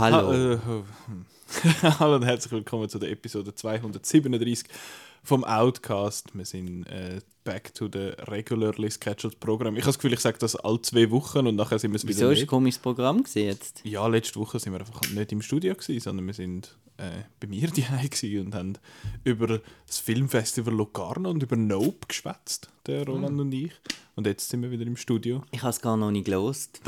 Hallo. Ha äh. Hallo und herzlich willkommen zu der Episode 237 vom Outcast. Wir sind äh, back to the regularly scheduled Programm. Ich habe das Gefühl, ich sage das alle zwei Wochen und nachher sind wir es wieder Wieso ist ein komisches Programm jetzt? Ja, letzte Woche sind wir einfach nicht im Studio gewesen, sondern wir sind äh, bei mir daheim und haben über das Filmfestival Locarno und über Nope geschwätzt, der Roland und ich. Und jetzt sind wir wieder im Studio. Ich habe es gar noch nicht gelost.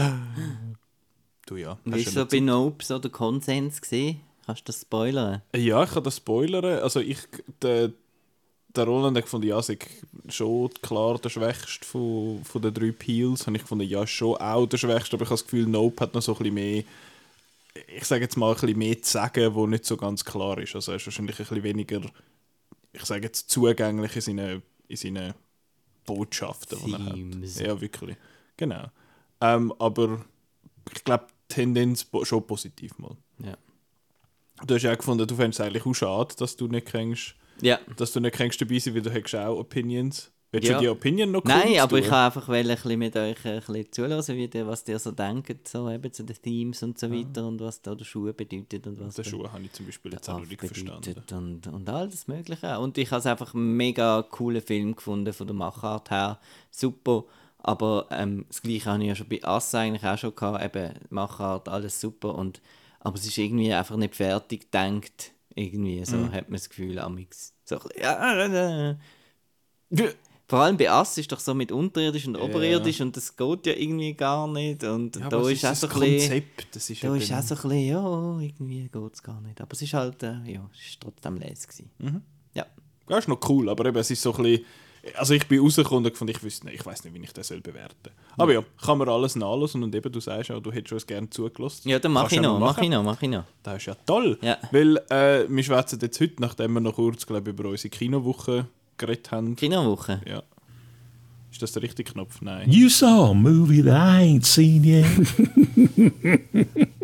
Du ja. Ja so bei Nope so der Konsens gesehen? Kannst du das spoilern? Ja, ich kann das spoilern. Also ich, der, der Roland hat gefunden, ja, sei schon klar der Schwächste von, von den drei Peels. Habe ich gefunden, ja, schon auch der Schwächste, aber ich habe das Gefühl, Nope hat noch so ein bisschen mehr, ich sage jetzt mal, ein bisschen mehr zu sagen, wo nicht so ganz klar ist. Also er ist wahrscheinlich ein bisschen weniger, ich sage jetzt, zugänglich in seinen, in seinen Botschaften, die er hat. Ja, wirklich. Genau. Ähm, aber ich glaube, Tendenz schon positiv mal. Ja. Du hast ja auch gefunden, du fändest es eigentlich auch schade, dass du nicht kennst, Ja. dass du nicht kennst dabei sein, weil du hast auch Opinions. Willst Ja. du die Opinion noch Nein, aber kundtun? ich kann einfach ein bisschen mit euch ein bisschen zuhören, wie ihr, was ihr so denkt, so eben zu den Themes und so weiter und was da der Schuh bedeutet und was Den der- Schuh habe ich zum Beispiel jetzt auch noch nicht verstanden. und, und alles Mögliche. Und ich habe es einfach einen mega coolen Film gefunden von der Machart her. Super. Aber ähm, das Gleiche habe ich ja schon bei Ass eigentlich auch schon gehabt. Eben Machart, alles super. Und, aber es ist irgendwie einfach nicht fertig gedacht. Irgendwie so Mhm. hat man das Gefühl, amix. So, ja, äh, äh. Vor allem bei Ass ist doch so mit unterirdisch und oberirdisch und das geht ja irgendwie gar nicht. Und Ja, da es ist auch so ein. Konzept. Das ist Da ist auch so ein bisschen, ja, irgendwie geht es gar nicht. Aber es ist halt, äh, ja, es ist trotzdem gewesen. Mhm. Ja. Ja, ist noch cool, aber eben, es ist so ein bisschen... Also ich bin rausgekommen und gefunden, ich wüsste nicht, ich weiß nicht, wie ich das soll bewerten Aber ja, kann man alles nachlesen und eben, du sagst auch, du hättest uns gerne zugelassen. Ja, dann mach Kannst ich noch, mach ich noch, mach ich noch. Das ist ja toll. Ja. Weil äh, wir schwätzen jetzt heute, nachdem wir noch kurz glaub, über unsere Kinowoche geredet haben. Kinowoche. Ja. Ist das der richtige Knopf? Nein. You saw a movie that I ain't seen yet.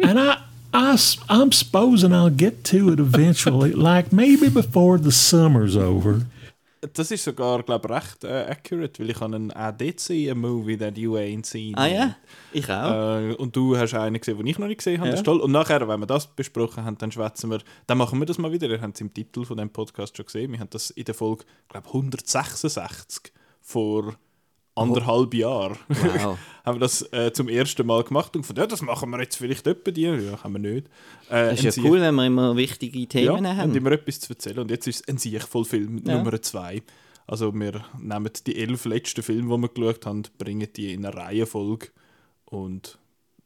and I, I, I'm supposing I'll get to it eventually, like maybe before the summer's over. Das ist sogar, glaube ich, recht äh, accurate, weil ich habe einen ADC, ein Movie that you ain't seen. Ah ja, ich auch. Äh, und du hast einen gesehen, den ich noch nicht gesehen habe. Ja. Das ist toll. Und nachher, wenn wir das besprochen haben, dann schwätzen wir, dann machen wir das mal wieder. Ihr habt es im Titel von dem Podcast schon gesehen. Wir haben das in der Folge, glaube 166 vor anderthalb Jahren. Wow. haben wir das äh, zum ersten Mal gemacht und gefunden, ja, das machen wir jetzt vielleicht etwa die. Ja, haben wir nicht. Äh, Das ist ja cool, wenn wir immer wichtige Ja, Themen haben haben. immer etwas zu erzählen. Und jetzt ist es ein Siechvollfilm Ja. Nummer zwei. Also wir nehmen die elf letzten Filme, die wir geschaut haben, bringen die in eine Reihenfolge und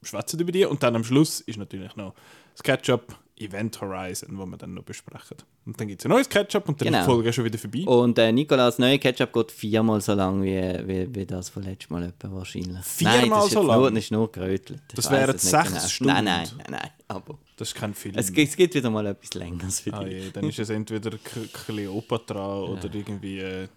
schwätzen über die. Und dann am Schluss ist natürlich noch das Catch-up Event Horizon, wo wir dann noch besprechen. Und dann gibt es ein neues Catch-up und dann ist Genau. die Folge schon wieder vorbei. Und äh, Nikolas neue Ketchup geht viermal so lang wie, wie, wie das von letztem Mal etwa wahrscheinlich. Viermal nein, das ist so lang? Nur, das ist nur gerötelt. Ich Das wären sechs genau. Stunden. Nein, nein, nein, nein. Aber Das ist kein Film. es, es gibt wieder mal etwas Längeres für dich. ah, je, dann ist es entweder K Kleopatra oder irgendwie äh,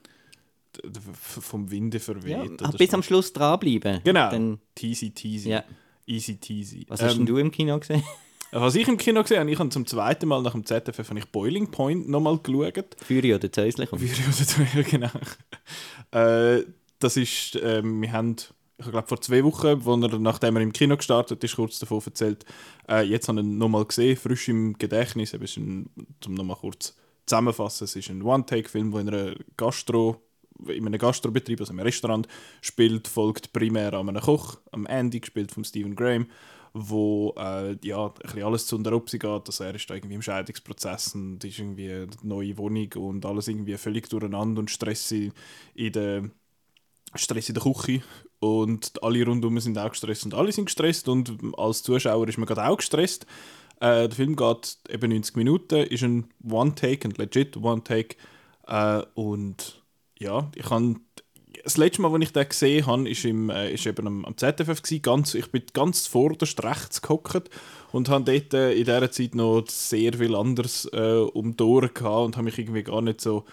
vom Winde verweht. Ja, oder bis so. am Schluss dranbleiben. Genau. Dann, Teasy, teasy. Ja. Easy, teasy. was hast Ähm, denn du im Kino gesehen? Was ich im Kino gesehen habe, ich habe zum zweiten Mal nach dem ZFF ich Boiling Point nochmal geschaut. Fury oder Zäuslich? Wie oder genau. äh, das ist, ähm, wir haben, ich glaube vor zwei Wochen, wo er, nachdem er im Kino gestartet ist, kurz davon erzählt, äh, jetzt habe ich ihn nochmal gesehen, frisch im Gedächtnis, eben, es ist ein, um nochmal kurz zusammenfassen, es ist ein One-Take-Film, der in einer Gastro in einem Gastrobetrieb, also im Restaurant, spielt, folgt primär an einem Koch, am Andy, gespielt von Stephen Graham, wo äh, ja, ein bisschen alles zu und geht. Also er ist da irgendwie im Scheidungsprozess und ist irgendwie eine neue Wohnung und alles irgendwie völlig durcheinander und Stress in, in der Stress in der Küche und alle rundum sind auch gestresst und alle sind gestresst und als Zuschauer ist man gerade auch gestresst. Äh, der Film geht eben 90 Minuten, ist ein One-Take, ein legit One-Take äh, und ja, ich habe das letzte Mal, als ich den gesehen habe, ist, im, äh, ist eben am, am ZFF. Gewesen. Ganz, ich bin ganz vorderst rechts gehockt und habe dort äh, in dieser Zeit noch sehr viel anderes äh, um die Ohren gehabt und habe mich irgendwie gar nicht so...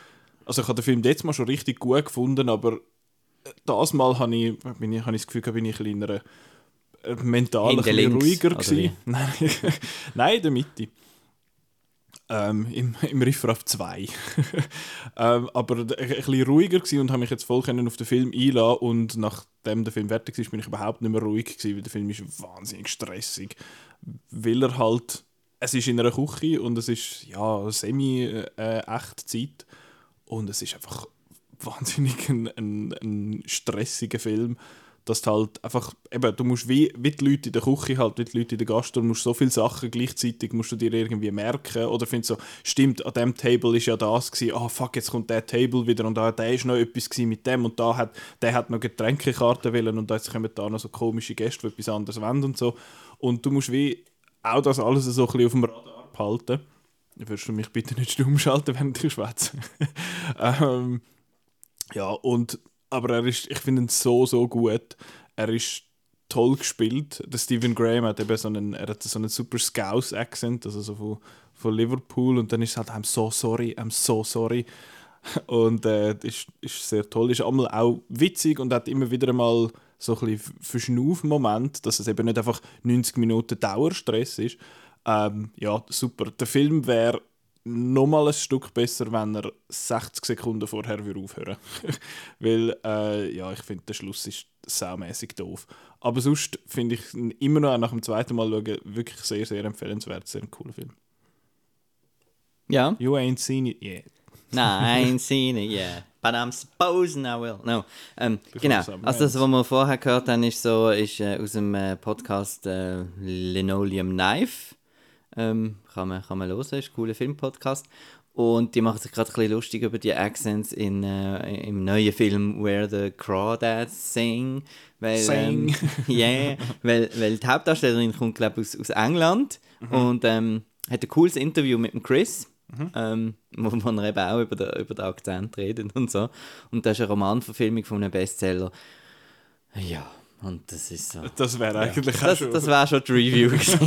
Also ich habe den Film jetzt mal schon richtig gut gefunden, aber das Mal habe ich, bin ich, habe ich das Gefühl, bin ich in einer äh, mental ein bisschen ruhiger? Nein, Nein, in der Mitte. Ähm, im, Im Riff auf 2. ähm, aber ein bisschen ruhiger und habe mich jetzt voll auf den Film einlassen und nachdem der Film fertig ist, bin ich überhaupt nicht mehr ruhig gewesen, weil der Film ist wahnsinnig stressig, weil er halt, es ist in einer Küche und es ist ja semi-echt Zeit. Und es ist einfach wahnsinnig ein, ein, ein stressiger Film, dass du halt einfach, eben, du musst wie, wie die Leute in der Küche halt, wie die Leute in der Gastro, musst so viele Sachen gleichzeitig musst du dir irgendwie merken oder findest so, stimmt, an dem Table ist ja das gewesen, ah fuck, jetzt kommt der Table wieder und da der ist noch etwas mit dem und da hat, der hat noch Getränkekarten wollen und jetzt kommen da noch so komische Gäste, die etwas anderes wollen und so und du musst wie auch das alles so ein bisschen auf dem Radar behalten. Würdest du mich bitte nicht stumm schalten, während ich schwätze? ähm, ja, und, aber er ist, ich finde ihn so, so gut. Er ist toll gespielt. Der Stephen Graham hat eben so einen, er hat so einen super Scouse-Accent, also so von, von Liverpool und dann ist es halt I'm so sorry, I'm so sorry. Und äh, ist, ist sehr toll. Ist einmal auch witzig und hat immer wieder mal so ein bisschen Verschnauf-Moment, dass es eben nicht einfach 90 Minuten Dauerstress ist. Ähm, ja, super. Der Film wäre nochmal ein Stück besser, wenn er 60 Sekunden vorher würde aufhören Weil, äh, ja, ich finde, der Schluss ist saumässig doof. Aber sonst finde ich ihn immer noch nach dem zweiten Mal schauen wirklich sehr, sehr empfehlenswert. Sehr ein cooler Film. Ja. You ain't seen it yet. Nein, seen it, yeah. But I'm supposing I will. No. Ähm, genau. Also das, was wir vorher gehört haben, ist so, ist äh, aus dem äh, Podcast äh, Linoleum Knife. Ähm, kann, man, kann man hören, ist ein cooler Filmpodcast. Und die machen sich gerade ein bisschen lustig über die Accents in, äh, im neuen Film Where the Crawdads Sing. Weil, Sing. Ähm, yeah, weil, weil die Hauptdarstellerin kommt, glaube ich, aus, aus England und ähm, hat ein cooles Interview mit dem Chris. Ähm, wo, er eben auch über den, über den Akzent redet und so. Und das ist eine Romanverfilmung von einem Bestseller. Ja, und das ist so. Das wäre eigentlich auch Das, schon. das wäre schon die Review gewesen.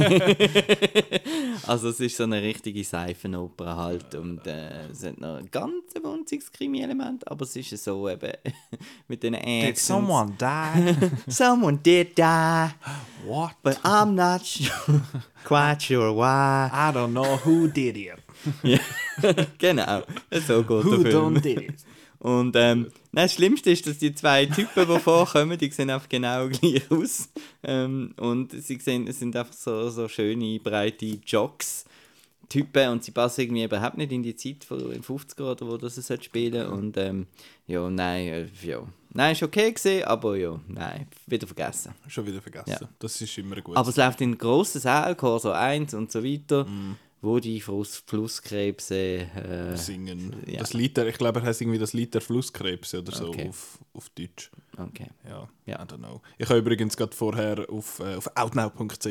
also es ist so eine richtige Seifenoper halt und äh, es hat noch ein ganz wunziges Krimi-Element, aber es ist so eben mit den Did Accents. someone die? Someone did die, What? but I'm not sure, quite sure why. I don't know who did it. Ja, genau, so geht Who der Film. done did it? Und ähm, nein, das Schlimmste ist, dass die zwei Typen, die vorkommen, die sehen einfach genau gleich aus. Ähm, und sie sehen, es sind einfach so, so schöne, breite Jocks. Typen und sie passen irgendwie überhaupt nicht in die Zeit von den 50er oder wo das es spielen und ähm, ja, nein, äh, ja. Nein, ist okay gesehen, aber ja, nein, wieder vergessen. Schon wieder vergessen. Ja. Das ist immer gut. Aber es läuft in grossen Sälen, Corso 1 und so weiter, Mhm. Wo die Fluss, Flusskrebse äh, singen. ja. Das Lied der, ich glaube, er heißt irgendwie das Lied der Flusskrebse oder so Okay. auf, auf Deutsch. okay. Ja, Ja. I don't know. Ich habe übrigens gerade vorher auf, äh, auf outnow.ch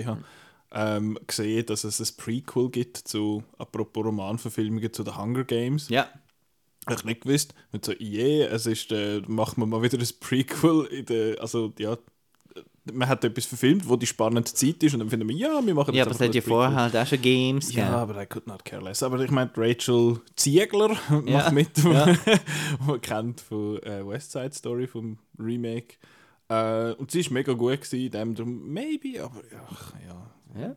ähm, gesehen, dass es ein Prequel gibt zu, apropos Romanverfilmungen, zu den Hunger Games. Ja, Habe ich nicht gewusst. Und so, yeah, es ist, äh, machen wir mal wieder ein Prequel. In der, also, ja, man hat etwas verfilmt, wo die spannende Zeit ist und dann finden wir, ja, wir machen ja jetzt aber es hat ja vorher halt auch schon Games Ja, gegeben. aber I could not care less. Aber ich meine, Rachel Ziegler macht Ja, mit, ja. die man kennt von äh, West Side Story, vom Remake. Äh, und sie war mega gut gewesen, dem drum, maybe, aber ach, ja. Ja.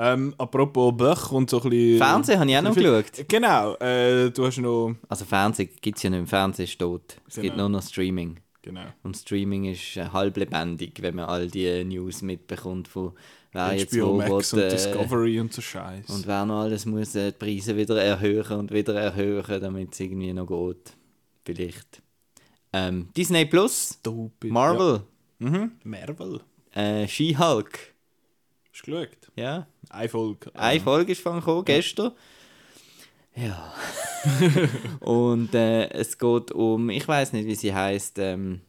Ähm, apropos Böch und so ein bisschen... Fernsehen habe ich auch noch geschaut. Genau, äh, du hast noch... Also Fernsehen gibt es ja nicht. Fernsehen ist tot. Es gibt Genau. nur noch Streaming. Genau. Und Streaming ist äh, halb lebendig, wenn man all die News mitbekommt von wer jetzt HBO wo Max will, und äh, Discovery und so Scheiß. und wer noch alles muss äh, die Preise wieder erhöhen und wieder erhöhen, damit es irgendwie noch geht. Vielleicht. Ähm, Disney Plus, Stupid. Marvel, Ja. Mhm. Marvel. äh, She-Hulk. Hast du geschaut? Ja, Eine Folge. Eine Folge ist von gekommen, gestern. Ja. und äh, es geht um, ich weiß nicht, wie sie heißt. Ähm,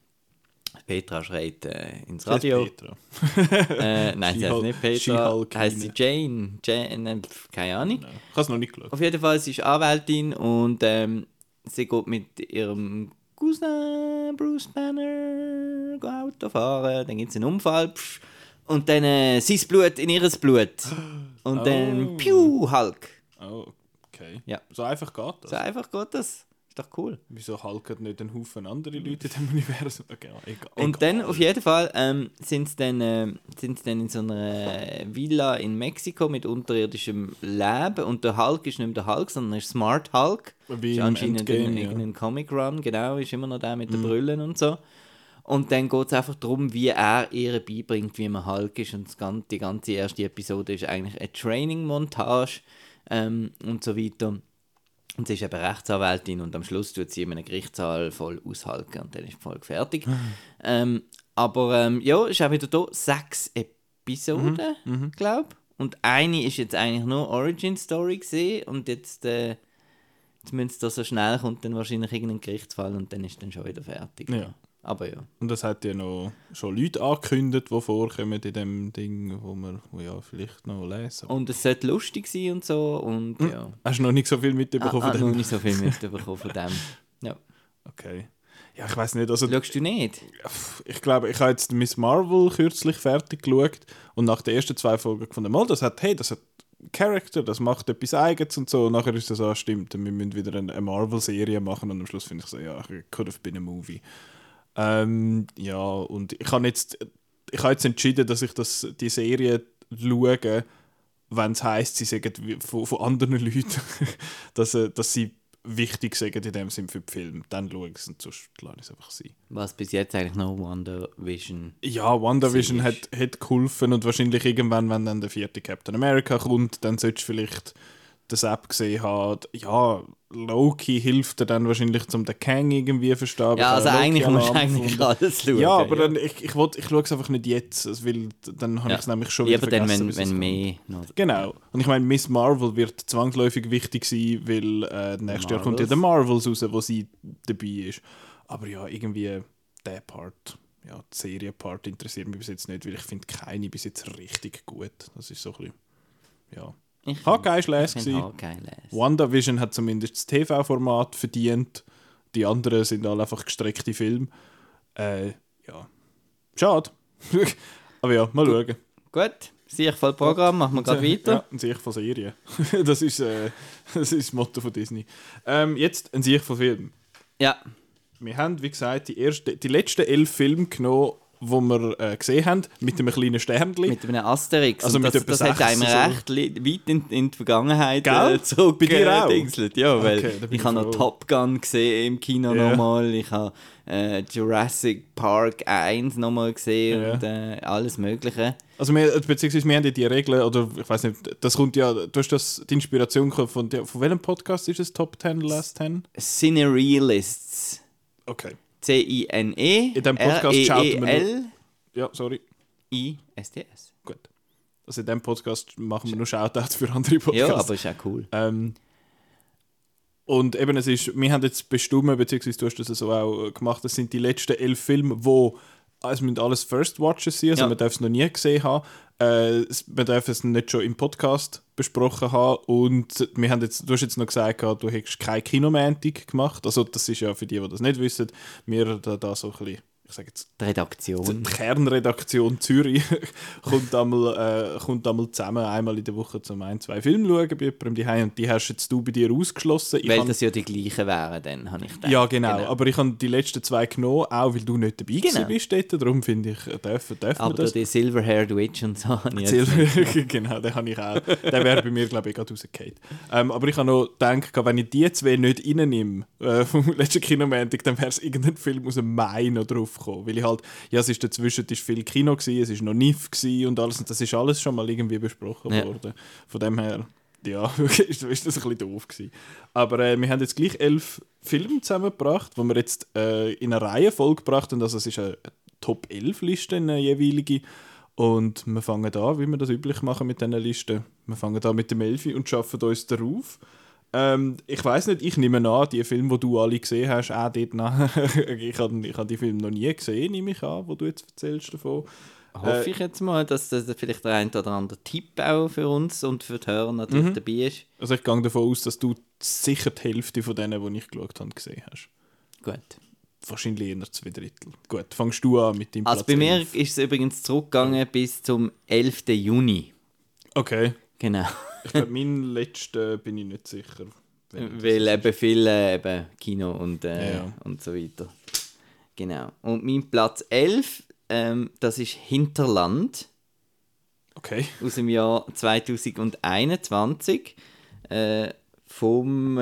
Petra schreit äh, ins Radio. Petra. Äh, nein, sie heißt nicht Petra. Heißt sie. Jane? Jane äh, keine Ahnung. Nein, Ich habe es noch nicht geschaut. Auf jeden Fall, sie ist Anwältin und ähm, sie geht mit ihrem Cousin Bruce Banner Auto fahren. Dann gibt es einen Unfall pff, und dann äh, sein Blut in ihres Blut. Und dann Oh. Piu, Hulk. Oh, okay. Ja. So einfach geht das. So einfach geht das. Ist doch cool. Wieso halten nicht ein Haufen andere Leute in dem Universum? Okay, egal. Und dann auf jeden Fall ähm, sind sie dann, äh, sind's dann in so einer Villa in Mexiko mit unterirdischem Leben und der Hulk ist nicht mehr der Hulk, sondern ist Smart Hulk. Wie ist anscheinend Endgame, in, ja. irgendein Comic Run, genau, ist immer noch der mit den Brillen und so. Und dann geht es einfach darum, wie er ihr beibringt, wie man Hulk ist. Und das ganze, die ganze erste Episode ist eigentlich eine Training-Montage ähm, und so weiter. Und sie ist eben Rechtsanwältin und am Schluss tut sie in einem Gerichtssaal voll aushalten und dann ist die Folge fertig. ähm, aber ähm, ja, ist auch wieder da sechs Episoden, glaube Und eine ist jetzt eigentlich nur Origin Story gesehen und jetzt, äh, jetzt müssen sie da so schnell kommt dann wahrscheinlich irgendein Gerichtsfall und dann ist dann schon wieder fertig. Ja. Aber ja. Und das hat ja noch schon Leute angekündigt, die vorkommen in dem Ding, wo man wo ja vielleicht noch lesen. Und es sollte lustig sein und so und ja. Hast du noch nicht so viel Ah, mitbekommen ah, von noch dem? nicht so viel mitbekommen von dem. Ja. Okay. Ja, ich weiß nicht. Also, Schaust du nicht? ich glaube, ich habe jetzt Miss Marvel kürzlich fertig geschaut und nach den ersten zwei Folgen gefunden, mal, das hat, hey, das hat Charakter, das macht etwas Eigenes und so. Und nachher ist das so, ah, stimmt, wir müssen wieder eine, eine Marvel-Serie machen und am Schluss finde ich so, ja, could have been a movie. Ähm, ja, und ich habe jetzt, ich habe jetzt entschieden, dass ich das, die Serie schaue, wenn es heisst, sie sagen von, von anderen Leuten, dass, äh, dass sie wichtig sagen in dem Sinn für den Film. Dann schaue ich es und sonst lasse ich es einfach sein. Was bis jetzt eigentlich noch WandaVision. Ja, WandaVision hat, hat geholfen und wahrscheinlich irgendwann, wenn dann der vierte Captain America kommt, dann solltest du vielleicht das App gesehen haben. Ja, Loki hilft dir dann wahrscheinlich, um den Kang irgendwie zu verstehen. aber Ja, ich also habe eigentlich musst du Abend eigentlich alles schauen. Ja, aber Dann, ich, ich, wollt- ich schaue es einfach nicht jetzt, also, weil dann habe Ja. ich es nämlich schon Ja, wieder aber dann, vergessen, wenn, bis es wenn kommt. mehr noch. Genau. Und ich meine, Miss Marvel wird zwangsläufig wichtig sein, weil äh, nächstes Jahr kommt ja der Marvels raus, wo sie dabei ist. Aber ja, irgendwie der Part, ja, der Serienpart interessiert mich bis jetzt nicht, weil ich finde keine bis jetzt richtig gut. Das ist so ein bisschen, ja. Ich Hawkeye. Hawkeye les. WandaVision hat zumindest das TV-Format verdient. Die anderen sind alle einfach gestreckte Filme. Äh, ja. Schade. Aber ja, mal schauen. Gut, sicher voll Programm, machen wir gerade weiter. Ja, ein Sicht von Serien. das, ist, äh, das ist das Motto von Disney. Ähm, jetzt ein Sicht von Film. Ja, Wir haben, wie gesagt, die, erste, die letzten elf Filme genommen, die wir äh, gesehen haben, mit einem kleinen Sternchen. mit einem Asterix. Also das, das hat 16 einem so. recht weit in, in die Vergangenheit äh, zurück Bei dir auch? gedingselt. Ja, weil Okay, ich habe noch. Top Gun gesehen im Kino Ja. nochmal. Ich habe äh, Jurassic Park 1 nochmal gesehen Ja. und äh, alles Mögliche. Also wir, beziehungsweise wir haben die Regeln, oder ich weiß nicht, das kommt ja, du hast das, die Inspiration von, von welchem Podcast ist es? Top 10, Last 10? Cinerealists. Okay. C-I-N-E. In diesem Podcast E schaut man. Ja, sorry. Gut. Also in diesem Podcast machen wir nur Shoutouts für andere Podcasts. Ja, aber ist auch cool. Ähm, und eben, es ist, wir haben jetzt bestimmt, beziehungsweise du hast das so auch äh, gemacht, das sind die letzten elf Filme, wo es müssen alles First Watches sein, also Ja. man darf es noch nie gesehen haben. Äh, man darf es nicht schon im Podcast besprochen haben und wir haben jetzt, du hast jetzt noch gesagt, du hättest keine Kinomäntig gemacht, also das ist ja für die, die das nicht wissen, wir da, da so ein bisschen, ich sage jetzt Die Redaktion. die Kernredaktion Zürich kommt einmal, äh, kommt einmal zusammen, einmal in der Woche zum ein, zwei Filme schauen bei jemandem die und die hast jetzt du bei dir ausgeschlossen. Ich Weil das ja die gleichen wären, dann habe ich gedacht. ja, genau, Aber ich habe die letzten zwei genommen, auch weil du nicht dabei Genau. genau. bist dort. Darum finde ich, äh, dürfen, dürfen Aber das. die Silver-Haired Witch und so habe ich jetzt Silver, genau, den habe ich auch. Der wäre bei mir, glaube ich, gerade rausgefallen. Ähm, aber ich habe noch gedacht, wenn ich die zwei nicht reinnehme, äh, vom letzten Kinomontag, dann wäre es irgendein Film aus dem Mai noch drauf gekommen. Weil ich halt, ja, es ist dazwischen ist viel Kino, gewesen, es ist noch NIF und alles. Und das ist alles schon mal irgendwie besprochen Ja. worden. Von dem her, ja, ist, ist das ein bisschen doof gewesen. Aber äh, wir haben jetzt gleich elf Filme zusammengebracht, die wir jetzt äh, in eine Reihenfolge gebracht haben. Also es ist eine Top-11-Liste, eine jeweilige. Und wir fangen an, wie wir das üblich machen mit diesen Listen. Wir fangen an mit dem Elfi und schaffen uns darauf. Ähm, ich weiß nicht, ich nehme an, die Filme, die du alle gesehen hast, auch dort nach. ich habe ich hab die Filme noch nie gesehen, nehme ich an, wo du jetzt erzählst davon. Hoffe Äh, ich jetzt mal, dass das vielleicht der ein oder andere Tipp auch für uns und für die Hörer natürlich Mhm. dabei ist. Also ich gehe davon aus, dass du sicher die Hälfte von denen, die ich geschaut habe, gesehen hast. Gut. Wahrscheinlich eher zwei Drittel. Gut, fangst du an mit dem Also Platz bei mir 11. ist es übrigens zurückgegangen bis zum 11. Juni. Okay. Genau. Ich glaube, mein letzter bin ich nicht sicher. Weil eben viele eben Kino und, äh, Ja, und so weiter. Genau. Und mein Platz 11, ähm, das ist Hinterland Okay. aus dem Jahr 2021 äh, vom äh,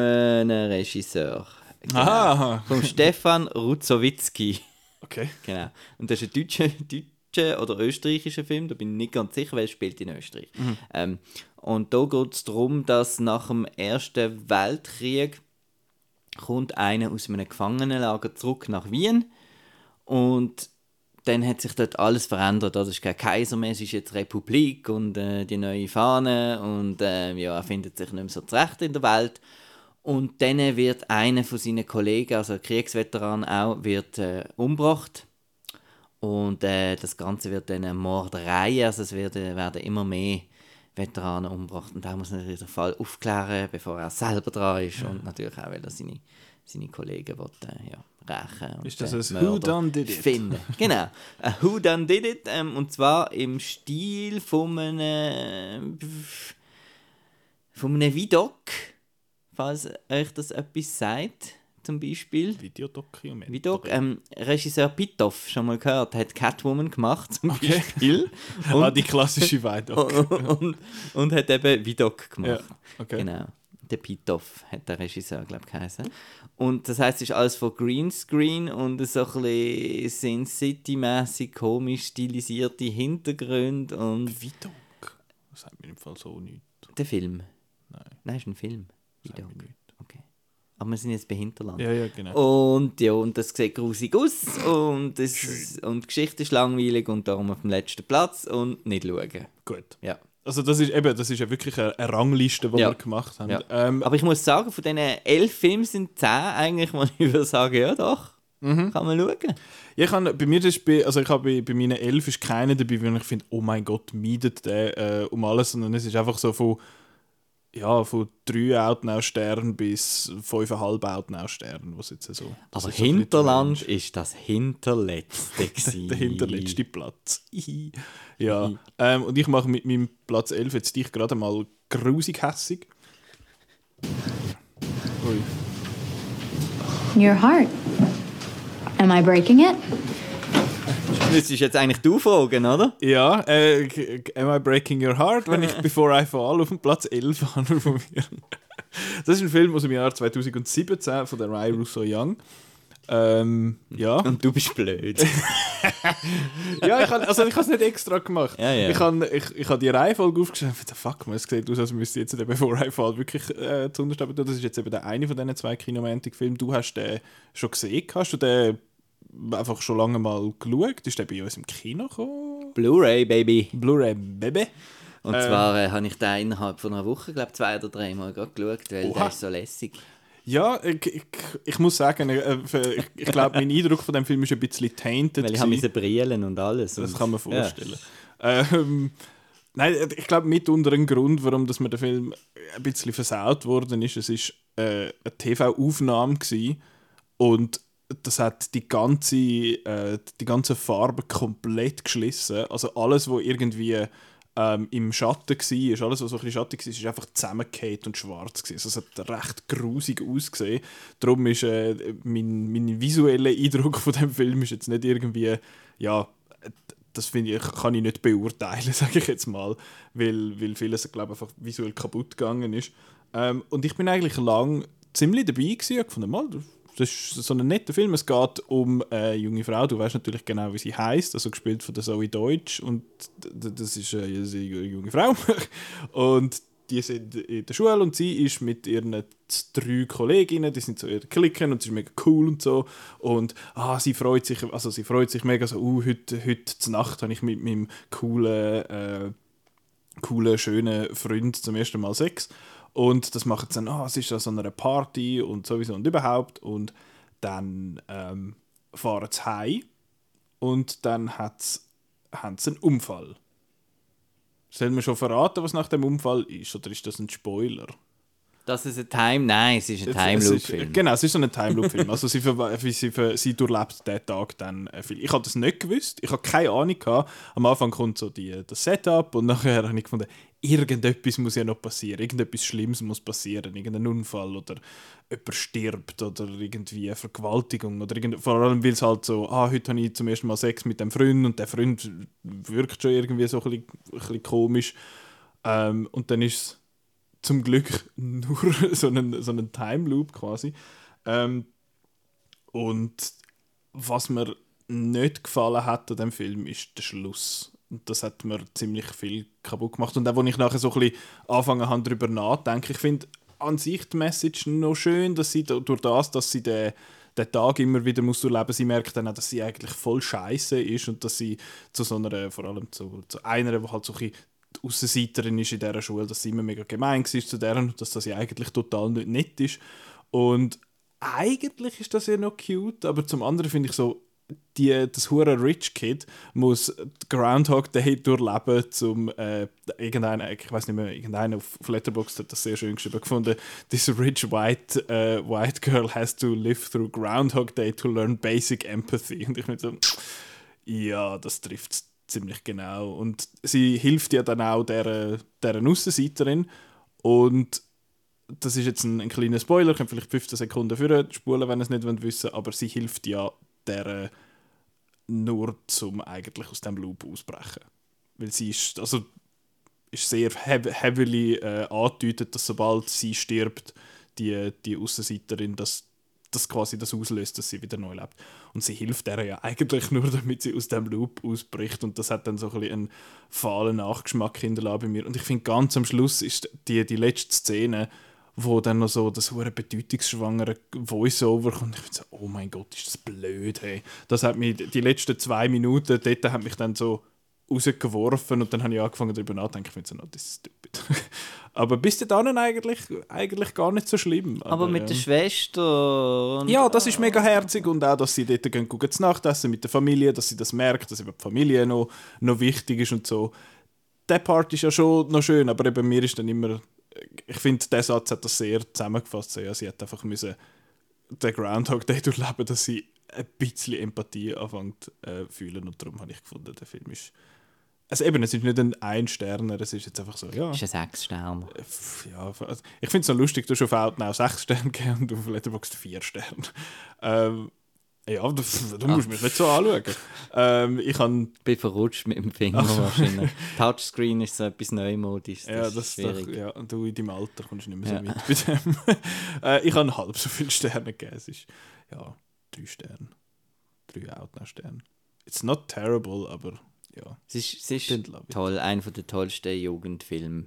Regisseur. Genau. Aha. Vom Stefan Ruzowitzki. Okay. Genau. Und das ist ein deutscher, deutscher oder österreichischer Film, da bin ich nicht ganz sicher, weil er spielt in Österreich. Ähm, und da geht es darum, dass nach dem Ersten Weltkrieg kommt einer aus einem Gefangenenlager zurück nach Wien und dann hat sich dort alles verändert. Das ist kein Kaiser mehr, es ist jetzt Republik und äh, die neue Fahne und äh, ja, er findet sich nicht mehr so zurecht in der Welt. Und dann wird einer von seinen Kollegen, also ein Kriegsveteran auch, wird äh, umgebracht. Und äh, das Ganze wird dann eine Morderei, also es werden, werden immer mehr Veteranen umgebracht. Und da muss natürlich den Fall aufklären, bevor er selber dran ist. Und natürlich auch, weil er seine, seine Kollegen will, äh, ja, rächen und Ist das den ein Who Done Did It? finden. Genau. Ein Who Done Did It. Ähm, und zwar im Stil von einem, von einem Vidoc, falls euch das etwas sagt, zum Beispiel. Videodokument. Vidoc, ähm, Regisseur Pitoff, schon mal gehört, hat Catwoman gemacht, zum Okay. Beispiel. ah, die klassische Weidok. und, und hat eben Vidoc gemacht. Ja, okay. Genau. Der Pitoff hat der Regisseur, glaube ich, geheißen. Und das heißt, es ist alles von Greenscreen und so ein bisschen Sin City-mäßig komisch stilisierte Hintergründe und Vidok? Das sagt mir im Fall so nicht. der Film. Nein. Nein, ist ein Film. Sagt Vidoc. mir nicht. Okay. Aber wir sind jetzt bei Hinterland. Ja, ja, genau. Und ja, und das sieht grusig aus und, es, und die Geschichte ist langweilig und darum auf dem letzten Platz und nicht schauen. Gut. Ja. Also das ist eben, das ist ja wirklich eine, eine Rangliste, die Ja. wir gemacht haben. Ja. Ähm, Aber ich muss sagen, von diesen elf Filmen sind zehn eigentlich, wo ich würde sagen, ja doch, Mhm. kann man schauen. Ja, ich habe, bei mir ist bei, also ich habe bei, bei meinen elf ist keiner dabei, wo ich finde, oh mein Gott, meidet der äh, um alles, sondern es ist einfach so von, ja, von drei Outnow-Sternen bis fünfeinhalb Outnow-Sternen, was jetzt so. Aber ist so Hinterland ist das Hinterletzte. der hinterletzte Platz. ja, ähm, und ich mache mit meinem Platz 11 jetzt dich gerade mal grusig hässig. Ui. Your heart. Am I breaking it? Müsstest jetzt eigentlich du fragen, oder? Ja, äh, Am I Breaking Your Heart, wenn ich Before I Fall auf dem Platz 11 habe von mir. Das ist ein Film aus dem Jahr 2017 von der Rai Russo Young. Ähm, ja. Und du bist blöd. ja, ich habe also ich es nicht extra gemacht. Ja, ja. Ich habe ich, ich hab die Reihenfolge aufgeschrieben. What the fuck, man, es sieht aus, als müsste jetzt den Before I Fall wirklich äh, zu unterstellen. Das ist jetzt eben der eine von diesen zwei Kinomantic-Filmen. Du hast den schon gesehen. Hast du den einfach schon lange mal geschaut? Ist der bei uns im Kino gekommen? Blu-ray, Baby. Blu-ray Baby? Und Ähm. zwar äh, habe ich den innerhalb von einer Woche, glaube zwei oder drei Mal geschaut, weil Oha. der ist so lässig. Ja, ich, ich, ich muss sagen, äh, ich, ich glaube, mein Eindruck von dem Film ist ein bisschen tainted. Weil ich habe diese Brillen und alles. Das und, kann man vorstellen. Ähm, nein, ich glaube, mitunter ein Grund, warum dass mir der Film ein bisschen versaut worden ist, es ist äh, eine TV-Aufnahme und das hat die ganze, äh, die ganze Farbe komplett geschlissen. Also alles, was irgendwie ähm, im Schatten war, alles, was so ein bisschen schattig war, ist einfach zusammengekehrt und schwarz. Gewesen. Also es hat recht grusig ausgesehen. Darum ist äh, mein, mein visueller Eindruck von dem Film ist jetzt nicht irgendwie, ja, das finde ich, kann ich nicht beurteilen, sage ich jetzt mal, weil, weil vieles, glaube ich, einfach visuell kaputt gegangen ist. Ähm, und ich bin eigentlich lang ziemlich dabei gewesen, und gefunden, mal, das ist so ein netter Film. Es geht um eine junge Frau, du weißt natürlich genau, wie sie heißt, also gespielt von der Zoe Deutsch. Und das ist eine junge Frau. Und die sind in der Schule und sie ist mit ihren drei Kolleginnen, die sind so ihre Klicken und sie ist mega cool und so. Und ah, sie freut sich, also sie freut sich mega so, uh, heute, heute Nacht habe ich mit meinem coolen, äh, coolen, schönen Freund zum ersten Mal Sex und das macht dann, ah, es ist an so einer Party und sowieso und überhaupt und dann ähm, fahren sie heim und dann haben sie einen Unfall. Sollen wir schon verraten, was nach dem Unfall ist, oder ist das ein Spoiler? Das ist ein Time... Nein, es ist ein Time Loop ist- Film. Genau, es ist so ein Time Loop Film. Also sie, ver sie, ver sie durchlebt den Tag dann äh, viel. Ich habe das nicht gewusst. Ich habe keine Ahnung gehabt. Am Anfang kommt so die, das Setup und nachher habe ich gefunden, irgendetwas muss ja noch passieren. Irgendetwas Schlimmes muss passieren. Irgendein Unfall oder jemand stirbt oder irgendwie eine Vergewaltigung oder irgend vor allem weil es halt so, ah, heute habe ich zum ersten Mal Sex mit dem Freund und der Freund wirkt schon irgendwie so ein bisschen, ein bisschen komisch. Ähm, und dann ist es zum Glück nur so einen, so einen Time Loop quasi. Ähm, und was mir nicht gefallen hat an dem Film, ist der Schluss. Und das hat mir ziemlich viel kaputt gemacht. Und auch, als ich nachher so ein bisschen angefangen habe, darüber nachzudenken, ich finde an sich die Message noch schön, dass sie durch das, dass sie den, den Tag immer wieder muss durchleben sie merkt dann auch, dass sie eigentlich voll scheiße ist und dass sie zu so einer, vor allem zu, zu einer, die halt so ein bisschen die Aussenseiterin ist in dieser Schule, dass sie immer mega gemein war zu deren und dass das ja eigentlich total nicht nett ist. Und eigentlich ist das ja noch cute, aber zum anderen finde ich so, die, das hure Rich Kid muss Groundhog Day durchleben, zum äh, irgendeiner, ich weiß nicht mehr, irgendeiner auf Letterboxd hat das sehr schön geschrieben gefunden. This rich white äh, white girl has to live through Groundhog Day to learn basic empathy. Und ich mir so, ja, das trifft ziemlich genau. Und sie hilft ja dann auch der, der Aussenseiterin und das ist jetzt ein, ein kleiner Spoiler, könnt vielleicht 15 Sekunden für spulen, wenn ihr es nicht wollt wissen aber sie hilft ja der nur zum eigentlich aus dem Loop ausbrechen. Weil sie ist, also ist sehr heavily äh, angedeutet, dass sobald sie stirbt, die, die Aussenseiterin, dass das quasi das auslöst, dass sie wieder neu lebt. Und sie hilft der ja eigentlich nur, damit sie aus dem Loop ausbricht. Und das hat dann so ein bisschen einen fahlen Nachgeschmack hinterlassen bei mir. Und ich finde, ganz am Schluss ist die, die letzte Szene, wo dann noch so das hure bedeutungsschwangere Voice-Over kommt. Ich finde so, oh mein Gott, ist das blöd, hey. Das hat mich, die letzten zwei Minuten, dort hat mich dann so rausgeworfen und dann habe ich angefangen darüber nachzudenken. Ich finde so, no, das ist stupid. Aber bis dahin eigentlich, eigentlich gar nicht so schlimm. Aber mit ja. der Schwester... Ja, das ist mega herzig und auch, dass sie dort gehen, gucken zu Nacht essen mit der Familie, dass sie das merkt, dass eben die Familie noch, noch wichtig ist und so. Der Part ist ja schon noch schön, aber eben mir ist dann immer, ich finde, der Satz hat das sehr zusammengefasst. So, ja, sie hat einfach müssen den Groundhog Day durchleben, dass sie ein bisschen Empathie anfängt äh, fühlen und darum habe ich gefunden, der Film ist also eben, es ist nicht ein Ein-Sterner, es ist jetzt einfach so, ja. ist ein sechs Sterne. Pff, ja, also ich finde es so lustig, du hast auf Outnow 6 Sterne gegeben und auf Letterboxd 4 Sterne. Ähm, ja, du, du musst mich nicht so anschauen. Ähm, ich Ich bin verrutscht mit dem Finger wahrscheinlich. Touchscreen ist so etwas Neumodisches. ja, Das, ist doch, schwierig. ja, und du in deinem Alter kommst nicht mehr so Ja. weit bei dem. äh, ich habe halb so viele Sterne gegeben. Es ist, ja, 3 Sterne. 3 Outnow-Sterne. It's not terrible, aber ja. Es ist, es ist it. toll, einer der tollsten Jugendfilme.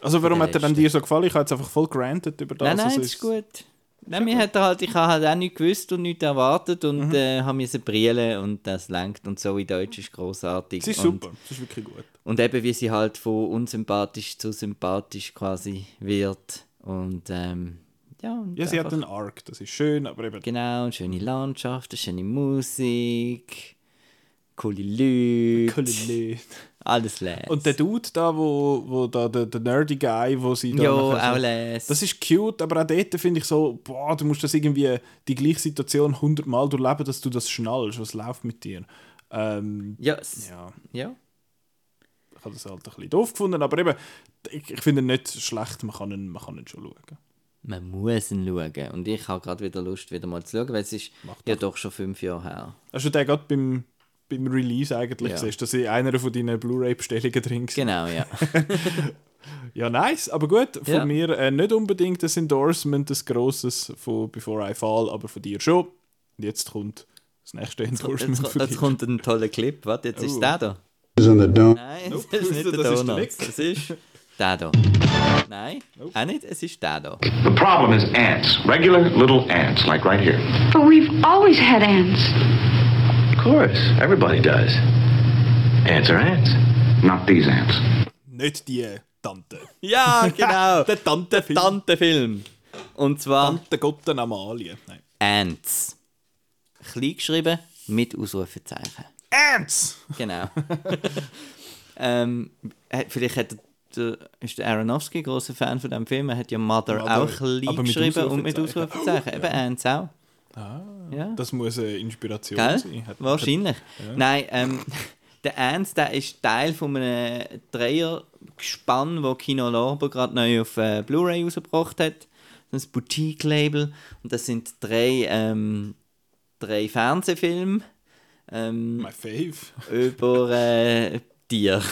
Also warum hat er dann dir so gefallen? Ich habe jetzt einfach voll granted über das. Nein, nein, also das ist gut. Nein, mir hat er halt, ich habe halt auch nichts gewusst und nichts erwartet und Mhm. äh, habe müssen brillen und das lenkt und so in Deutsch ist großartig. Es ist und, super, es ist wirklich gut. Und eben wie sie halt von unsympathisch zu sympathisch quasi wird und ähm, ja. Und Ja, sie hat einen Arc, das ist schön, aber eben Genau, eine schöne Landschaft, eine schöne Musik, coole Leute, Coole Leute. alles les. Und der Dude da, wo, wo da, der, der nerdy Guy, wo sie da nachher auch so, les. Das ist cute, aber auch dort finde ich so, boah, du musst das irgendwie, die gleiche Situation hundertmal durchleben, dass du das schnallst, was läuft mit dir. Ähm, ja, es, ja, ja. ich habe das halt ein bisschen doof gefunden, aber eben, ich, ich finde ihn nicht schlecht, man kann ihn, man kann ihn schon schauen. Man muss ihn schauen. Und ich habe gerade wieder Lust, wieder mal zu schauen, weil es ist Mach ja doch schon fünf Jahre her. Hast du den gerade beim, beim Release eigentlich Ja. gesehen, dass in einer von deinen Blu-ray-Bestellungen drin war? Genau, ja. Ja, nice, aber gut, von Ja. mir äh, nicht unbedingt das Endorsement, das grosses von Before I Fall, aber von dir schon. Und jetzt kommt das nächste Endorsement Jetzt, von jetzt dir. kommt ein toller Clip. Warte, jetzt ist Oh. der da. in the dome. Nein, Nope. das ist nicht der Das ist der nächste. Das ist der da. Nein, auch nicht, es ist der da. The problem is ants, regular little ants, like right here. But we've always had ants. Of course, everybody does. Ants are ants. Not these ants. Nicht die Tante. Ja, genau. Der Tante-Film. Tante-Film. Und zwar Tante Gotten Amalie. Nein. Ants. Klein geschrieben mit Ausrufezeichen. Ants! Genau. ähm, äh, vielleicht hat der, ist der Aronofsky ein großer Fan von dem Film. Er hat ja Mother, Mother, auch ein Lied aber mit geschrieben und mit Ausrufezeichen. Ausrufezeichen. Eben Ants auch. Ah, Ja. Das muss eine Inspiration Gell? sein. Hat- Wahrscheinlich. Nein, ähm, der Ernst, der ist Teil von einem Dreiergespann, wo Kino Lorber gerade neu auf äh, Blu-ray rausgebracht hat. Das Boutique-Label. Und das sind drei, ähm, drei Fernsehfilme ähm, My fave. über äh, Tiere,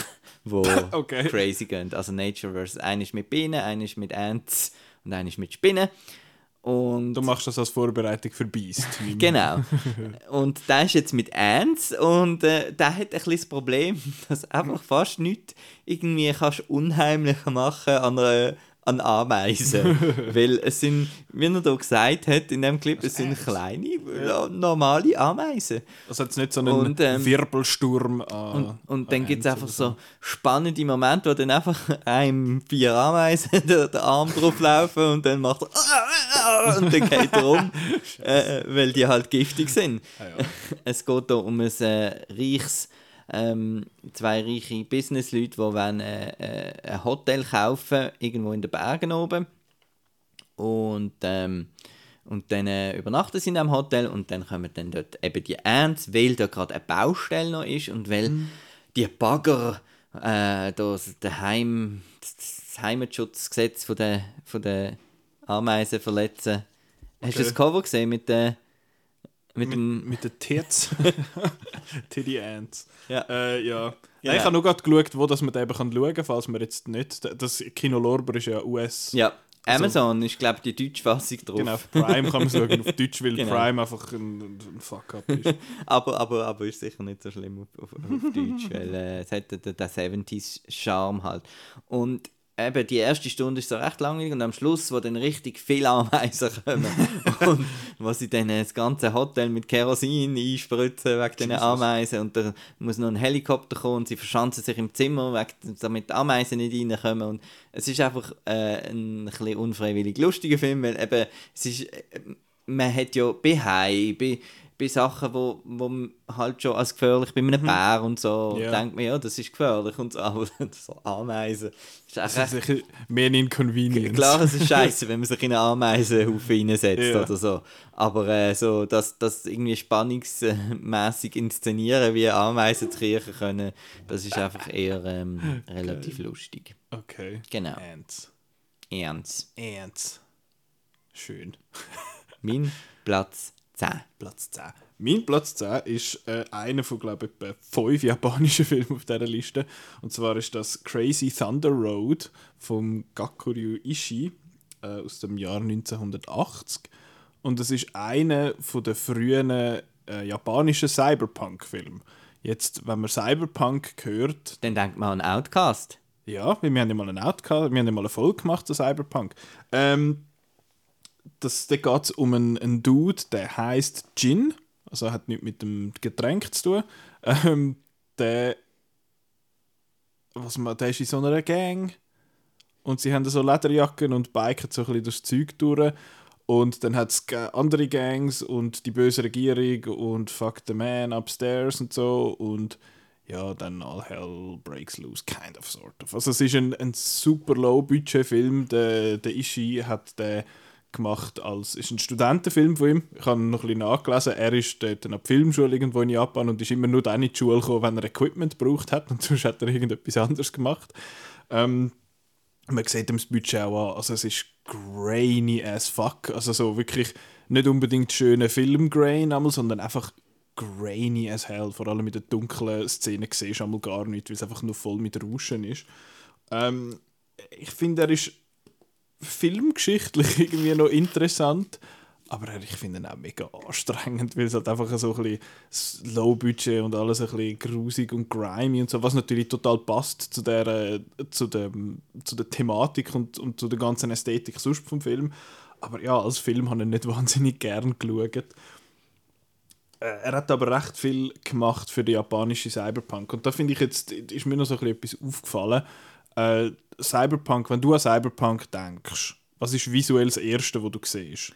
wo Okay. crazy gehen. Also Nature vs. Einer ist mit Bienen, einer ist mit Ants und einer ist mit Spinnen. Und Du machst das als Vorbereitung für Beast. Genau. Und der ist jetzt mit Ants und äh, der hat ein das Problem, dass einfach fast nichts irgendwie kannst unheimlicher machen an einer an Ameisen. Weil es sind, wie er da gesagt hat in dem Clip, es sind kleine, ja. normale Ameisen. Also hat es nicht so einen Und, ähm, Wirbelsturm an. Und, und dann an gibt es einfach so spannende Momente, wo dann einfach einem vier Ameisen der, der Arm drauf laufen und dann macht er und dann geht er um, äh, weil die halt giftig sind. Es geht hier um ein äh, reiches, ähm, zwei reiche Businessleute, die wollen, äh, äh, ein Hotel kaufen, irgendwo in den Bergen oben. Und, ähm, und dann äh, übernachten sie in diesem Hotel und dann kommen dann dort eben die Ants, weil da gerade eine Baustelle noch ist und weil die Bagger äh, das, Heim, das Heimatschutzgesetz von der, von der Ameisen verletzen. Hast du das Cover gesehen mit der mit, dem Mit den Tits. Titty Ants. Ja. Äh, ja. Genau. ich habe nur gerade geschaut, wo das man eben kann schauen kann, falls man jetzt nicht. Das Kino Lorber ist ja US. ja Amazon ist glaube ich die deutsche Fassung drauf. Genau, auf Prime kann man schauen, auf Deutsch, weil Genau. Prime einfach ein, ein Fuck-up ist. aber, aber, aber ist sicher nicht so schlimm auf, auf, auf Deutsch, weil äh, es hat den, den 70s-Charme halt. Und eben, die erste Stunde ist so recht langweilig und am Schluss, wo dann richtig viele Ameisen kommen und wo sie dann das ganze Hotel mit Kerosin einspritzen wegen diesen Ameisen und da muss noch ein Helikopter kommen und sie verschanzen sich im Zimmer, wegen, damit die Ameisen nicht reinkommen und es ist einfach äh, ein bisschen unfreiwillig lustiger Film, weil eben, es ist, äh, man hat ja bei Hai, bei, bei Sachen, wo, wo man halt schon als gefährlich, bei einem Bär und so, Ja. denkt man, ja, das ist gefährlich und so, aber so Ameisen, ist echt Das ist sicher mehr ein Inconvenience. Klar, es ist scheiße, wenn man sich in einen Ameisenhaufen reinsetzt Ja. oder so. Aber äh, so, dass das irgendwie spannungsmäßig inszenieren, wie Ameisen kriechen können, das ist einfach eher ähm, relativ lustig. Okay. Genau. Ants. Ernst. Ants. Schön. Mein Platz 10. Platz 10. Mein Platz 10 ist äh, einer von, glaube ich, etwa fünf japanischen Filmen auf dieser Liste. Und zwar ist das Crazy Thunder Road vom Gakuryu Ishii äh, aus dem Jahr 1980. Und es ist einer von der frühen äh, japanischen Cyberpunk-Filme. Jetzt, wenn man Cyberpunk hört, Dann denkt man an Outcast. ja, wir haben ja mal einen Out gehabt, wir haben ja mal eine Folge gemacht zu Cyberpunk. Ähm, das, da geht es um einen, einen Dude, der heißt Gin, also hat nichts mit dem Getränk zu tun. Ähm, der, was man, der ist in so einer Gang und sie haben so Lederjacken und biken so ein bisschen durchs Zeug durch. Und dann hat es andere Gangs und die böse Regierung und Fuck the Man upstairs und so. Und ja, dann all hell breaks loose, kind of, sort of. Also es ist ein, ein super Low-Budget-Film. Der, der Ishii hat den gemacht als, ist ein Studentenfilm von ihm. Ich habe noch ein bisschen nachgelesen. Er ist dort an der Filmschule irgendwo in Japan und ist immer nur dann in die Schule gekommen, wenn er Equipment gebraucht hat und sonst hat er irgendetwas anderes gemacht. Ähm, man sieht ihm das Budget auch an. Also es ist grainy as fuck. Also so wirklich nicht unbedingt schöne Filmgrain, sondern einfach grainy as hell. Vor allem in den dunklen Szenen siehst du einmal gar nicht, weil es einfach nur voll mit Rauschen ist. Ähm, ich finde, er ist filmgeschichtlich irgendwie noch interessant. Aber er- ich finde ihn auch mega anstrengend, weil es halt einfach so ein bisschen Low-Budget und alles ein bisschen grusig und grimy und so, was natürlich total passt zu der, zu dem, zu der Thematik und, und zu der ganzen Ästhetik sonst vom Film. Aber ja, als Film habe ich nicht wahnsinnig gern geschaut. Äh, Er hat aber recht viel gemacht für die japanische Cyberpunk. Und da finde ich jetzt, ist mir noch so ein bisschen etwas aufgefallen. Äh, Cyberpunk, wenn du an Cyberpunk denkst, was ist visuell das Erste, was du siehst?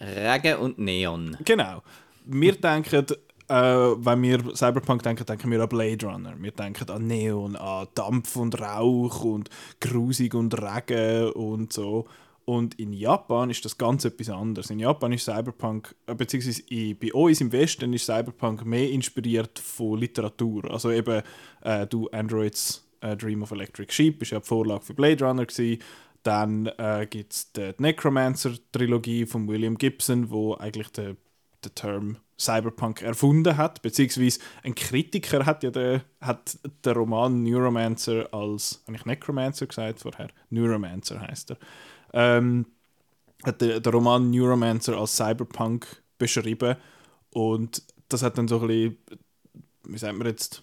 Regen und Neon. Genau. Wir denken äh, wenn wir Cyberpunk denken, denken wir an Blade Runner. Wir denken an Neon, an Dampf und Rauch und Grusig und Regen und so. Und in Japan ist das ganz etwas anderes. In Japan ist Cyberpunk, äh, beziehungsweise bei uns im Westen ist Cyberpunk mehr inspiriert von Literatur. Also eben, äh, du Androids äh, Dream of Electric Sheep ist ja die Vorlage für Blade Runner gewesen. Dann äh, gibt es die Necromancer-Trilogie von William Gibson, wo eigentlich der den Term Cyberpunk erfunden hat, beziehungsweise ein Kritiker hat ja den, hat den Roman Neuromancer als, habe ich Necromancer gesagt vorher? Neuromancer heißt er. Ähm, hat der, der Roman Neuromancer als Cyberpunk beschrieben und das hat dann so ein bisschen, wie sagt man jetzt,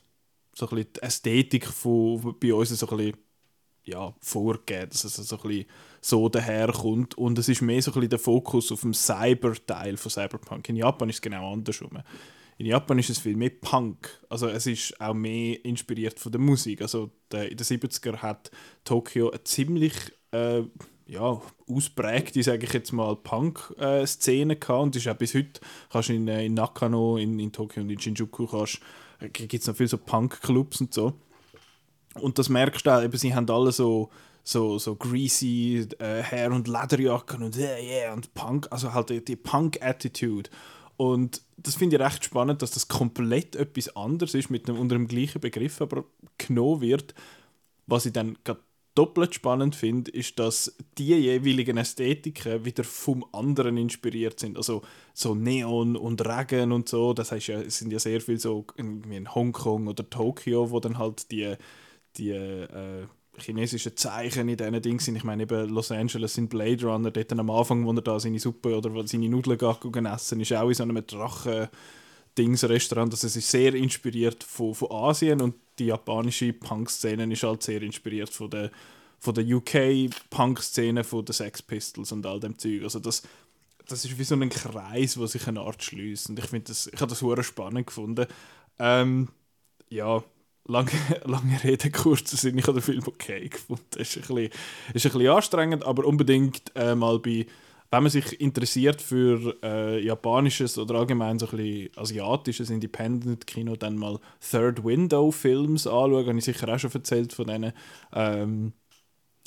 so ein die Ästhetik von, bei uns so ein bisschen ja, vorgegeben, dass es so ein bisschen so daherkommt. Und es ist mehr so ein der Fokus auf dem Cyber-Teil von Cyberpunk. In Japan ist es genau andersrum. In Japan ist es viel mehr Punk. Also es ist auch mehr inspiriert von der Musik. Also in den 70er hat Tokio eine ziemlich äh, ja, ausprägte, sage ich jetzt mal, Punk-Szene gehabt. Und ist auch bis heute, kannst in, äh, in Nakano, in, in Tokio und in Shinjuku, kannst, äh, gibt es noch viele so Punk-Clubs und so. Und das merkst du auch, eben, sie haben alle so, so, so greasy äh, Hair- und Lederjacken und yeah, yeah, und Punk, also halt die, die Punk-Attitude. Und das finde ich recht spannend, dass das komplett etwas anderes ist, mit einem, unter dem gleichen Begriff aber genommen wird. Was ich dann gerade doppelt spannend finde, ist, dass die jeweiligen Ästhetiken wieder vom anderen inspiriert sind. Also so Neon und Regen und so, das heißt ja, es sind ja sehr viel so in Hongkong oder Tokio, wo dann halt die die äh, chinesischen Zeichen in diesen Dingen sind. Ich meine, eben Los Angeles in Blade Runner, dort am Anfang, wo er da seine Suppe oder seine Nudeln essen, ist auch in so einem Drachen. Dings-Restaurant, also es ist sehr inspiriert von, von Asien und die japanische Punk-Szene ist halt sehr inspiriert von der, von der UK-Punk-Szene, von den Sex Pistols und all dem Zeug. Also das, das ist wie so ein Kreis, wo sich eine Art schließt und ich finde das, ich habe das sehr spannend gefunden. Ähm, ja, lange, lange Rede, kurzer Sinn, ich habe den Film okay gefunden. Es ist ein bisschen, ist ein bisschen anstrengend, aber unbedingt äh, mal bei, wenn man sich interessiert für äh, japanisches oder allgemein so ein bisschen asiatisches Independent-Kino, dann mal Third Window-Films anschauen, habe ich sicher auch schon erzählt von denen. Ähm,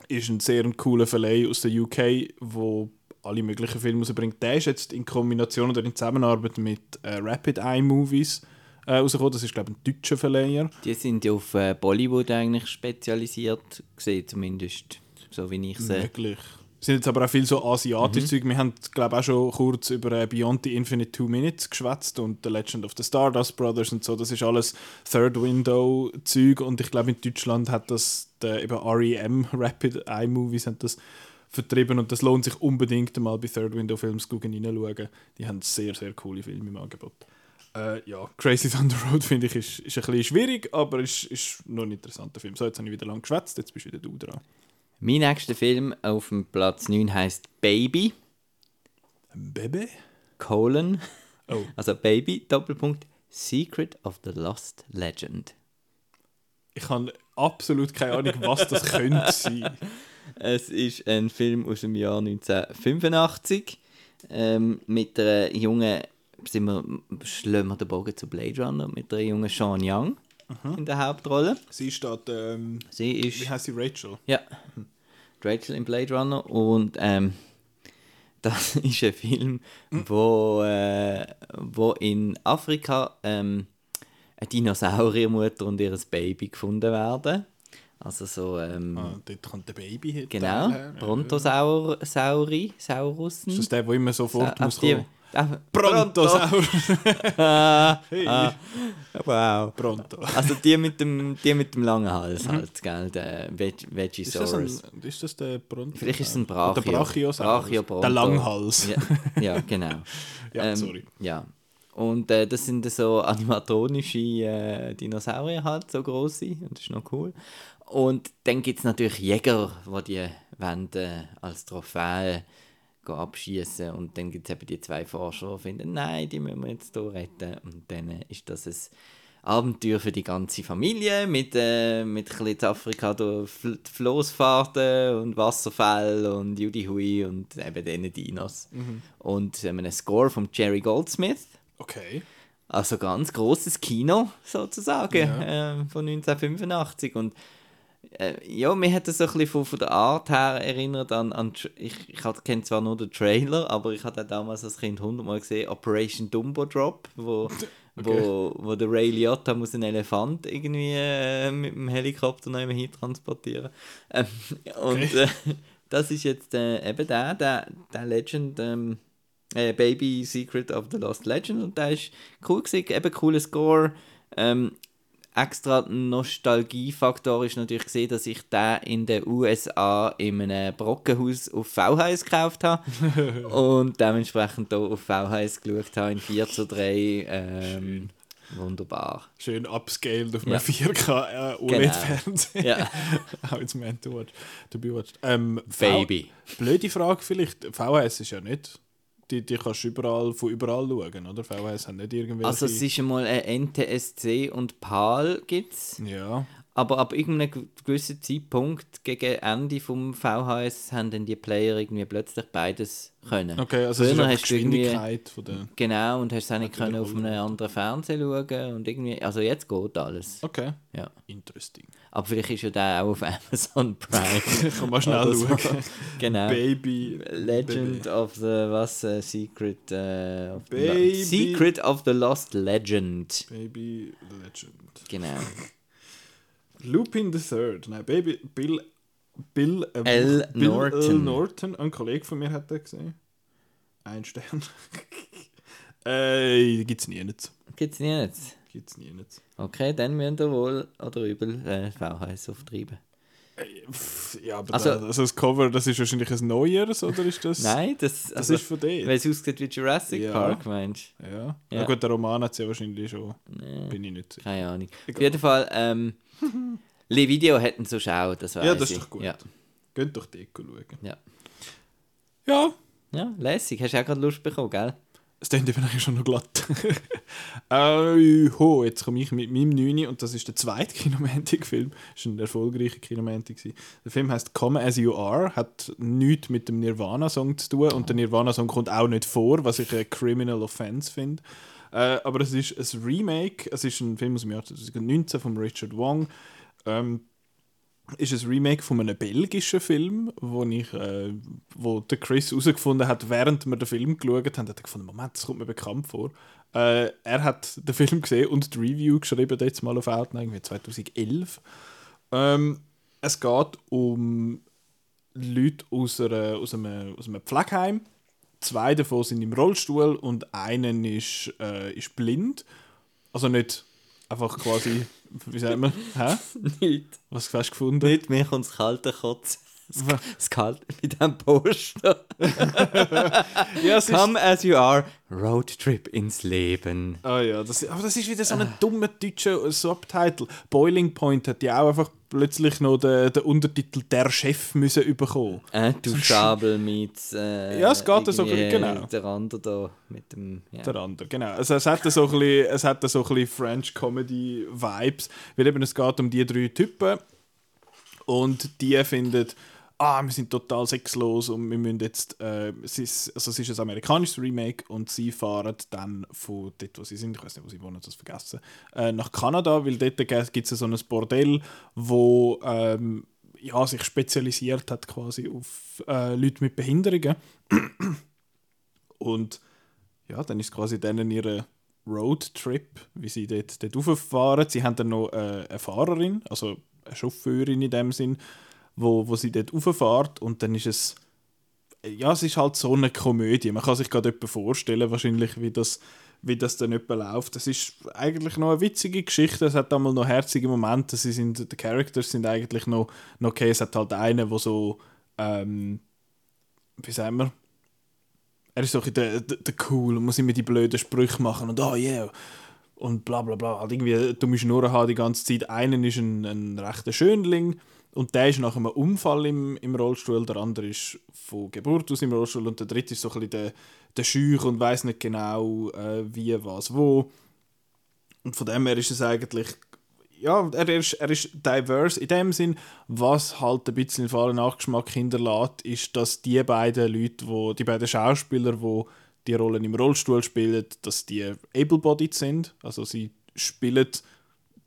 ist ein sehr cooler Verleih aus der UK, wo alle möglichen Filme rausbringt. Der ist jetzt in Kombination oder in Zusammenarbeit mit äh, Rapid Eye Movies äh, rausgekommen. Das ist, glaube ich, ein deutscher Verleiher. Die sind ja auf äh, Bollywood eigentlich spezialisiert gesehen, zumindest so wie ich sie. Möglich. Es sind jetzt aber auch viel so asiatische Zeug. Wir haben, glaube ich, auch schon kurz über äh, Beyond the Infinite Two Minutes geschwätzt und The Legend of the Stardust Brothers und so. Das ist alles Third Window Zeug und ich glaube, in Deutschland hat das der, eben REM Rapid Eye Movies hat das vertrieben und das lohnt sich unbedingt mal bei Third Window Films gucken reinschauen. Die haben sehr, sehr coole Filme im Angebot. Äh, ja, Crazy Thunder Road finde ich ist, ist ein bisschen schwierig, aber ist, ist noch ein interessanter Film. So, jetzt habe ich wieder lang geschwätzt, jetzt bist wieder du dran. Mein nächster Film auf dem Platz 9 heißt Baby, Baby? Colon, Oh. also Baby, Doppelpunkt, Secret of the Lost Legend. Ich habe absolut keine Ahnung, was das könnte sein. Es ist ein Film aus dem Jahr 1985 ähm, mit einer jungen, sind wir, schlagen wir den Bogen zu Blade Runner, mit einer jungen Sean Young in der Hauptrolle. Sie steht, ähm, Sie wie ist heißt sie, Rachel? Ja, Rachel in Blade Runner und ähm, das ist ein Film, wo, äh, wo in Afrika ähm, eine Dinosauriermutter und ihr Baby gefunden werden. Also so, ähm, Ah, dort kommt der Baby her. genau, her. Brontosaur, Sauri, Saurussen. Ist das der, der immer sofort Sa- muss kommen? Ah, Brontosaurus! hey. Ah, wow. Bronto. Also die mit dem, die mit dem langen Hals halt, gell, der Veg Ist das, Vegisaurus. ein, ist das der Bronto? Vielleicht ist es ein Brachio. Der Brachiosaurus. Brachiobronto. Der Langhals. Ja, ja genau. Ja, Ähm, sorry. Ja. Und äh, das sind so animatronische äh, Dinosaurier halt, so große. Und das ist noch cool. Und dann gibt es natürlich Jäger, die die wollen, äh, als Trophäe abschießen Und dann gibt es eben die zwei Forscher, die finden, nein, die müssen wir jetzt hier retten. Und dann äh, ist das ein Abenteuer für die ganze Familie mit, äh, mit ein bisschen Afrika durch Fl Flossfahrten und Wasserfälle und Judy Hui und eben diesen Dinos. Und ähm, einen Score von Jerry Goldsmith. Okay. Also ganz großes Kino sozusagen ähm, von 1985 und äh, ja, mir hat das so ein bisschen von, von der Art her erinnert an, an ich, ich kenne zwar nur den Trailer, aber ich hatte damals als Kind hundertmal gesehen Operation Dumbo Drop, wo, wo, wo der Ray Liotta muss einen Elefant irgendwie äh, mit dem Helikopter noch hin transportieren. Ähm, und äh, das ist jetzt äh, eben der, der, der Legend, ähm, äh, Baby Secret of the Lost Legend und der ist cool gewesen, eben cooler Score. Ähm, extra Nostalgiefaktor ist natürlich gesehen, dass ich den in den USA in einem Brockenhaus auf VHS gekauft habe und dementsprechend hier auf VHS geschaut habe in 4 zu 3. Ähm, wunderbar. Schön upscaled auf einem Ja. 4K äh, OLED-Fernsehen. Ja. How it's meant to, watch, to be watched. Ähm, Baby. Blöde Frage vielleicht. VHS ist ja nicht... Die, die kannst du überall, von überall schauen, oder? VHS haben nicht irgendwelche... Also es ist einmal ein NTSC und PAL gibt's. ja. Aber ab irgendeinem ge- gewissen Zeitpunkt, gegen Ende vom VHS, haben dann die Player irgendwie plötzlich beides können. Okay, also es ist Früher du irgendwie- Geschwindigkeit von der... Genau, und hast es auch nicht können auf einem anderen Fernseher schauen und irgendwie, also jetzt geht alles. Okay. Ja. Interesting. Aber vielleicht ist ja der auch auf Amazon Prime. Kann man schnell so. schauen. genau. Baby... Legend of the, was, äh, Secret, äh, of the, Baby- Secret of the Lost Legend. Baby Legend. Genau. Lupin the Third. Nein, Baby... Bill... Bill... ähm, L. Bill Norton. L. Norton. Ein Kollege von mir hat den gesehen. Ein Stern. äh, gibt's nie nicht. Gibt's nicht. Gibt's nie nicht. Okay, dann müssen wir wohl oder übel äh, VHS auftreiben. Ja, aber Also- also, also das Cover, das ist wahrscheinlich ein neueres, oder ist das... Nein, das, Das also, ist von dort. Weil es aussieht wie Jurassic Ja. Park, meinst Ja. ja. Ja. gut, der Roman hat es ja wahrscheinlich schon. Bin ich nicht du? sicher. Keine Ahnung. Auf jeden Fall, ähm, Le Video hätten so schauen, das weiß Ja, das ist ich. doch gut. Ja. Geht doch Deko schauen. Ja. Ja, ja, lässig. Hast du auch gerade Lust bekommen, gell? es klingt eben eigentlich schon noch glatt. äh, ho, jetzt komme ich mit meinem 9 und das ist der zweite Kinomantic-Film. Das war ein erfolgreicher Kinomantic. Der Film heißt Come As You Are, hat nichts mit dem Nirvana-Song zu tun und der Nirvana-Song kommt auch nicht vor, was ich ein Criminal Offense finde. Äh, aber es ist ein Remake, es ist ein Film aus dem Jahr 2019 von Richard Wong. Ähm, ist ein Remake von einem belgischen Film, wo ich, äh, wo der Chris herausgefunden hat, während wir den Film geschaut haben, hat er gefunden, Moment, das kommt mir bekannt vor. Äh, er hat den Film gesehen und die Review geschrieben, jetzt mal auf Outline, irgendwie 2011. Ähm, es geht um Leute aus, einer, aus, einem, aus einem Pflegeheim. Zwei davon sind im Rollstuhl und einen ist, äh, ist blind. Also nicht einfach quasi, wie sagt man, hä? Nicht. Was hast du gefunden? Nicht, mir kommt das kalte Kotz. Das kalte mit dem Poster. Ja, es Come as you are, Roadtrip ins Leben. ah ja, das, aber das ist wieder so ein dummer deutscher Subtitle. Boiling Point hat ja auch einfach plötzlich noch den, den Untertitel «Der Chef» müssen bekommen. Äh, du Schabel mit. Äh, Ja, es geht so, genau. Der andere da mit dem. Ja. Der andere, genau. Also es hat so ein bisschen, es hat so ein bisschen French Comedy Vibes, weil eben es geht um die drei Typen und die finden, ah, wir sind total sexlos und wir müssen jetzt, äh, es ist, also es ist ein amerikanisches Remake und sie fahren dann von dort, wo sie sind, ich weiß nicht, wo sie wohnen, das vergessen, äh, nach Kanada, weil dort gibt es so ein Bordell, wo ähm, ja, sich spezialisiert hat quasi auf äh, Leute mit Behinderungen und ja, dann ist quasi denen ihre Roadtrip, wie sie dort, dort rauffahren. Sie haben dann noch äh, eine Fahrerin, also eine Chauffeurin in dem Sinn, wo, wo sie dort rauffährt und dann ist es ja, es ist halt so eine Komödie. Man kann sich gerade etwa vorstellen, wahrscheinlich, wie das, wie das dann etwa läuft. Es ist eigentlich noch eine witzige Geschichte. Es hat einmal noch herzige Momente. Sie sind, die Characters sind eigentlich noch, noch okay. Es hat halt einen, der so, ähm, wie sagen wir, er ist so ein der, der, der cool und muss immer die blöden Sprüche machen und oh yeah und bla bla bla. Halt irgendwie dumme Schnurren haben die ganze Zeit. Einen ist ein, ein rechter Schönling und der ist nach einem Unfall im, im Rollstuhl, der andere ist von Geburt aus im Rollstuhl und der dritte ist so ein bisschen der, der Scheuch und weiß nicht genau äh, wie, was, wo. Und von dem her ist es eigentlich ja, er ist, er ist diverse in dem Sinn, was halt ein bisschen einen fahlen Nachgeschmack hinterlässt, ist, dass die beiden Leute, wo, die beiden Schauspieler, die die Rollen im Rollstuhl spielen, dass die able-bodied sind. Also sie spielen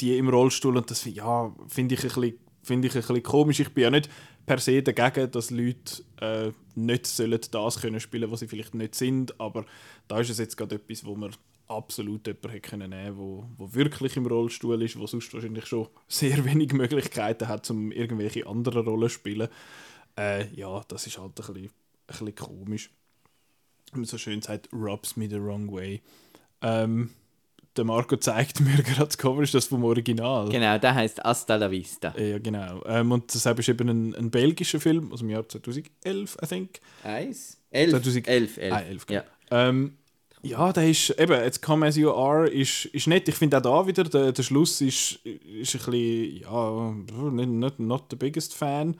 die im Rollstuhl und das ja, finde ich, ein bisschen- finde ich ein bisschen komisch. Ich bin ja nicht per se dagegen, dass Leute äh, nicht sollen das können spielen, was sie vielleicht nicht sind, aber da ist es jetzt gerade etwas, wo man absolut jemanden können nehmen wo, wo wirklich im Rollstuhl ist, wo sonst wahrscheinlich schon sehr wenig Möglichkeiten hat, um irgendwelche anderen Rollen zu spielen. Äh, ja, das ist halt ein bisschen, ein bisschen komisch. Wie man so schön sagt, rubs me the wrong way. Ähm, der Marco zeigt mir gerade das Cover, ist das vom Original? Genau, der heißt Hasta la Vista. Ja, genau. Ähm, und das ist eben ein, ein belgischer Film aus dem Jahr 2011, I think. Eins? Elf. 2000 elf, elf. Ah, elf, ja. Ähm, ja, der ist, eben, jetzt Come As You Are ist, ist nett. Ich finde auch da wieder, der, der Schluss ist, ist ein bisschen, ja, nicht, nicht not the biggest fan.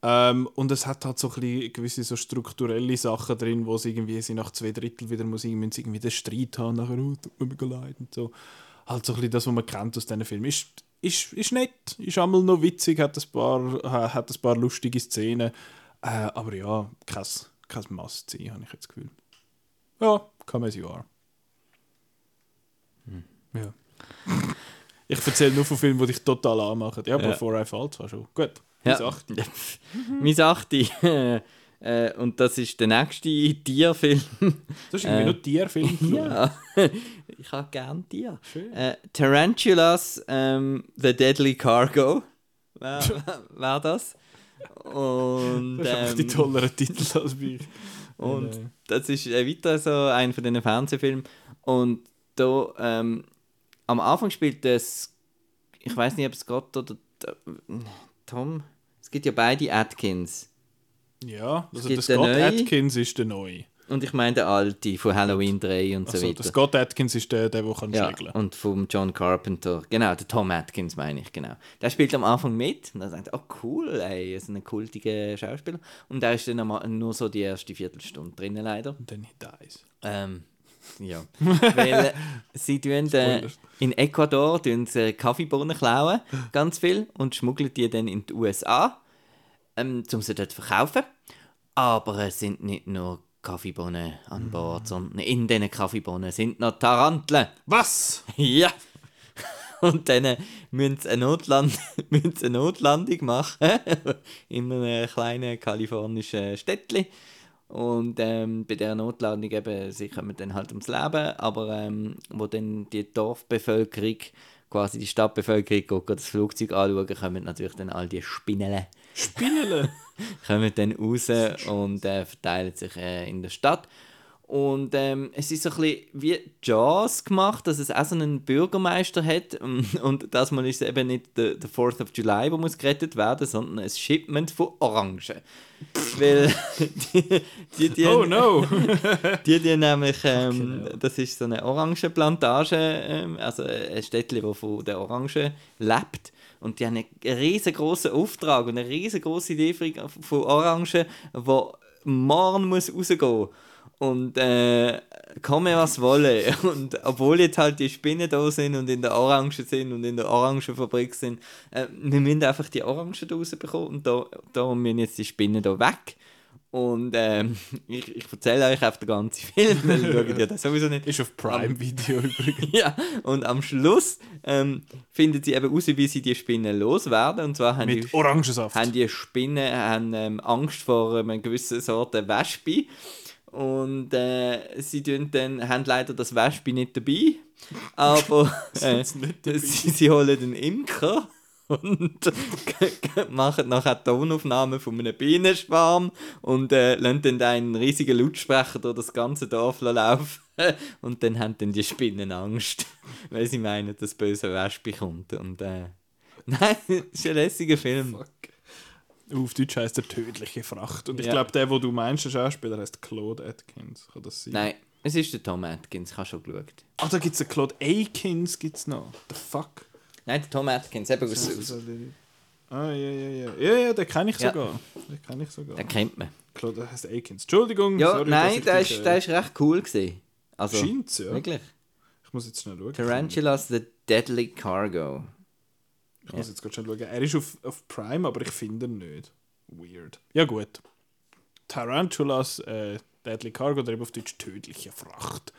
Ähm, und es hat halt so ein gewisse so strukturelle Sachen drin, wo sie irgendwie sie nach zwei Drittel wieder Musik müssen sie irgendwie den Streit haben, nachher, oh, tut mir leid und so. Halt so ein das, was man kennt aus diesen Filmen. Ist, ist, ist nett, ist einmal noch witzig, hat ein paar, ha- hat ein paar lustige Szenen. Äh, aber ja, kein, kein Must-See, habe ich jetzt das Gefühl. Ja, come as you are. Ja. Ich erzähle nur von Filmen, die dich total anmachen. Ja, Ja. Before I Fall zwar schon. Gut. Ja. Mein achte. äh, und das ist der nächste Tierfilm. Das ist irgendwie Äh, nur Tierfilm. ja, ich habe gern Tier. Äh, Tarantulas, ähm, The Deadly Cargo. Wer, wer das? Und, Das ist einfach die ähm, tolleren Titel als bei Und Äh, das ist äh, weiter so ein von diesen Fernsehfilmen. Und da ähm, am Anfang spielt das, ich weiß nicht, ob es Gott oder Tom, es gibt ja beide Atkins. Ja, also der Scott neuen. Atkins ist der neue. Und ich meine der alte von Halloween 3 und so Also, der weiter. Scott Atkins ist der, der, der kann Ja, schlägeln und vom John Carpenter. Genau, der Tom Atkins meine ich, genau. Der spielt am Anfang mit und dann sagt oh cool, ey, er ist ein kultiger Schauspieler. Und da ist dann nur so die erste Viertelstunde drinnen leider. Und dann he dies. Ähm, ja. Weil äh, sie tun, äh, in Ecuador tun sie Kaffeebohnen klauen, ganz viel, und schmuggeln die dann in die USA, ähm, um sie dort zu verkaufen. Aber es sind nicht nur Kaffeebohnen an Bord, sondern in diesen Kaffeebohnen sind noch Taranteln. Was? Ja. Und dann äh, müssen sie eine, Notland müssen sie eine Notlandung machen in einem kleinen kalifornischen Städtchen. Und ähm, bei der Notlandung eben, sie kommen dann halt ums Leben, aber ähm, wo dann die Dorfbevölkerung, quasi die Stadtbevölkerung, geht, das Flugzeug anschauen, kommen natürlich dann all die Spinnele Spinnele. kommen dann raus und äh, verteilen sich äh, in der Stadt. Und ähm, es ist so ein bisschen wie Jaws gemacht, dass es auch so einen Bürgermeister hat. Und das Mal ist es eben nicht der, der 4th of July, der muss gerettet werden, sondern ein Shipment von Orangen. Weil die, die, die, oh no. die, die nämlich, ähm, das ist so eine Orangenplantage, ähm, also ein Städtchen, das von der Orange lebt. Und die haben einen riesengroßen Auftrag und eine riesengroße Lieferung von Orangen, die morgen muss rausgehen und äh, komme was wolle. Und obwohl jetzt halt die Spinnen da sind und in der Orange sind und in der Orangenfabrik sind, äh, wir müssen einfach die Orangen da rausbekommen und da, da müssen jetzt die Spinnen da weg. Und ähm, ich, ich erzähle euch auf den ganzen Film, weil schaut ja das sowieso nicht. ist auf Prime Video übrigens. Ja, und am Schluss ähm, finden sie eben raus, wie sie die Spinnen loswerden. Und zwar haben die, Mit Orangensaft. haben die Spinnen haben, ähm, Angst vor einer gewissen Sorte Wespe. Und äh, sie tun dann, haben leider das Wespe nicht dabei. Aber äh, nicht dabei? sie, sie holen den Imker und machen nachher Tonaufnahmen von einem Bienenschwarm und äh, lassen dann einen riesigen Lautsprecher durch das ganze Dorf laufen. Und dann haben dann die Spinnen Angst, weil sie meinen, dass böse Wespe kommt. Und äh, nein, das ist ein lässiger Film. Auf Deutsch heißt er tödliche Fracht. Und ich Ja. glaube, der, wo du meinst, der Schauspieler heißt Claude Atkins. Kann das sein? Nein, es ist der Tom Atkins, ich habe schon geschaut. Ah, da gibt es einen Claude Akins gibt's noch. The fuck? Nein, der Tom Atkins, eben aus, aus, Ah, ja, ja, ja. Ja, ja, den kenne ich Ja. sogar. Den kenne ich sogar. den kennt man. Claude heißt Akins. Entschuldigung. Ja, sorry, nein, der ist, äh, der ist recht cool gewesen. Also, Scheint's, ja. Wirklich. Ich muss jetzt schnell schauen. Tarantulas The Deadly Cargo. Ich muss jetzt gerade schnell schauen. Er ist auf, auf Prime, aber ich finde ihn nicht. Weird. Ja, gut. Tarantulas, äh, Deadly Cargo, oder eben auf Deutsch Tödliche Fracht.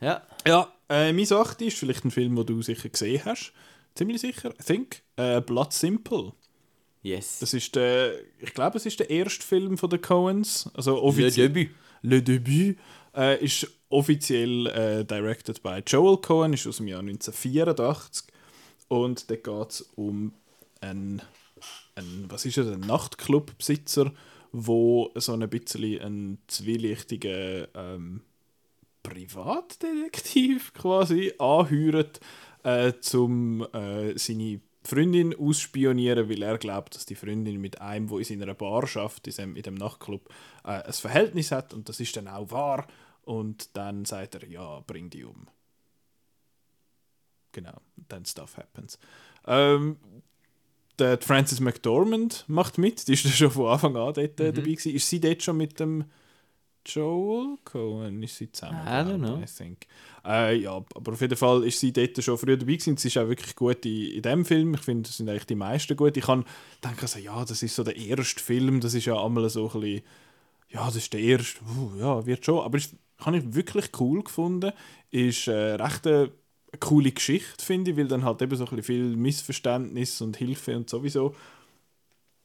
Ja. Ja, äh, mein achte ist vielleicht ein Film, den du sicher gesehen hast. Ziemlich sicher, I think. Äh, Blood Simple. Yes. Das ist der, ich glaube, es ist der erste Film von den Coens. Also Le offiziell. Debut. Le Debut äh, ist offiziell äh, directed by Joel Cohen, ist aus dem Jahr 1984 und da geht es um einen, einen, was ist er, einen Nachtclubbesitzer, wo so ein bisschen einen zwielichtigen ähm, Privatdetektiv quasi anheuert, äh, um äh, seine Freundin ausspionieren, weil er glaubt, dass die Freundin mit einem, wo in seiner Bar schafft, in dem, in dem Nachtclub, äh, ein Verhältnis hat und das ist dann auch wahr. Und dann sagt er, ja, bring die um. Genau, dann stuff happens. Ähm, der Frances McDormand macht mit, die ist schon von Anfang an dort äh, dabei gewesen. Ist sie dort schon mit dem Joel Cohen? Ist sie zusammen? I don't know. I think. Äh, ja, aber auf jeden Fall ist sie dort schon früher dabei gewesen. Sie ist auch wirklich gut in, in dem Film. Ich finde, das sind eigentlich die meisten gut. Ich kann denken, also, ja, das ist so der erste Film. Das ist ja einmal so ein bisschen, ja, das ist der erste. Uh, ja, wird schon. Aber ist, habe ich wirklich cool gefunden. Ist äh, recht eine, coole Geschichte, finde ich, weil dann halt eben so ein viel Missverständnis und Hilfe und sowieso.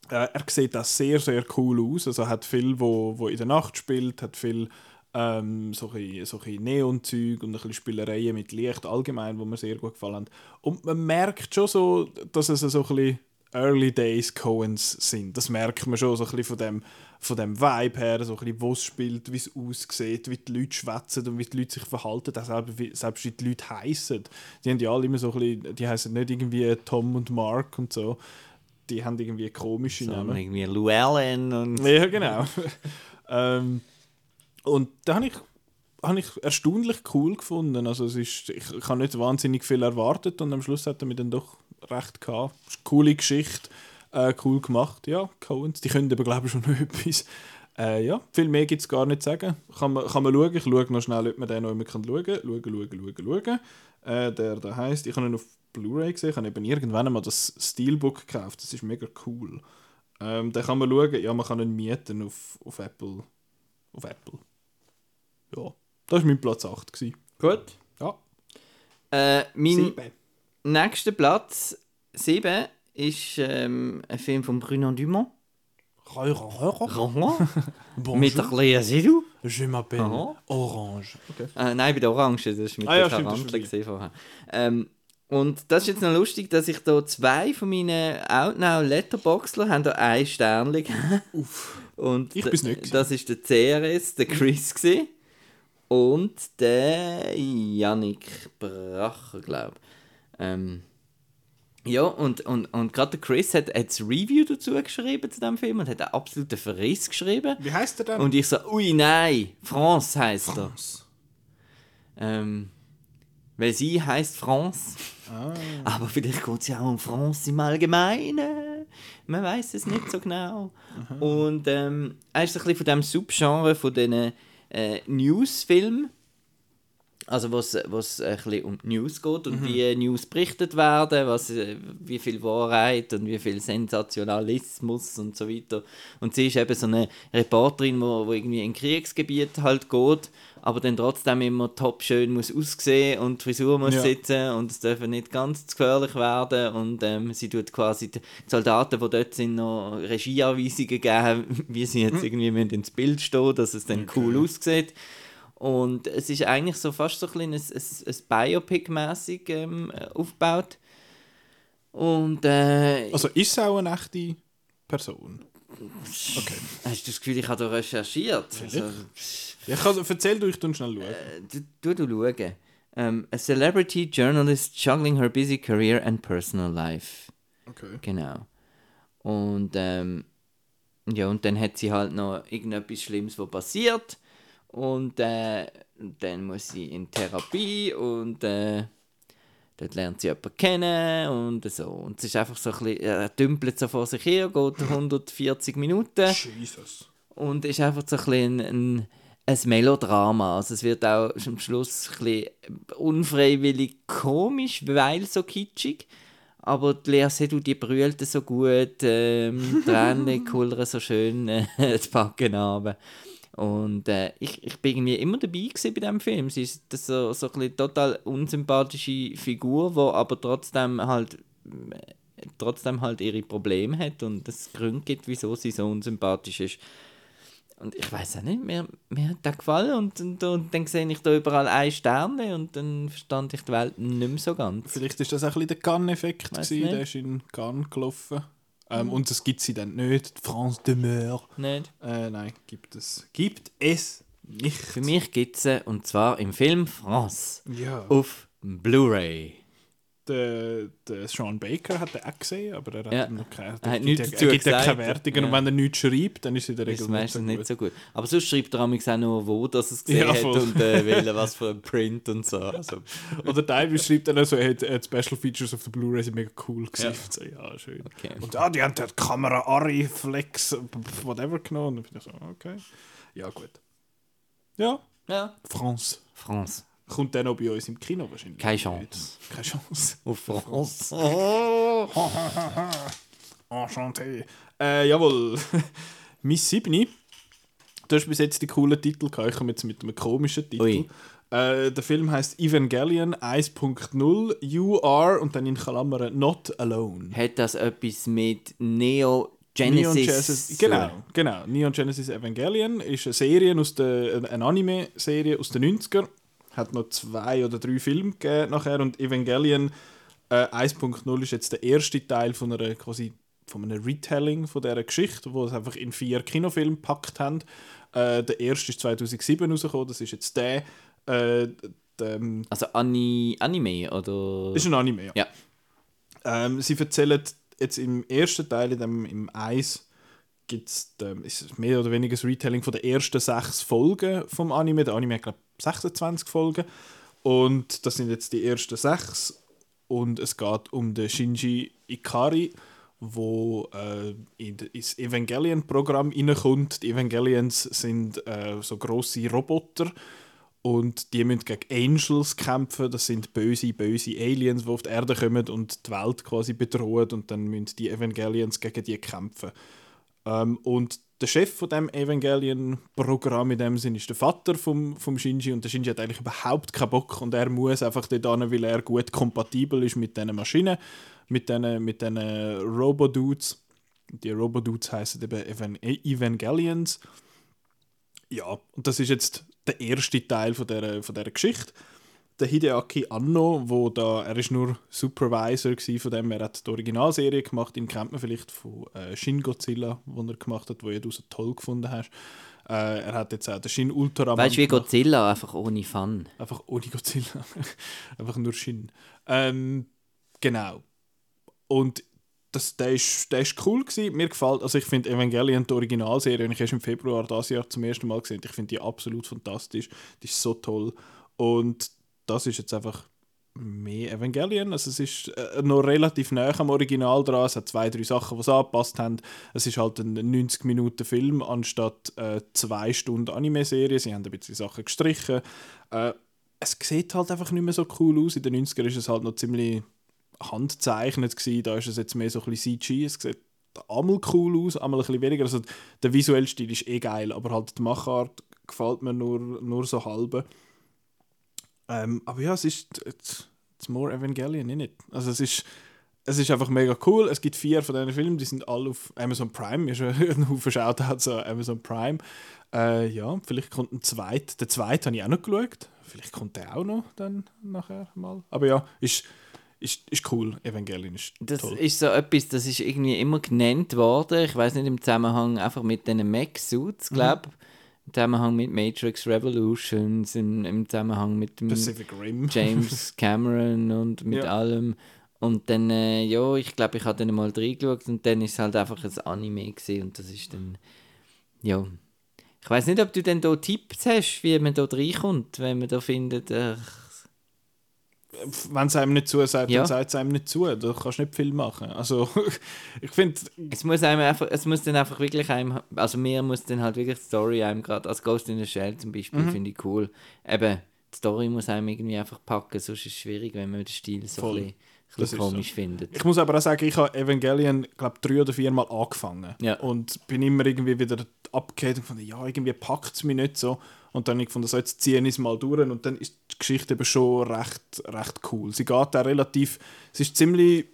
Äh, er sieht auch sehr, sehr cool aus. Also hat viel, wo, wo in der Nacht spielt, hat viel ähm, so ein, so ein Neonzeug und ein bisschen Spielereien mit Licht allgemein, wo mir sehr gut gefallen haben. Und man merkt schon so, dass es so ein bisschen Early Days Coens sind. Das merkt man schon so ein bisschen von dem, von dem Vibe her, so ein bisschen, wo es spielt, wie es aussieht, wie die Leute schwätzen und wie die Leute sich verhalten, auch selbst, wie, selbst wie die Leute heißen. Die haben ja alle immer so ein bisschen, die heißen nicht irgendwie Tom und Mark und so. Die haben irgendwie komische So, Namen. irgendwie Llewellyn und... Ja, genau. ähm, und da habe ich, hab ich erstaunlich cool gefunden. Also es ist, ich, ich habe nicht wahnsinnig viel erwartet und am Schluss hat er mir dann doch recht gehabt. Coole Geschichte, äh, cool gemacht. Ja, Coens, die können aber glaube ich schon noch etwas. Äh, ja, viel mehr gibt es gar nicht zu sagen. Kann man, kann man schauen. Ich schaue noch schnell, ob man den noch immer schauen kann. Schauen, schauen, schauen, schauen. Äh, der da heisst, ich habe ihn auf Blu-ray gesehen, ich habe eben irgendwann einmal das Steelbook gekauft. Das ist mega cool. Ähm, den kann man schauen, ja, man kann ihn mieten auf, auf Apple. Auf Apple. Ja, das war mein Platz 8. Gewesen. Gut. Ja, Äh, mein sieben. nächster Platz, 7, ist ähm, ein Film von Bruno Dumont. Bonjour. Mit der Lea Seydoux. Je m'appelle Aha. Orange. Okay. Äh, nein, bei der Orange, das ist mit Ah ja, der ist Tarantel vorher. Ähm, und das ist jetzt noch lustig, dass ich da zwei von meinen Outnow Letterboxler haben da ein Stern gegeben. Und Ich bin's nicht. Das ist der CRS, der Chris gewesen. und der Yannick Bracher, glaube ich. Ähm, ja, und, und, und gerade der Chris hat, hat das Review dazu geschrieben zu dem Film und hat einen absoluten Verriss geschrieben. Wie heißt der denn? Und ich so, ui nein, France heißt er. Ähm, weil sie heißt France. Aber vielleicht geht es ja auch um France im Allgemeinen. Man weiß es nicht so genau. Und ähm, er ist ein bisschen von dem Subgenre von diesen äh, Newsfilmen. Also was was ein bisschen um die News geht und wie News berichtet werden, was, äh, wie viel Wahrheit und wie viel Sensationalismus und so weiter. Und sie ist eben so eine Reporterin, wo, wo irgendwie in Kriegsgebiet halt geht, aber dann trotzdem immer top schön muss aussehen und die Frisur muss Ja. sitzen und es darf nicht ganz zu gefährlich werden und ähm, sie tut quasi die Soldaten, die dort sind, noch Regieanweisungen geben, wie sie jetzt irgendwie müssen ins Bild stehen, dass es dann cool aussieht. Und es ist eigentlich so fast so ein, ein, ein, ein Biopic-mäßig ähm, aufgebaut. Und äh, Also ist es auch eine echte Person? Okay. hast du das Gefühl, ich habe da recherchiert? Also, ich kann, erzähl du, ich tu schnell schauen. du, du, du schauen. Ähm, a celebrity journalist juggling her busy career and personal life. Okay. Genau. Und ähm, ja, und dann hat sie halt noch irgendetwas Schlimmes, was passiert. Und äh, dann muss sie in Therapie und äh, dort lernt sie jemanden kennen und so. Und es ist einfach so ein bisschen, er dümpelt so vor sich her, geht 140 Minuten Jesus. und ist einfach so ein bisschen ein, ein, Melodrama. Also es wird auch am Schluss ein bisschen unfreiwillig komisch, weil so kitschig. aber die Lea Seydoux, die brüllte so gut, ähm, die Tränen kullern so schön äh, die Backen runter. Und äh, ich, ich bin irgendwie immer dabei gewesen bei diesem Film. Sie ist das so, so ein bisschen total unsympathische Figur, die aber trotzdem halt äh, trotzdem halt ihre Probleme hat und es Gründe gibt, wieso sie so unsympathisch ist. Und ich weiß auch nicht, mir, mir hat das gefallen und, und, und dann sehe ich da überall ein Sterne und dann verstand ich die Welt nicht mehr so ganz. Vielleicht ist das auch ein bisschen der Cannes-Effekt, nicht. der ist in Cannes gelaufen. Ähm, Und es gibt sie dann nicht, France de Meur. Nicht? Äh, nein, gibt es. Gibt es nicht. Für mich gibt es sie, und zwar im Film France, Ja. auf Blu-ray. Der, der Sean Baker hat den auch gesehen, aber er hat Ja. noch keine, Er hat nichts dazu er gibt ja gesagt. keine Wertungen. Und Ja. wenn er nichts schreibt, dann ist in der Das Regel ist nicht so meistens gut. nicht so gut. Aber sonst schreibt er auch nur, wo dass er es gesehen Ja, hat und äh, wählen, was für ein Print und so. Also, Oder teilweise schreibt er dann so, er hat, er hat Special Features auf der Blu-ray sind mega cool gewesen. Ja. Ja, schön. Okay. Und ah, die haben die Kamera Ari Flex, whatever genommen. Und dann bin ich so, okay. Ja, gut. Ja, ja. France. France. Kommt dann auch bei uns im Kino wahrscheinlich. Keine. Chance. Keine Chance. Auf France. Enchanté. Äh, jawohl. Miss Sibni. Du hast bis jetzt die coolen Titel gehabt. Ich komme jetzt mit einem komischen Titel. Ui. Äh, der Film heißt Evangelion 1.0 You Are und dann in Klammern Not Alone. Hat das etwas mit Neo Genesis? Neon Genesis, genau, genau. Neon Genesis Evangelion ist eine Serie aus der, eine Anime-Serie aus den 90er. Hat noch zwei oder drei Filme gegeben nachher und Evangelion äh, 1.0 ist jetzt der erste Teil von einer quasi von einem Retelling von dieser Geschichte, wo es einfach in vier Kinofilme gepackt haben. Äh, der erste ist 2007 rausgekommen, das ist jetzt der. Äh, der ähm, Also Ani Anime oder? ist ein Anime, ja. Ja. Ähm, sie erzählen jetzt im ersten Teil, in dem, im Eis, gibt es ist mehr oder weniger das Retelling von den ersten sechs Folgen vom Anime. Der Anime hat, glaube 26 Folgen. Und das sind jetzt die ersten sechs. Und es geht um den Shinji Ikari, wo äh, in d- ins Evangelion-Programm reinkommt. Die Evangelions sind äh, so grosse Roboter und die müssen gegen Angels kämpfen. Das sind böse, böse Aliens, die auf die Erde kommen und die Welt quasi bedrohen. Und dann müssen die Evangelions gegen die kämpfen. Ähm, und der Chef von dem Evangelion-Programm in dem Sinn ist der Vater vom, vom Shinji und der Shinji hat eigentlich überhaupt keinen Bock und er muss einfach dort hin, weil er gut kompatibel ist mit diesen Maschinen, mit diesen mit diesen Robo-Dudes. Die Robo-Dudes heißen eben Evan Evangelions. Ja, und das ist jetzt der erste Teil von der, von dieser Geschichte. Der Hideaki Anno, wo da, er ist nur Supervisor von dem, er hat die Originalserie gemacht, ihn kennt man vielleicht von äh, Shin Godzilla, wo er gemacht hat, wo du so toll gefunden hast. Äh, er hat jetzt auch den Shin Ultraman Weißt du, wie gemacht. Godzilla, einfach ohne Fun. Einfach ohne Godzilla. Einfach nur Shin. Ähm, genau. Und das, der, ist, der ist cool gewesen. Mir gefällt, also ich finde Evangelion, die Originalserie, und ich erst im Februar dieses Jahr zum ersten Mal gesehen, ich finde die absolut fantastisch. Die ist so toll. Und das ist jetzt einfach mehr Evangelion. Also es ist äh, noch relativ nah am Original dran. Es hat zwei, drei Sachen, die angepasst haben. Es ist halt ein 90 Minuten Film anstatt äh, zwei Stunden Anime-Serie. Sie haben ein bisschen Sachen gestrichen. Äh, es sieht halt einfach nicht mehr so cool aus. In den 90ern ist es halt noch ziemlich handzeichnet gewesen. Da ist es jetzt mehr so ein bisschen CG. Es sieht einmal cool aus, einmal ein bisschen weniger. Also der visuelle Stil ist eh geil, aber halt die Machart gefällt mir nur, nur so halbe. Ähm, aber ja, es ist it's, more Evangelion, nicht? Also es ist, es ist einfach mega cool. Es gibt vier von diesen Filmen, die sind alle auf Amazon Prime. Mir ist ein Haufen Shoutouts an Amazon Prime. Äh, ja, vielleicht kommt ein zweiter. Der zweite habe ich auch noch geschaut. Vielleicht kommt der auch noch dann nachher mal. Aber ja, ist, ist, ist cool. Evangelion ist Das toll. ist so etwas, das ist irgendwie immer genannt worden. Ich weiß nicht, im Zusammenhang einfach mit diesen Mech-Suits, Mhm. Im Zusammenhang mit Matrix Revolutions, im, im Zusammenhang mit dem. James Cameron und mit Ja. allem. Und dann, äh, ja, ich glaube, ich habe dann mal reingeschaut und dann ist es halt einfach ein Anime gewesen und das ist dann, ja. Ich weiß nicht, ob du denn da Tipps hast, wie man da reinkommt, wenn man da findet, äh, Wenn es einem nicht zusagt, Ja. dann sagt es einem nicht zu. Da kannst du nicht viel machen. Also, ich finde, es muss einem einfach, es muss dann einfach wirklich einem, also mir muss dann halt wirklich die Story einem gerade, als Ghost in the Shell zum Beispiel, Mhm. finde ich cool. Eben, die Story muss einem irgendwie einfach packen, sonst ist es schwierig, wenn man den Stil so Voll. ein bisschen, Das komisch so. findet. Ich muss aber auch sagen, ich habe Evangelion, glaube drei oder vier Mal angefangen. Ja. Und bin immer irgendwie wieder abgekehrt und fand, ja, irgendwie packt es mich nicht so. Und dann habe ich gefunden, so, jetzt ziehe ich es mal durch. Und dann ist die Geschichte eben schon recht, recht cool. Sie geht auch relativ, es ist ziemlich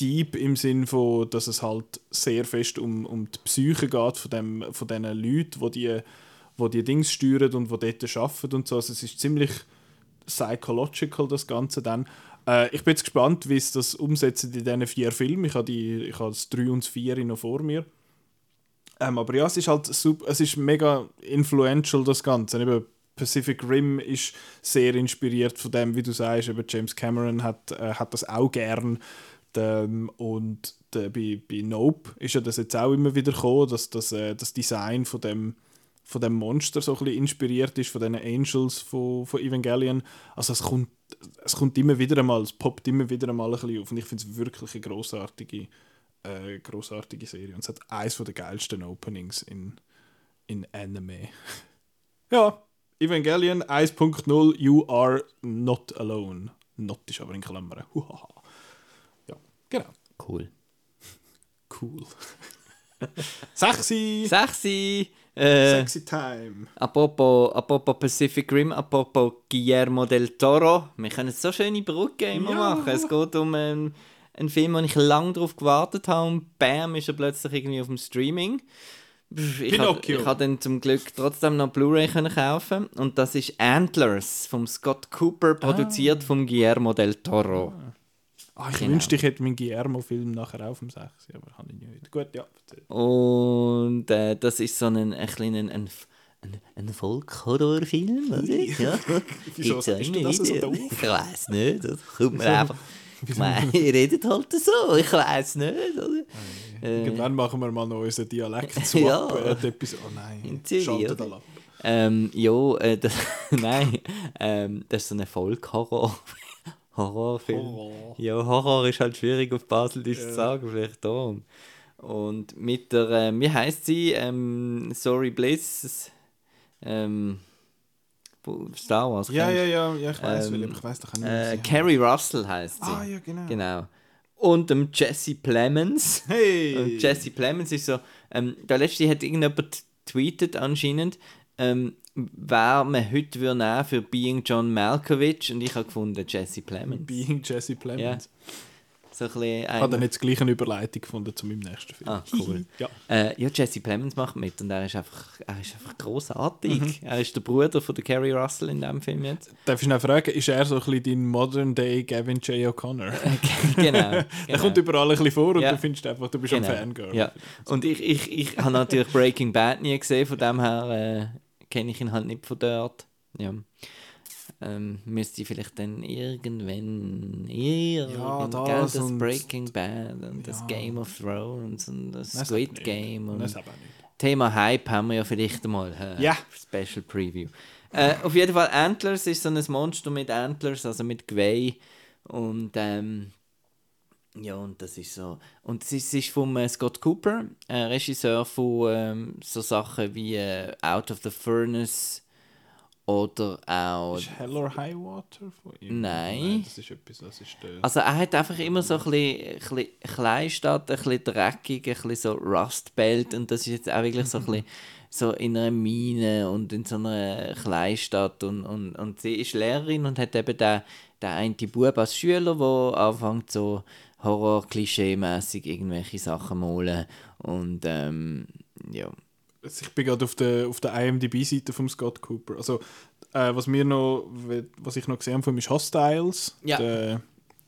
deep im Sinn von, dass es halt sehr fest um, um die Psyche geht von, dem, von diesen Leuten, die die, wo die Dings steuern und die dort arbeiten und so. Also es ist ziemlich psychological, das Ganze dann. Äh, ich bin jetzt gespannt, wie es das umsetzen in diesen vier Filmen. Ich habe, die, ich habe das 3 und das 4 noch vor mir. Ähm, aber ja, es ist halt super, es ist mega influential, das Ganze. Eben Pacific Rim ist sehr inspiriert von dem, wie du sagst. Eben James Cameron hat, äh, hat das auch gern. Ähm, und der, bei, bei Nope ist ja das jetzt auch immer wieder gekommen, dass das, äh, das Design von dem, von dem Monster so ein bisschen inspiriert ist, von diesen Angels von, von Evangelion. Also es kommt, es kommt immer wieder einmal, es poppt immer wieder einmal ein bisschen auf. Und ich finde es wirklich eine grossartige, äh, grossartige Serie. Und es hat eines der geilsten Openings in, in Anime. ja, Evangelion 1.0, you are not alone. Not ist aber in Klammern. Huhaha. Ja, genau. Cool. Cool. Sexy! Sexy! Äh, Sexy Time. apropos, apropos Pacific Rim, apropos Guillermo del Toro. Wir können so schöne Brücke immer Ja. machen. Es geht um einen, einen Film, wo ich lange darauf gewartet habe und bam, ist er plötzlich irgendwie auf dem Streaming. Ich habe Pinocchio. ich hab dann zum Glück trotzdem noch Blu-ray können kaufen und das ist Antlers vom Scott Cooper, produziert vom Guillermo del Toro. Ah, ich Genau. wünschte, ich hätte meinen Guillermo-Film nachher auch vom 6, aber habe ich nicht. Gut, ja. Und äh, das ist so ein, ein kleiner ein, ein, ein Folk-Horrorfilm, oder? Ja. Wieso du immer das so doof? Ich weiß nicht, das kommt mir einfach... Meine, ihr redet halt so, ich weiß nicht, oder? Äh, Irgendwann machen wir mal noch unseren Dialekt Ja. swap. ja. etwas, oh nein, schaltet alle ab. Ähm, ja, äh, das, nein, ähm, das ist so ein Folk-Horror. Horrorfilm. Horror. Ja, Horror ist halt schwierig auf Baseldisch zu sagen, vielleicht darum. Und mit der, ähm, wie heißt sie? Ähm, Sorry Bliss. Ähm, Star Wars. Ja, kennst ja, ja, ja, ich weiß, Ähm, ähm, ich weiß doch nicht. Äh, Carrie Russell heißt sie. Ah, ja, genau. Genau. Und dem Jesse Plemons. Hey! Und Jesse Plemons ist so, ähm, da letzte hat irgendjemand tweetet anscheinend, ähm, wer man heute würde nehmen für Being John Malkovich und ich habe gefunden Jesse Plemons. Being Jesse Plemons. So ein Ich habe dann jetzt gleich eine Überleitung gefunden zu meinem nächsten Film. Ah, cool. ja. Äh, ja, Jesse Plemons macht mit und er ist einfach, er ist einfach großartig. Mhm. Er ist der Bruder von der Carrie Russell in diesem Film jetzt. Darf ich noch fragen, ist er so ein bisschen dein Modern-Day Gavin J. O'Connor? genau. Er genau. kommt überall ein bisschen vor und Ja. du findest einfach, du bist Genau. ein Fangirl. Ja. Und ich, ich, ich habe natürlich Breaking Bad nie gesehen, von dem her äh, kenne ich ihn halt nicht von dort. Ja. Ähm, müsste ich vielleicht dann irgendwann irgendwann, das gell, das und- Breaking Bad und das Ja. Game of Thrones und das Nein, Squid. Game und Das nicht. Thema Hype haben wir ja vielleicht einmal. Äh, Ja. Special Preview. Äh, auf jeden Fall Antlers ist so ein Monster mit Antlers, also mit Geweih und ähm, ja, und das ist so. Und es ist, ist vom äh, Scott Cooper, äh, Regisseur von ähm, so Sachen wie äh, Out of the Furnace oder auch. Ist Hell or High Water von ihm? Nein. Das ist etwas, das ist der... Also er hat einfach immer so ein bisschen, ein bisschen Kleinstadt, ein bisschen dreckig, ein bisschen so Rustbelt und das ist jetzt auch wirklich so ein bisschen so in einer Mine und in so einer Kleinstadt und, und, und sie ist Lehrerin und hat eben den, den einen Bub als Schüler, der anfängt so Horror-Klischee-mässig irgendwelche Sachen malen und ähm, ja. Ich bin gerade auf der, auf der IMDb-Seite von Scott Cooper. Also, äh, was, wir noch, was ich noch gesehen habe von ihm ist Hostiles. Ja. Der,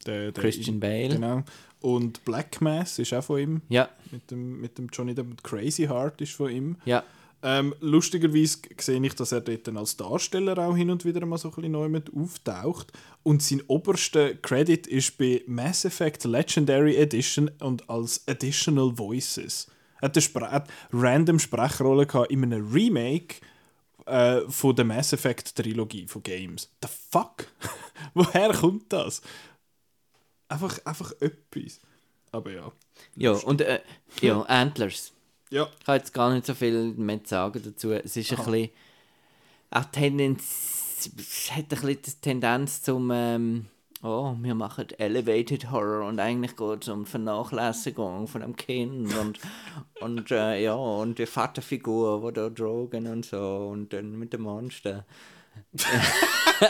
der, der Christian Bale. Genau. Und Black Mass ist auch von ihm. Ja, Mit dem, mit dem Johnny Depp. Und Crazy Heart ist von ihm. ja. Ähm, lustigerweise sehe ich, dass er dort dann als Darsteller auch hin und wieder mal so ein bisschen neu mit auftaucht. Und sein oberster Credit ist bei Mass Effect Legendary Edition und als Additional Voices. Hat, eine Spre hat random Sprechrolle gehabt in einem Remake äh, von der Mass Effect Trilogie von Games. The fuck? Woher kommt das? Einfach, einfach etwas. Aber ja. Ja, und äh, ja, Antlers. Ja, Ich kann jetzt gar nicht so viel mehr sagen dazu. Es ist ein bisschen. Auch Tendenz. Es hat ein bisschen die Tendenz zum. Ähm, oh, wir machen Elevated Horror und eigentlich geht es um Vernachlässigung von dem Kind und, und äh, ja, und die Vaterfigur, wo da Drogen und so und dann mit dem Monster.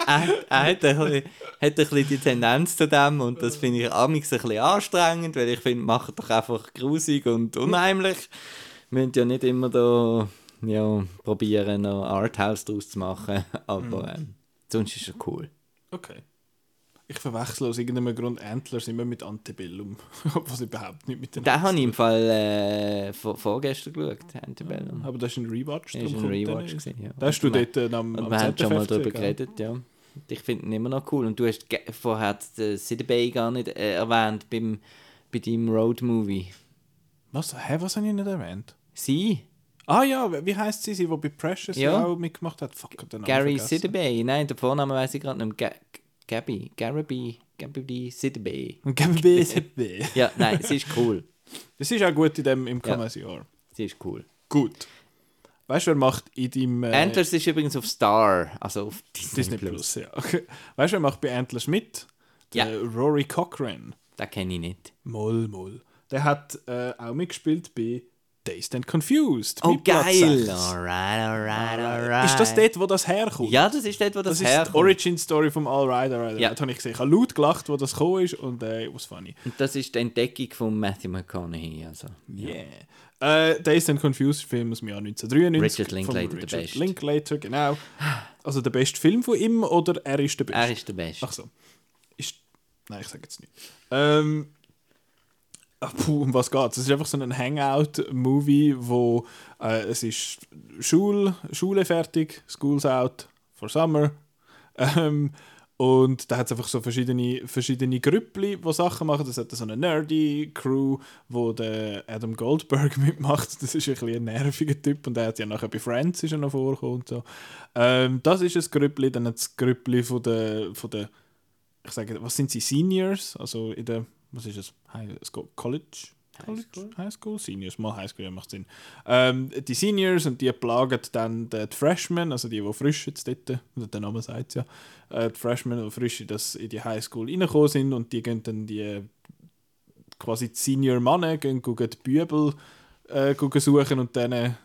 er, er hat, ein bisschen, hat ein bisschen die Tendenz zu dem und das finde ich amigs ein bisschen anstrengend, weil ich finde, macht doch einfach grusig und unheimlich. Wir müssen ja nicht immer da ja, probieren, noch Arthouse draus zu machen, aber ähm, sonst ist es cool. Okay. Ich verwechsel aus irgendeinem Grund Antlers immer mit Antebellum, was überhaupt nicht mit den Den habe ich im Fall äh, vor, vorgestern geschaut, Antebellum. Aber das ist ein Rewatch. Das war ein Rewatch. Gewesen, ja. Da hast du dort äh, am, am wir haben schon mal darüber geredet, ja. Ich finde ihn immer noch cool. Und du hast vorher den City Bay gar nicht äh, erwähnt beim, bei deinem Road-Movie. Was? Hä, was habe ich nicht erwähnt? Sie? Ah ja, wie heißt sie, sie, die bei Precious Ja. auch mitgemacht hat? Fuck, den Namen Gary Bay? Nein, der Vorname weiß ich gerade nicht mehr. Ga Gabby. Garaby. Gabby. Und Gary City. Ja, nein, sie ist cool. Das ist auch gut in dem, im Ja. Kommentar. Sie ist cool. Gut. Weißt du, wer macht in deinem äh, Antlers ist übrigens auf Star, also auf Disney, Disney Plus. Plus? Ja. Weißt du, wer macht bei Antlers mit? Der Ja. Rory Cochrane. Den kenne ich nicht. Moll, moll. Der hat äh, auch mitgespielt bei Dazed and Confused. Oh, geil! 6. Alright, alright, alright. Ist das dort, wo das herkommt? Ja, das ist dort, wo das, Das ist die herkommt. Origin-Story vom Alright, Alright. Ja. Ja. habe ich gesehen. Ich habe laut gelacht, wo das gekommen ist und äh, it was funny. Und das ist die Entdeckung von Matthew McConaughey. Also. Yeah. Äh, Dazed and Confused Film aus dem Jahr 1993. Richard Linklater, der Richard Beste. Linklater, genau. Also der beste Film von ihm oder er ist der beste? Er ist der Beste. Ach so. Ist... Nein, ich sage jetzt nicht. Ähm... Puh, um was geht's? Es ist einfach so ein Hangout-Movie, wo äh, es ist Schul, Schule fertig, School's out for summer. Ähm, und da hat es einfach so verschiedene, verschiedene Grüppli, die Sachen machen. Das hat so eine nerdy Crew, wo der Adam Goldberg mitmacht. Das ist ein, bisschen ein nerviger Typ und der hat ja nachher bei Friends ist er noch vorgekommen so. Ähm, das ist ein Grüppli, dann hat es Grüppli von der, von der, ich sage, was sind sie, Seniors? Also in der, was ist es? High School, College? College? High School? Seniors, mal High School, ja, macht Sinn. Ähm, die Seniors und die plagen dann die, Freshmen, also die, die frisch jetzt dort, oder der Name sagt ja, äh, die Freshmen, die frisch in, das, in die High School reingekommen sind und die gehen dann die quasi die Senior Männer gehen, die Bübel äh, suchen und dann den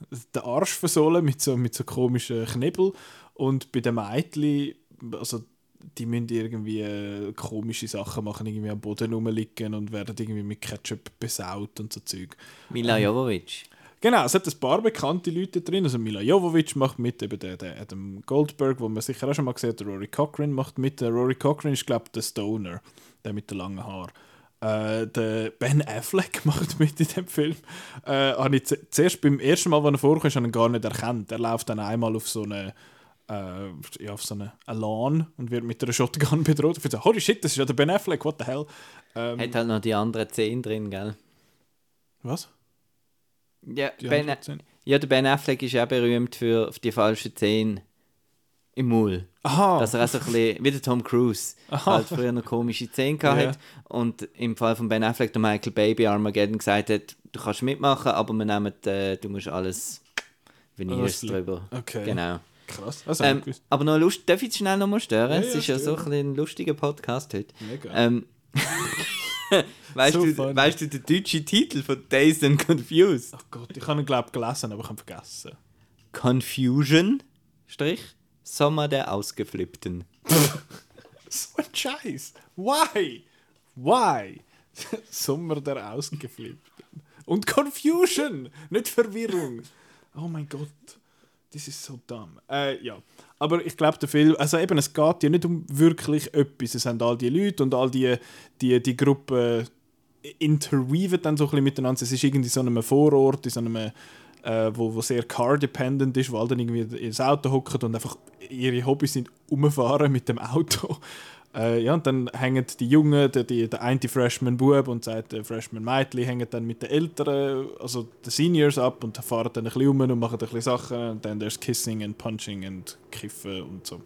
Arsch versohlen mit so, mit so komischen Knebel und bei den Mädchen, also die müssen irgendwie äh, komische Sachen machen, irgendwie am Boden rumliegen und werden irgendwie mit Ketchup besaut und so Zeug. Mila Jovovich. Genau, es hat ein paar bekannte Leute drin. Also Mila Jovovich macht mit, eben der, der Adam Goldberg, wo man sicher auch schon mal gesehen hat, Rory Cochrane macht mit. Der Rory Cochrane ist, glaube ich, der Stoner, der mit den langen Haaren. Äh, der Ben Affleck macht mit in dem Film. Äh, habe ich zuerst beim ersten Mal, als er vorkommt, habe ich ihn gar nicht erkannt. Er läuft dann einmal auf so eine äh, ja, auf so eine Lawn und wird mit einer Shotgun bedroht. Ich so, holy shit, das ist ja der Ben Affleck, what the hell. Ähm, Hat halt noch die anderen 10 drin, gell? was? Ja, Die ben, ja, der Ben Affleck ist auch berühmt für die falschen 10 im Maul. Aha. Dass er auch so ein bisschen, wie der Tom Cruise, halt früher noch komische Zähne gehabt Ja. hat. Und im Fall von Ben Affleck, der Michael Baby Armageddon gesagt hat, du kannst mitmachen, aber wir nehmen, äh, du musst alles Veneers drüber. okay. Genau. Krass. Also, Ähm, aber noch Lust, darf ich jetzt schnell noch mal stören? Ja, es ja, ist ja so ein, bisschen ein lustiger Podcast heute. Mega. Ähm, weißt, So du, funny. weißt du den deutschen Titel von Dazed and Confused? oh Gott, ich habe ihn, glaube ich, gelesen, aber ich habe vergessen. Confusion, Strich, Sommer der Ausgeflippten. So ein Scheiß. Why? Why? Sommer der Ausgeflippten. Und Confusion, nicht Verwirrung. Oh mein Gott. Das ist so dumm. Äh, ja. Aber ich glaube, der Film, also eben, es geht ja nicht um wirklich etwas. Es sind all die Leute und all die, die, die Gruppen interweaven dann so ein bisschen miteinander. Es ist irgendwie so einem Vorort, in so einem, äh, wo, wo sehr car-dependent ist, wo alle dann irgendwie ins Auto hocken und einfach ihre Hobbys sind umfahren mit dem Auto. Äh, ja, und dann hängen die Jungen, der, die, der eine Freshman-Bub und sagt, der Freshman-Mädchen hängen dann mit den Älteren, also den Seniors ab und fahren dann ein bisschen um und machen ein bisschen Sachen und dann there's Kissing and Punching und Kiffen und so.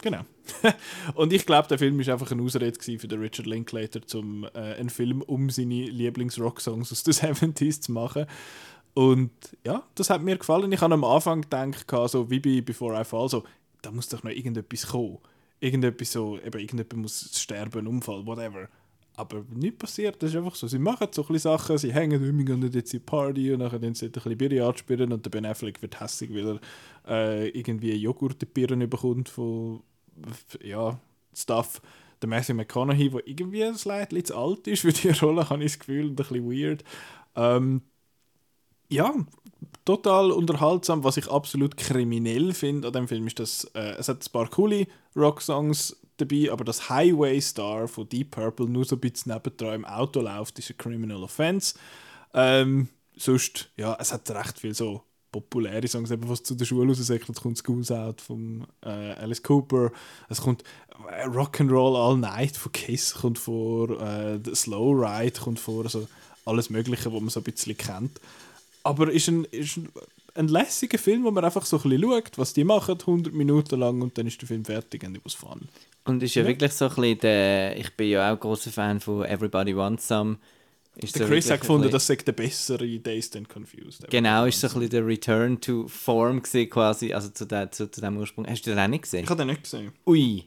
Genau. und ich glaube, der Film war einfach eine Ausrede für den Richard Linklater, um äh, einen Film um seine Lieblings-Rock-Songs aus den 70s zu machen. Und ja, das hat mir gefallen. Ich habe am Anfang gedacht, so wie bei Before I Fall, so, da muss doch noch irgendetwas kommen. Irgendetwas so, eben irgendjemand muss sterben, Unfall, whatever. Aber nichts passiert, das ist einfach so. Sie machen so ein Sachen, sie hängen um, wir gehen jetzt in die Party und dann dann sie ein bisschen Billard spielen und der Ben Affleck wird hässlich, weil er äh, irgendwie Joghurt in die Birnen bekommt von, ja, Stuff. Der Matthew McConaughey, der irgendwie ein bisschen zu alt ist für die Rolle, habe ich das Gefühl, und ein bisschen weird. Ähm, ja, total unterhaltsam. Was ich absolut kriminell finde an dem Film ist, dass äh, es hat ein paar coole Rocksongs dabei, aber das Highway Star von Deep Purple nur so ein bisschen nebendran im Auto läuft, ist ein Criminal Offense. Ähm, sonst, ja, es hat recht viel so populäre Songs, eben was zu der Schule raussäckelt. Kommt Schools Out von äh, Alice Cooper, es kommt äh, Rock'n'Roll All Night von Kiss, kommt vor, äh, Slow Ride kommt vor, also alles Mögliche, was man so ein bisschen kennt. Aber ist ein, ist ein, ein lässiger Film, wo man einfach so ein bisschen schaut, was die machen, 100 Minuten lang und dann ist der Film fertig und it was fun. Und ist ja, wirklich so ein bisschen der, ich bin ja auch großer Fan von Everybody Wants Some. Ist Der so Chris hat gefunden, ein das sei der bessere Dazed and Confused. Genau, ist so ein bisschen der Return to Form gewesen, quasi, also zu, der, zu, zu dem Ursprung. Hast du den auch nicht gesehen? Ich habe den nicht gesehen. Ui.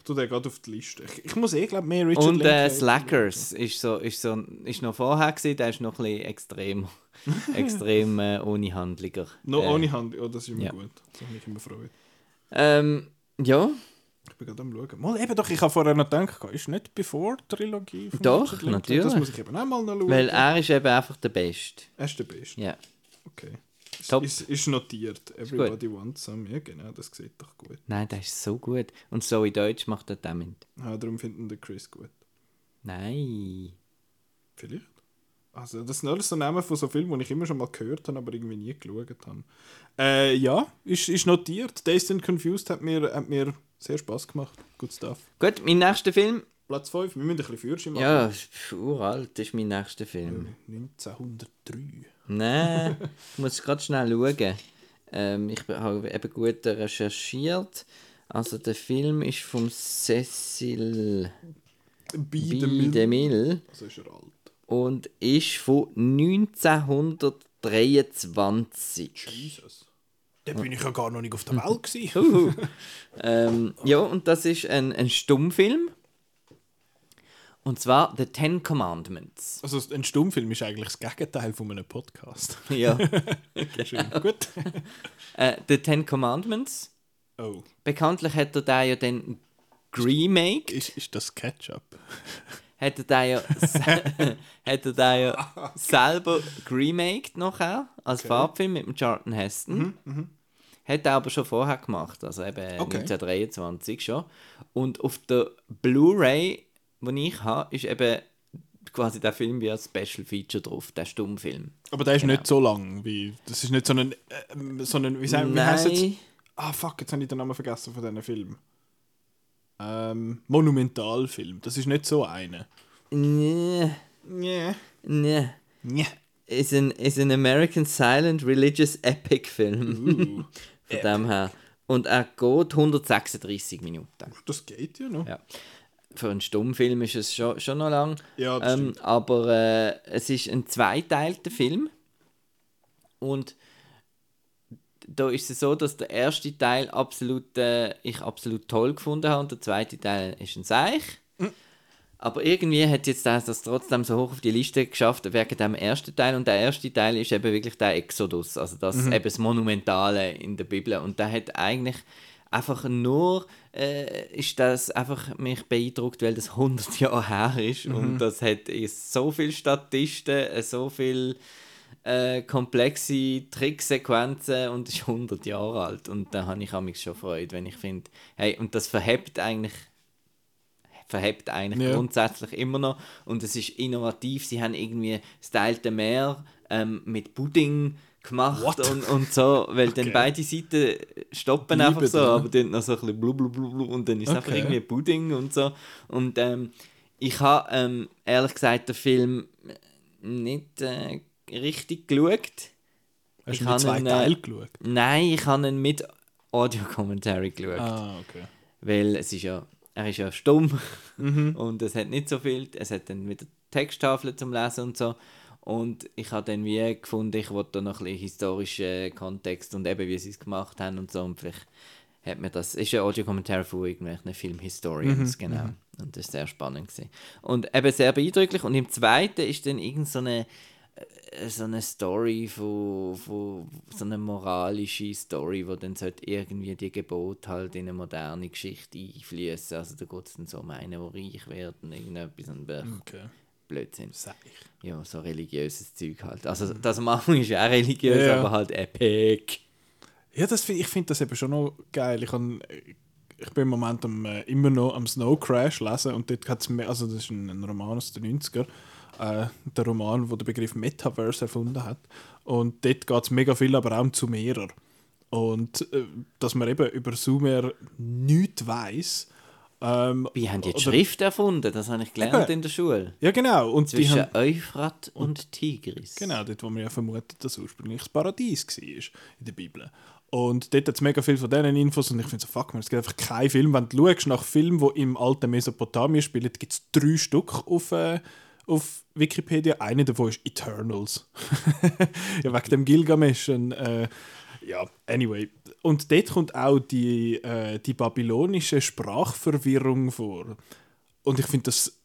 Ich tue den gerade auf die Liste. Ich, ich muss eh, glaube mehr Richard Und äh, Slackers ist, so, ist, so, ist noch vorher gewesen, der ist noch ein bisschen extrem, extrem äh, ohne Handliger. Noch äh, ohne Hand, ja, das ist immer ja. gut. Das hat mich immer gefreut. Ähm, ja, Ich bin gerade am schauen. Mal eben doch, ich habe vorher noch gedacht, ist nicht Before-Trilogie von Doch, Richard Linklater? natürlich. Das muss ich eben auch mal noch schauen. weil er ist eben einfach der Beste. er ist der Beste. Ja. Okay. Ist, Top. ist, ist notiert. Everybody wants some. Ja, genau, das sieht doch gut. Nein, der ist so gut. Und so in Deutsch macht er damit. Ja, darum finden der Chris gut. Nein. Vielleicht. Also, das sind alles so Namen von so Filmen, die ich immer schon mal gehört habe, aber irgendwie nie geschaut habe. Äh, ja, ist, ist notiert. Dazed and Confused hat mir, hat mir sehr Spaß gemacht. Good stuff. Gut, mein nächster Film. Platz 5, wir müssen ein bisschen Führerschein machen. Ja, uralt ist mein nächster Film. 1903. Nein, ich muss gerade schnell schauen. Ähm, ich habe eben gut recherchiert. Also der Film ist von Cecil Bei B. der Mil- DeMille Also ist er alt. und ist von 1923. Jesus. Da bin ich ja gar noch nicht auf der Welt. Uhu. ähm, ja, und das ist ein, ein Stummfilm. Und zwar The Ten Commandments. Also ein Stummfilm ist eigentlich das Gegenteil von einem Podcast. Ja. Schön. Gut. äh, The Ten Commandments. Oh, Bekanntlich hat er da ja den Remake. ist, ist das Ketchup? hat er da ja, hat er da ja selber geremaked nachher, als Farbfilm mit dem Charlton Heston. Hat er aber schon vorher gemacht, also eben Okay. 1923 schon. Und auf der Blu-ray, die ich habe, ist eben quasi der Film wie ein Special Feature drauf, der Stummfilm. Aber der ist Genau. nicht so lang. Wie, das ist nicht so ein, äh, so ein wie, sagen, wie jetzt? Nein, Ah, fuck, jetzt habe ich den Namen vergessen von diesem Film. Ähm, Monumentalfilm. Das ist nicht so einer. nee, Nee. nee. Nee. Ist ein, ist ein American Silent Religious Epic Film. Von dem her. Und er geht 136 Minuten. Das geht ja noch. Ja. Für einen Stummfilm ist es schon, schon noch lang. Ja, das ähm, aber äh, es ist ein zweiteilter Film. Und da ist es so, dass der erste Teil absolut, äh, ich absolut toll gefunden habe und der zweite Teil ist ein Seich. Aber irgendwie hat jetzt das, das trotzdem so hoch auf die Liste geschafft wegen dem ersten Teil. Und der erste Teil ist eben wirklich der Exodus, also das eben das Monumentale in der Bibel. Und der hat eigentlich einfach nur, äh, ist das einfach mich beeindruckt, weil das 100 Jahre her ist. Und das hat so viele Statisten, äh, so viel äh, komplexe Tricksequenzen und ist 100 Jahre alt. Und da habe ich mich schon Freude, wenn ich finde, hey, und das verhebt eigentlich verhebt eigentlich Ja. grundsätzlich immer noch und es ist innovativ. Sie haben irgendwie das teilte Meer ähm, mit Pudding gemacht What? und, und so, weil dann beide Seiten stoppen Liebe einfach so, da. aber dann noch so ein bisschen blub, blub, blub, blub, und dann ist es einfach Okay. irgendwie Pudding und so. Und ähm, ich habe ähm, ehrlich gesagt den Film nicht äh, richtig geschaut. Hast Ich du habe mit zwei ihn, äh, Teilen geschaut? Nein, ich habe ihn mit Audio-Commentary geschaut. Ah, okay. Weil es ist ja, er ist ja stumm Mhm. und es hat nicht so viel. Es hat dann wieder Texttafeln zum Lesen und so. Und ich habe dann wie gefunden, ich wollte da noch ein bisschen historischen Kontext und eben wie sie es gemacht haben und so. Und vielleicht hat mir das, ist ein Audiokommentar von irgendwelchen Filmhistorians, genau. Und das ist sehr spannend gewesen. Und eben sehr beeindrucklich. Und im zweiten ist dann irgend so eine, äh, so eine Story von, von so eine moralische Story, wo dann sollte irgendwie die Gebote halt in eine moderne Geschichte einfließen. Also da geht es dann so um einen, der reich wird und irgendetwas und Okay. Blödsinn. Sag ich. Ja, so religiöses Zeug halt. Also das machen ist auch religiös, Ja, ja. aber halt epic. Ja, das find, ich finde das eben schon noch geil. Ich, han, ich bin im Moment am, äh, immer noch am Snow Crash lesen und dort hat's mehr, also das ist ein, ein Roman aus den 90er, äh, der Roman, der den Begriff Metaverse erfunden hat. Und dort geht es mega viel, aber auch um Sumerer. Und äh, dass man eben über Sumer nichts weiß. Ähm, Wie haben die Schrift erfunden? Das habe ich gelernt Eben. in der Schule. Ja, genau. Und Zwischen haben, Euphrat und Tigris. Genau, dort, wo man ja vermutet, dass ursprünglich das Paradies war in der Bibel. Und dort hat es mega viel von diesen Infos und ich finde so, fuck man, es gibt einfach keinen Film. Wenn du schaust nach Filmen, die im alten Mesopotamien spielen, gibt es drei Stück auf, äh, auf Wikipedia. Einer davon ist Eternals. ja, wegen dem Gilgamesh. Und, äh, ja, anyway. Und dort kommt auch die, äh, die babylonische Sprachverwirrung vor. Und ich finde das,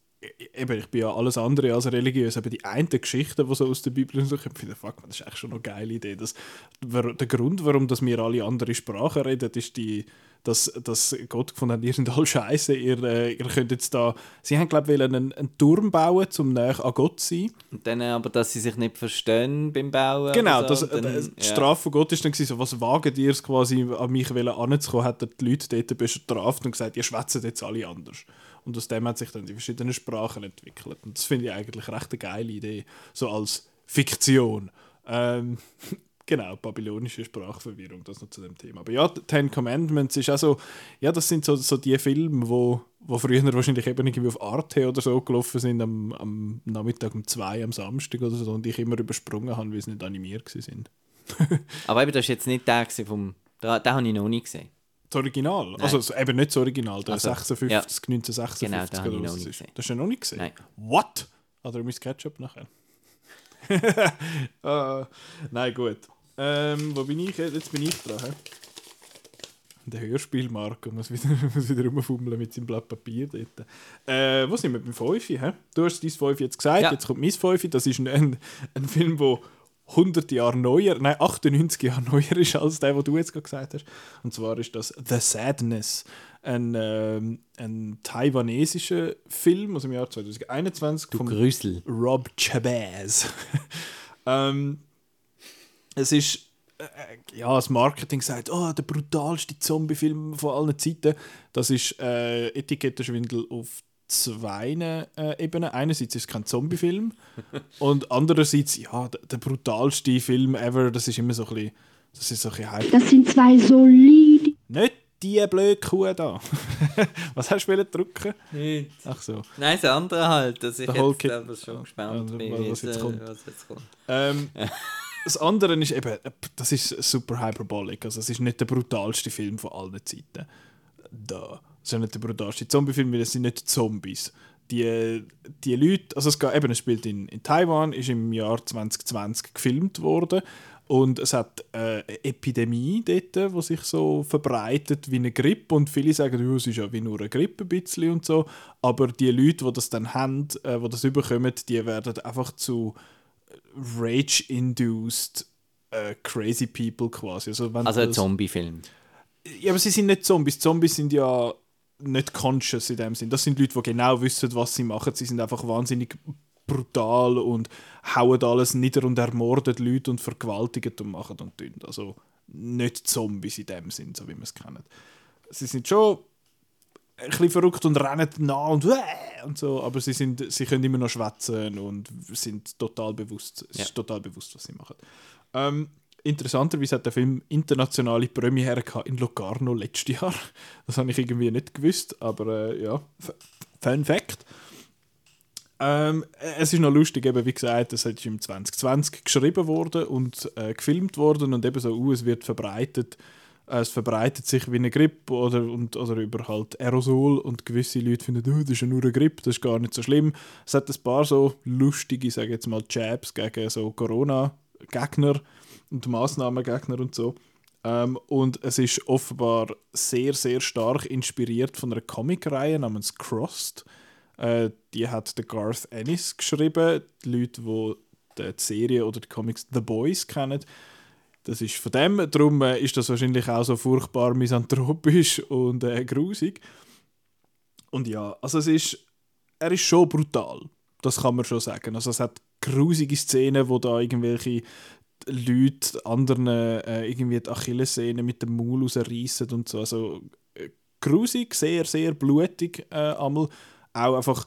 eben, ich bin ja alles andere als religiös, aber die eine Geschichte, die so aus der Bibel so kommt, finde ich, fuck, man, das ist eigentlich schon eine geile Idee. Das, der Grund, warum dass wir alle andere Sprachen reden, ist die, dass, dass Gott gefunden hat, ihr seid alle scheiße, ihr, äh, ihr könnt jetzt da, sie haben glaube ich einen, einen Turm bauen, um näher an Gott zu sein. Und dann aber, dass sie sich nicht verstehen beim Bauen. Genau, das, so, und dann, äh, die ja. Strafe von Gott ist dann gewesen, so, was wagen ihr es quasi an mich anzukommen, hat er die Leute dort bestraft und gesagt, ihr schwätzt jetzt alle anders. Und aus dem hat sich dann die verschiedenen Sprachen entwickelt. Und das finde ich eigentlich recht eine geile Idee, so als Fiktion. Ähm, genau, babylonische Sprachverwirrung, das noch zu dem Thema. Aber ja, Ten Commandments ist auch so, ja, das sind so, so die Filme, wo, wo früher wahrscheinlich eben irgendwie auf Arte oder so gelaufen sind, am, am Nachmittag um zwei am Samstag oder so, und ich immer übersprungen habe, weil sie nicht animiert sind. Aber eben, das war jetzt nicht der vom. Den, den habe ich noch nie gesehen. Das Original. Also so- eben nicht das Original, der Also, 56, ja. 1956 Genau, den habe ich noch das ist. gesehen. Das hast du noch nicht gesehen? Nein. What? Oder mein Ketchup nachher? Ah, nein, gut. Ähm, wo bin ich? jetzt? Bin ich dran. hä? Der Hörspielmarco muss wieder, muss wieder rumfummeln mit seinem Blatt Papier dort. Äh, wo sind wir beim hä? Du hast dein Fünfi jetzt gesagt, Ja. jetzt kommt mein Fünfi. Das ist ein, ein, ein Film, der 100 Jahre neuer, nein, 98 Jahre neuer ist als der, den du jetzt gerade gesagt hast. Und zwar ist das The Sadness, ein, ähm, ein taiwanesischer Film aus dem Jahr 2021 Du vom Grüssel. Rob Chabaz. ähm, es ist äh, ja, das Marketing sagt, oh, der brutalste Zombie-Film von allen Zeiten. Das ist äh, Etikettenschwindel auf zwei äh, Ebenen. Einerseits ist es kein Zombie-Film und andererseits, ja, der, der brutalste Film ever, das ist immer so ein bisschen, das ist so ein bisschen Hype. Das sind zwei solide. Nicht die blöde Kuh da. Was hast du wollen drücken? Nicht. Ach so. Nein, das andere halt, dass ich Whole jetzt selber schon gespannt Also, bin, was wie jetzt es, kommt. was jetzt kommt. Ähm, das andere ist eben, das ist super hyperbolic. Also es ist nicht der brutalste Film von allen Zeiten. Da. Ist ja nicht der brutalste Zombie-Film, weil es sind nicht Zombies. Die, die Leute, also es, geht, eben, es spielt in, in Taiwan, ist im Jahr 2020 gefilmt worden und es hat äh, eine Epidemie dort, die sich so verbreitet wie eine Grippe und viele sagen, es ist ja wie nur eine Grippe ein bisschen und so, aber die Leute, die das dann haben, äh, die das überkommen, die werden einfach zu Rage-induced äh, crazy people quasi. Also, Also ein das- Zombie-Film. ja, aber sie sind nicht Zombies. Zombies sind ja nicht conscious in dem Sinn. Das sind Leute, die genau wissen, was sie machen. Sie sind einfach wahnsinnig brutal und hauen alles nieder und ermorden Leute und vergewaltigen und machen und tun. Also nicht Zombies in dem Sinn, so wie wir es kennen. Sie sind schon ein bisschen verrückt und rennen nah und, äh, und so, aber sie, sind, sie können immer noch schwätzen und sind total bewusst, es Ja. ist total bewusst, was sie machen. Ähm, interessanterweise hat der Film internationale Premiere in Locarno letztes Jahr. Das habe ich irgendwie nicht gewusst, aber äh, ja, Fun Fact. Ähm, es ist noch lustig, eben, wie gesagt, es ist im 2020 geschrieben worden und äh, gefilmt worden und eben so, uh, es wird verbreitet, äh, es verbreitet sich wie eine Grippe oder, und, oder über halt Aerosol und gewisse Leute finden, oh, das ist ja nur eine Grippe, das ist gar nicht so schlimm. Es hat ein paar so lustige, sage jetzt mal, Jabs gegen so Corona-Gegner und Massnahmengegner und so. Ähm, und es ist offenbar sehr, sehr stark inspiriert von einer Comicreihe namens Crossed. Äh, die hat der Garth Ennis geschrieben. Die Leute, die die Serie oder die Comics The Boys kennen. Das ist von dem. Darum äh, ist das wahrscheinlich auch so furchtbar misanthropisch und äh, grusig. Und ja, also es ist, er ist schon brutal. Das kann man schon sagen. Also es hat grusige Szenen, wo da irgendwelche Leute anderen äh, irgendwie die Achillessehne mit dem Maul rausreißen und so. Also äh, grusig, sehr, sehr blutig äh, einmal. Auch einfach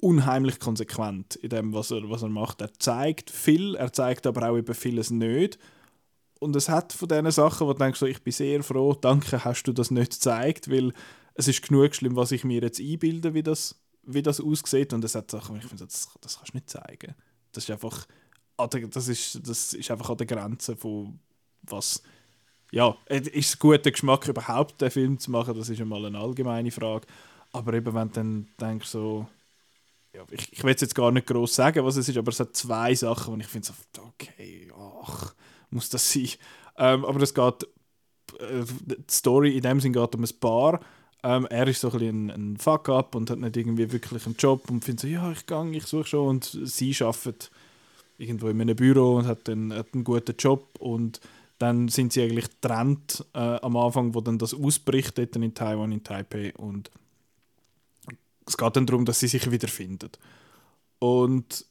unheimlich konsequent in dem, was er, was er macht. Er zeigt viel, er zeigt aber auch eben vieles nicht. Und es hat von diesen Sachen, wo du denkst, so, ich bin sehr froh, danke, hast du das nicht gezeigt, weil es ist genug schlimm, was ich mir jetzt einbilde, wie das, wie das aussieht. Und es hat Sachen, ich finde, das, das kannst du nicht zeigen. Das ist einfach, das ist, das ist einfach an der Grenze von was. Ja, es ist guter Geschmack überhaupt, den Film zu machen, das ist einmal eine allgemeine Frage. Aber eben, wenn du dann denkst, so, ja, ich, ich will jetzt gar nicht groß sagen, was es ist, aber es hat zwei Sachen, wo ich finde, so, okay, ach, muss das sein. Ähm, aber es geht, äh, die Story in dem Sinn geht um ein Paar. Ähm, er ist so ein bisschen ein Fuck-up und hat nicht irgendwie wirklich einen Job und findet so, ja, ich gehe, ich suche schon. Und sie arbeitet irgendwo in einem Büro und hat einen, hat einen guten Job und dann sind sie eigentlich getrennt äh, am Anfang, wo dann das ausbricht dort in Taiwan, in Taipei und es geht dann darum, dass sie sich wiederfinden. Und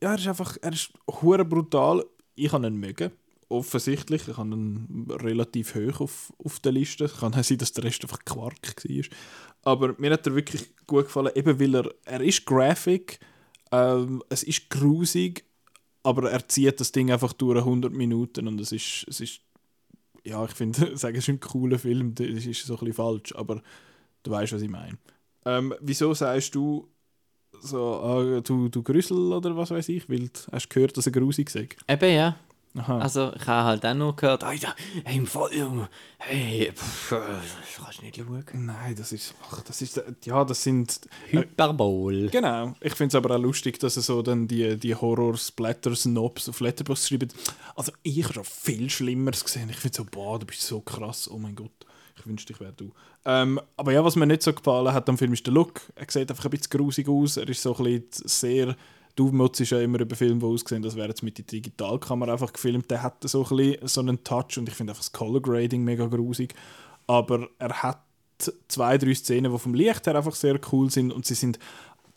ja, er ist einfach, er ist hure brutal. Ich habe ihn mögen. Offensichtlich. Ich habe ihn relativ hoch auf, auf der Liste. Kann sein, dass der Rest einfach Quark war. Aber mir hat er wirklich gut gefallen, eben weil er, er ist graphic, ähm, es ist grusig, aber er zieht das Ding einfach durch 100 Minuten und es ist, es ist ja, ich finde, sagen, es ist ein cooler Film, das ist so ein bisschen falsch, aber du weißt, was ich meine. Ähm, wieso sagst du so, ah, du, du Grüssel oder was weiß ich, weil du hast gehört, dass er grusig ist? Eben, ja. Aha. Also, ich habe halt auch nur gehört, Alter, hey, im Fall, hey, pff, äh, kannst du nicht schauen. Nein, das ist, ach, das ist, ja, das sind, äh, Hyperbol. genau. Ich finde es aber auch lustig, dass er so dann die, die Horror-Splatter-Snobs auf Letterboxd schreibt. Also ich habe schon viel Schlimmeres gesehen. Ich finde so, boah, du bist so krass, oh mein Gott. Ich wünschte, ich wäre du. Ähm, aber ja, was mir nicht so gefallen hat am Film ist der Look. Er sieht einfach ein bisschen grusig aus. Er ist so ein bisschen sehr... Du mutzt ja immer über Filme, die aussehen, das wäre jetzt mit der Digitalkamera einfach gefilmt. Der hat so ein so einen Touch und ich finde einfach das Color Grading mega grusig. Aber er hat zwei, drei Szenen, die vom Licht her einfach sehr cool sind und sie sind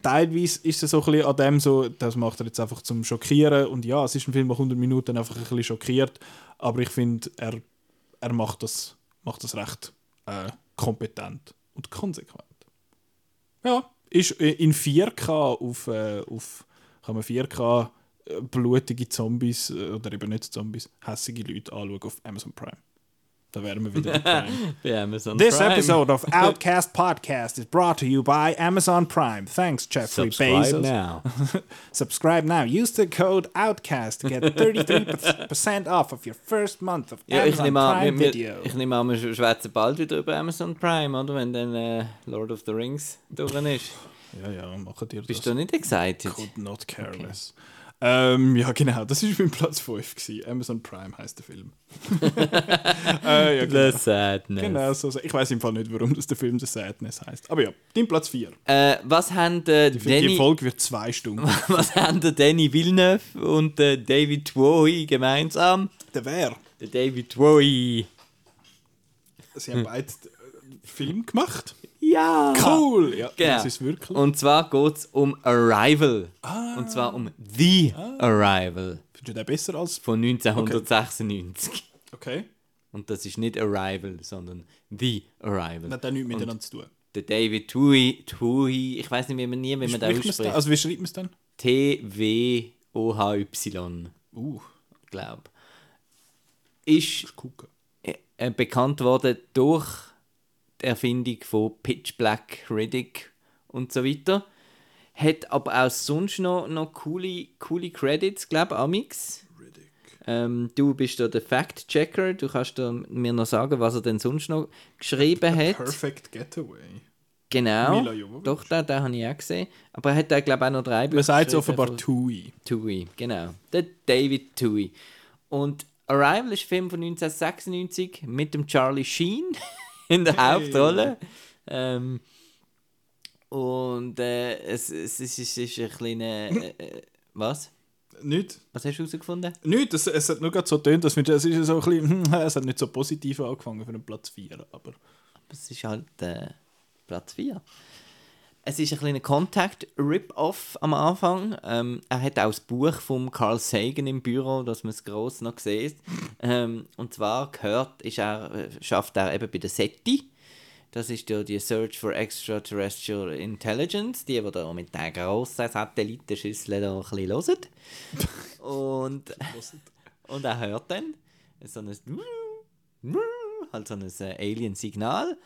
teilweise ist es so ein bisschen an dem so, das macht er jetzt einfach zum Schockieren und ja, es ist ein Film, der 100 Minuten einfach ein bisschen schockiert, aber ich finde, er, er macht, das, macht das recht äh, kompetent und konsequent. Ja, ist in 4K auf, äh, auf kann man 4K äh, blutige Zombies äh, oder eben nicht Zombies, hässige Leute anschauen auf Amazon Prime. Da wären wir wieder bei Prime. Amazon This Prime. episode of Outcast Podcast is brought to you by Amazon Prime. Thanks, Jeffrey Subscribe Bezos. now. Subscribe now. Use the code OUTCAST to get 33% off of your first month of Ja, Amazon nehme an, Prime wir, Video. ich nehme an, wir sch- schwätzen bald wieder über Amazon Prime, oder? Wenn dann äh, Lord of the Rings durch ist. Ja, ja, machen dir Bist das. du nicht excited? Could not careless. Ähm, ja, genau, das war mein Platz 5. Gewesen. Amazon Prime heißt der Film. äh, ja, genau. The Sadness. genau so. Ich weiß im Fall nicht, warum das der Film The Sadness heißt. Aber ja, dein Platz 4. Äh, was haben äh, Die Danny, Folge wird zwei Stunden. was haben der Danny Villeneuve und der David Twohy gemeinsam? der wer? Der David Twohy. Sie haben beide äh, Film gemacht. Ja! Cool! Ja, Genau. das ist wirklich. Und zwar geht es um Arrival. Und zwar um The Arrival Findest du den besser als. von 1996. Okay. Und das ist nicht Arrival, sondern The Arrival. Das hat auch nichts miteinander zu tun. Der David Twohy, Twohy ich weiß nicht, wie man nie, wie man den ausspricht. Also, wie schreibt man es dann? T-W-O-H-Y, Uh, glaube Ist gucken. äh, bekannt worden durch die Erfindung von Pitch Black, Riddick und so weiter. Hat aber auch sonst noch, noch coole, coole Credits, glaube ich, Amix. Ähm, du bist da der Fact-Checker. Du kannst mir noch sagen, was er denn sonst noch geschrieben hat. Perfect Getaway. Genau. Doch, den, den habe ich auch gesehen. Aber er hat da, glaube ich, auch noch drei Man sagt es offenbar Tui. Tui, genau. Der David Tui. Und Arrival ist ein Film von 1996 mit dem Charlie Sheen in der Hauptrolle. Ähm, und äh, es, es, es, ist, es ist ein kleiner. Äh, äh, was? Nicht? Was hast du herausgefunden? Nicht, es, es hat nur gerade so tönt, dass wir, es ist so ein bisschen, hm, es hat nicht so positiv angefangen für den Platz 4, aber Es ist halt äh, Platz 4. Es ist ein kleiner Contact-Rip-Off am Anfang. Ähm, er hat auch das Buch von Carl Sagan im Büro, dass man es gross noch sieht. Ähm, und zwar gehört, ist er, äh, schafft er eben bei der SETI. Das ist ja die Search for Extraterrestrial Intelligence, die, die da mit den grossen Satellitenschüsseln da ein bisschen hören. Und, und er hört dann so ein halt so ein Alien-Signal.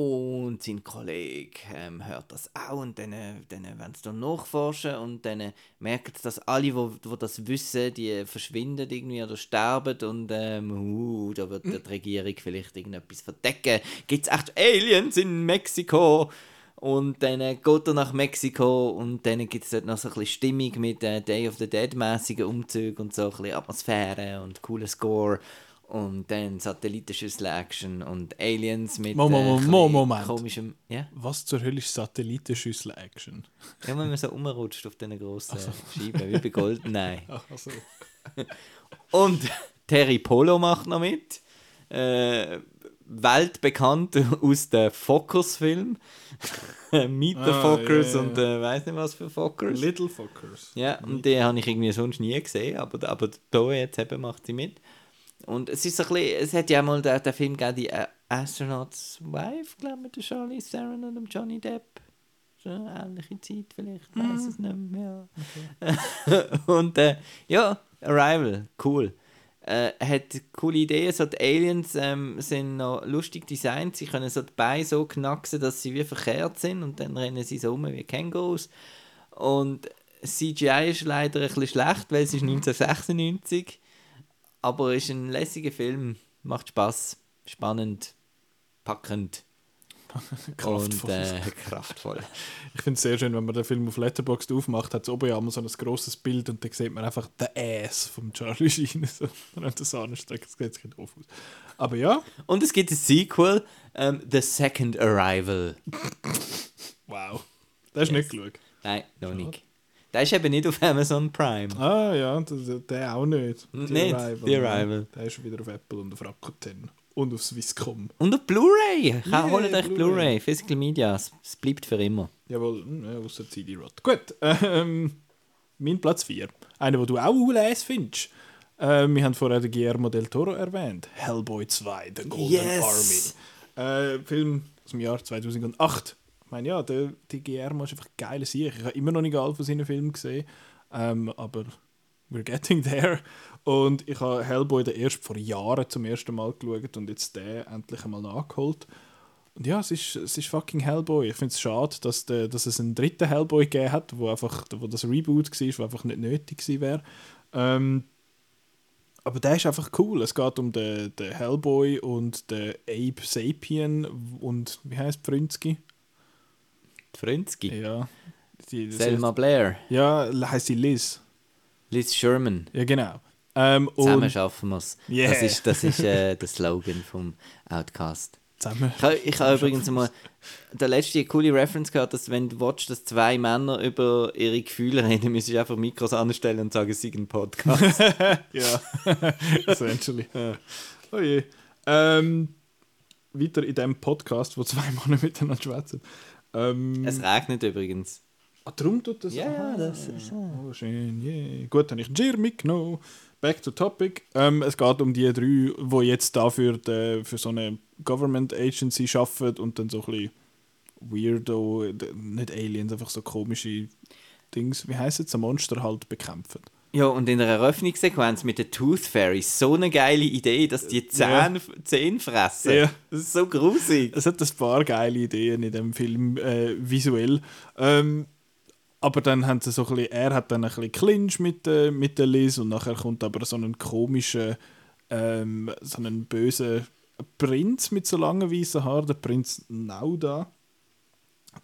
Und sein Kollege ähm, hört das auch und dann, äh, dann werden sie dann nachforschen und dann äh, merken sie, dass alle, die wo, wo das wissen, die verschwinden irgendwie oder sterben und ähm, uh, da wird die Regierung vielleicht irgendetwas verdecken. Gibt es echt Aliens in Mexiko? Und dann äh, geht er nach Mexiko und dann gibt es dort noch so ein bisschen Stimmung mit äh, Day of the Dead-mäßigen Umzügen und so ein bisschen Atmosphäre und cooler Score. Und dann Satellitenschüssel-Action und Aliens mit Mo- mo- äh, mo- Moment. komischem... Ja? was zur Hölle ist Satellitenschüssel-Action? ja, wenn man so rumrutscht auf diesen grossen Scheiben, wie bei Goldeneye. Also, Und Terry Polo macht noch mit. Äh, weltbekannt aus dem Focus-Film. Meet the Ah, Fockers ja, ja. und äh, weiß nicht was für Fockers. Little Fuckers. Ja, und die habe ich irgendwie sonst nie gesehen, aber, aber da jetzt eben macht sie mit. Und es ist so ein bisschen, es hat ja mal den, den Film gegeben, die Astronaut's Wife, glaube ich, mit der Charlie Theron und dem Johnny Depp. So eine ähnliche Zeit vielleicht, weiß es nicht mehr. Ja. und äh, ja, Arrival, cool. Äh, hat coole Ideen, so die Aliens ähm, sind noch lustig designt, sie können so die Beine so knacksen, dass sie wie verkehrt sind und dann rennen sie so um wie Kängurus. Und CGI ist leider ein bisschen schlecht, weil es ist 1996. Aber ist ein lässiger Film, macht Spaß, spannend, packend Kraftvoll. und äh, kraftvoll. Ich finde es sehr schön, wenn man den Film auf Letterboxd aufmacht, hat es oben ja immer so ein grosses Bild und dann sieht man einfach den Ass vom Charlie Sheen. So, wenn das anstreckt, das sieht sich doof aus. Aber ja, Und es gibt ein Sequel, ähm, The Second Arrival. wow. Das ist nicht geschaut. Nein, noch nicht. Der ist eben nicht auf Amazon Prime. Ah ja, der, der auch nicht. Nicht, The Arrival. Der ist schon wieder auf Apple und auf Rakuten. Und auf Swisscom. Und auf Blu-ray! Yeah, Holt euch Blu-ray. Blu-ray, Physical Media, es, bleibt für immer. Jawohl, hm, außer CD-Rot. Gut, ähm, mein Platz 4. Einer, den du auch les findest. Äh, wir haben vorher den Guillermo del Toro erwähnt. Hellboy 2, The Golden Yes! Army. Äh, Film aus dem Jahr 2008. Ich meine, ja, der, der Guillermo ist einfach ein geiler Sieg. Ich habe immer noch nicht alle von seinen Filmen gesehen. Ähm, aber we're getting there. Und ich habe Hellboy den erst vor Jahren zum ersten Mal geschaut und jetzt den endlich einmal nachgeholt. Und ja, es ist, es ist fucking Hellboy. Ich finde es schade, dass, der, dass es einen dritten Hellboy gegeben hat, wo, einfach, wo das Reboot war, wo einfach nicht nötig gewesen wäre. Ähm, aber der ist einfach cool. Es geht um den, den Hellboy und den Abe Sapien und wie heißt Frünski. Ja. Die, Selma Blair. Ja, heißt sie Liz. Liz Sherman. Ja, genau. Ähm, Zusammen schaffen wir es. Yeah. Das ist, das ist äh, der Slogan vom Outcast. zusammen. Ich habe, übrigens mal der letzte coole Reference gehört, dass wenn du watchst, dass zwei Männer über ihre Gefühle reden, müsstest du einfach Mikros anstellen und sagen, es sei ein Podcast. ja, essentially. Oh je. Ähm, weiter in diesem Podcast, wo zwei Männer miteinander schwätzen. Ähm, es regnet übrigens. ah, darum tut das. Ja, das ist Oh, schön, yeah. Gut, habe ich Gir mitgenommen. Back to topic. Ähm, es geht um die drei, die jetzt dafür de, für so eine Government Agency arbeiten und dann so ein bisschen weirdo, d- nicht Aliens, einfach so komische Dings, wie heisst es, ein Monster halt bekämpfen. Ja, und in der Eröffnungssequenz mit der Tooth Fairy, so eine geile Idee, dass die Zähne, Zähne fressen. Ja. Das ist so grusig. Es hat ein paar geile Ideen in dem Film äh, visuell. Ähm, aber dann haben sie so ein bisschen, er hat dann ein bisschen Clinch mit, äh, mit der Liz und nachher kommt aber so ein komischer, ähm, so ein böser Prinz mit so langen weißen Haaren, der Prinz Nauda.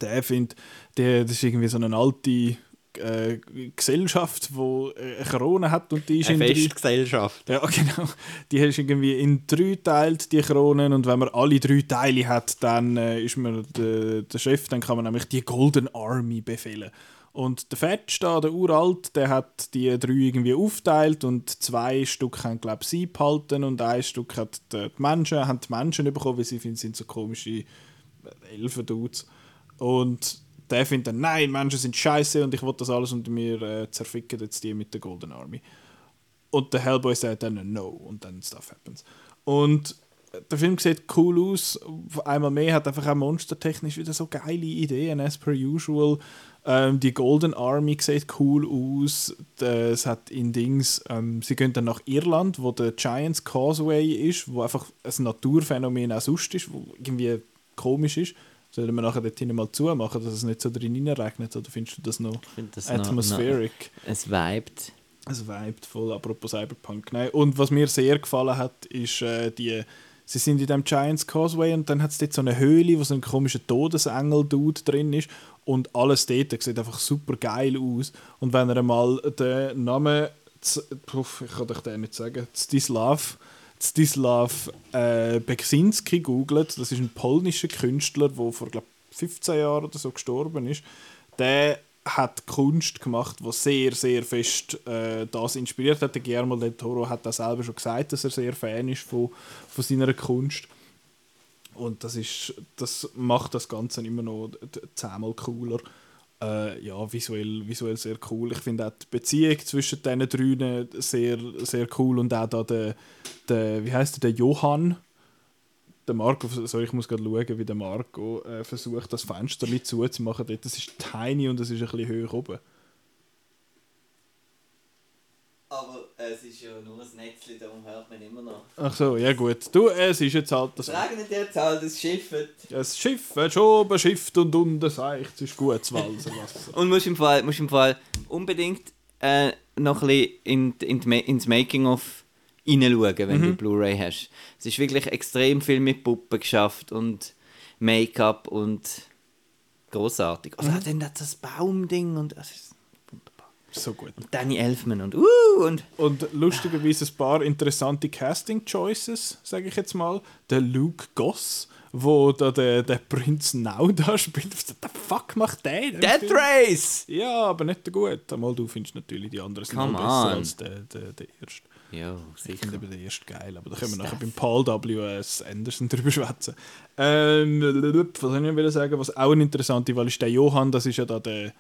Der findet, der, das ist irgendwie so eine alte äh, Gesellschaft, die äh, eine Krone hat und die ist Eine in drei, Festgesellschaft. ja, genau. Die hast irgendwie in drei teilt die Kronen und wenn man alle drei Teile hat, dann äh, ist man der, der Chef, dann kann man nämlich die Golden Army befehlen. Und der Fetch da, der Uralt, der hat die drei irgendwie aufteilt und zwei Stück haben, glaube ich, sie behalten und ein Stück hat die die Menschen, haben die Menschen bekommen, weil sie finden, sind so komische Elfen-Dudes. Und der findet dann, nein, Menschen sind scheiße und ich will das alles und wir äh, zerficken jetzt die mit der Golden Army. Und der Hellboy sagt dann no und dann stuff happens. Und der Film sieht cool aus. Einmal mehr hat einfach auch monstertechnisch wieder so geile Ideen, as per usual. Ähm, die Golden Army sieht cool aus. Es hat in Dings, ähm, sie gehen dann nach Irland, wo der Giants Causeway ist, wo einfach ein Naturphänomen auch sonst ist, wo irgendwie komisch ist. Sollen wir nachher dort hinten mal zumachen, dass es nicht so drin regnet? Oder findest du das noch finde das noch- atmospheric? Es vibet. Es vibet voll, apropos Cyberpunk. Nein. Und was mir sehr gefallen hat, ist äh, die. Sie sind in dem Giants Causeway und dann hat es dort so eine Höhle, wo so ein komischer Todesengel-Dude drin ist. Und alles dort sieht einfach super geil aus. Und wenn ihr mal den Namen. Ich kann euch den nicht sagen. Stislav. Stislav äh, Beksinski googelt, das ist ein polnischer Künstler, der vor glaub, 15 Jahren oder so gestorben ist. Der hat Kunst gemacht, die sehr, sehr fest äh, das inspiriert hat. Der Guillermo del Toro hat das selber schon gesagt, dass er sehr Fan ist von, von seiner Kunst. Und das, ist, das macht das Ganze immer noch zehnmal cooler. Äh, ja, visuell, visuell sehr cool. Ich finde auch die Beziehung zwischen diesen drei sehr, sehr cool. Und auch da der, der wie heißt der, der Johann, der Marco, sorry, ich muss gerade schauen, wie der Marco äh, versucht, das Fenster zuzumachen. Dort. Das ist tiny und es ist ein bisschen hoch oben. Aber es ist ja nur ein Netzchen, darum hört man immer noch. Ach so, ja gut. Du, es ist jetzt halt das, Regnet jetzt halt, es schifft. das Schiff, es ist oben schifft und unten seicht. Es ist gut, das Walserwasser. Und musst im Fall, musst im Fall unbedingt äh, noch ein bisschen in, in die Ma- ins Making-of hineinschauen, wenn du Blu-ray hast. Es ist wirklich extrem viel mit Puppen geschafft und Make-up und großartig. Also dann hat das Baumding und das ist. So gut. Und Danny Elfman und uh, und Und lustigerweise ein paar interessante Casting-Choices, sage ich jetzt mal. Der Luke Goss, wo da der, der Prinz Now da spielt. Was the fuck macht der? Death? Race! Ja, aber nicht der gut. Einmal du findest natürlich die anderen sind besser als der, der, der erste. Ja, Ich sicher. finde eben den ersten geil, aber da können wir nachher beim Paul W.S. Anderson drüber schwätzen. Ähm, was soll ich sagen? Was auch eine interessante Wahl ist, der Johann, das ist ja da der,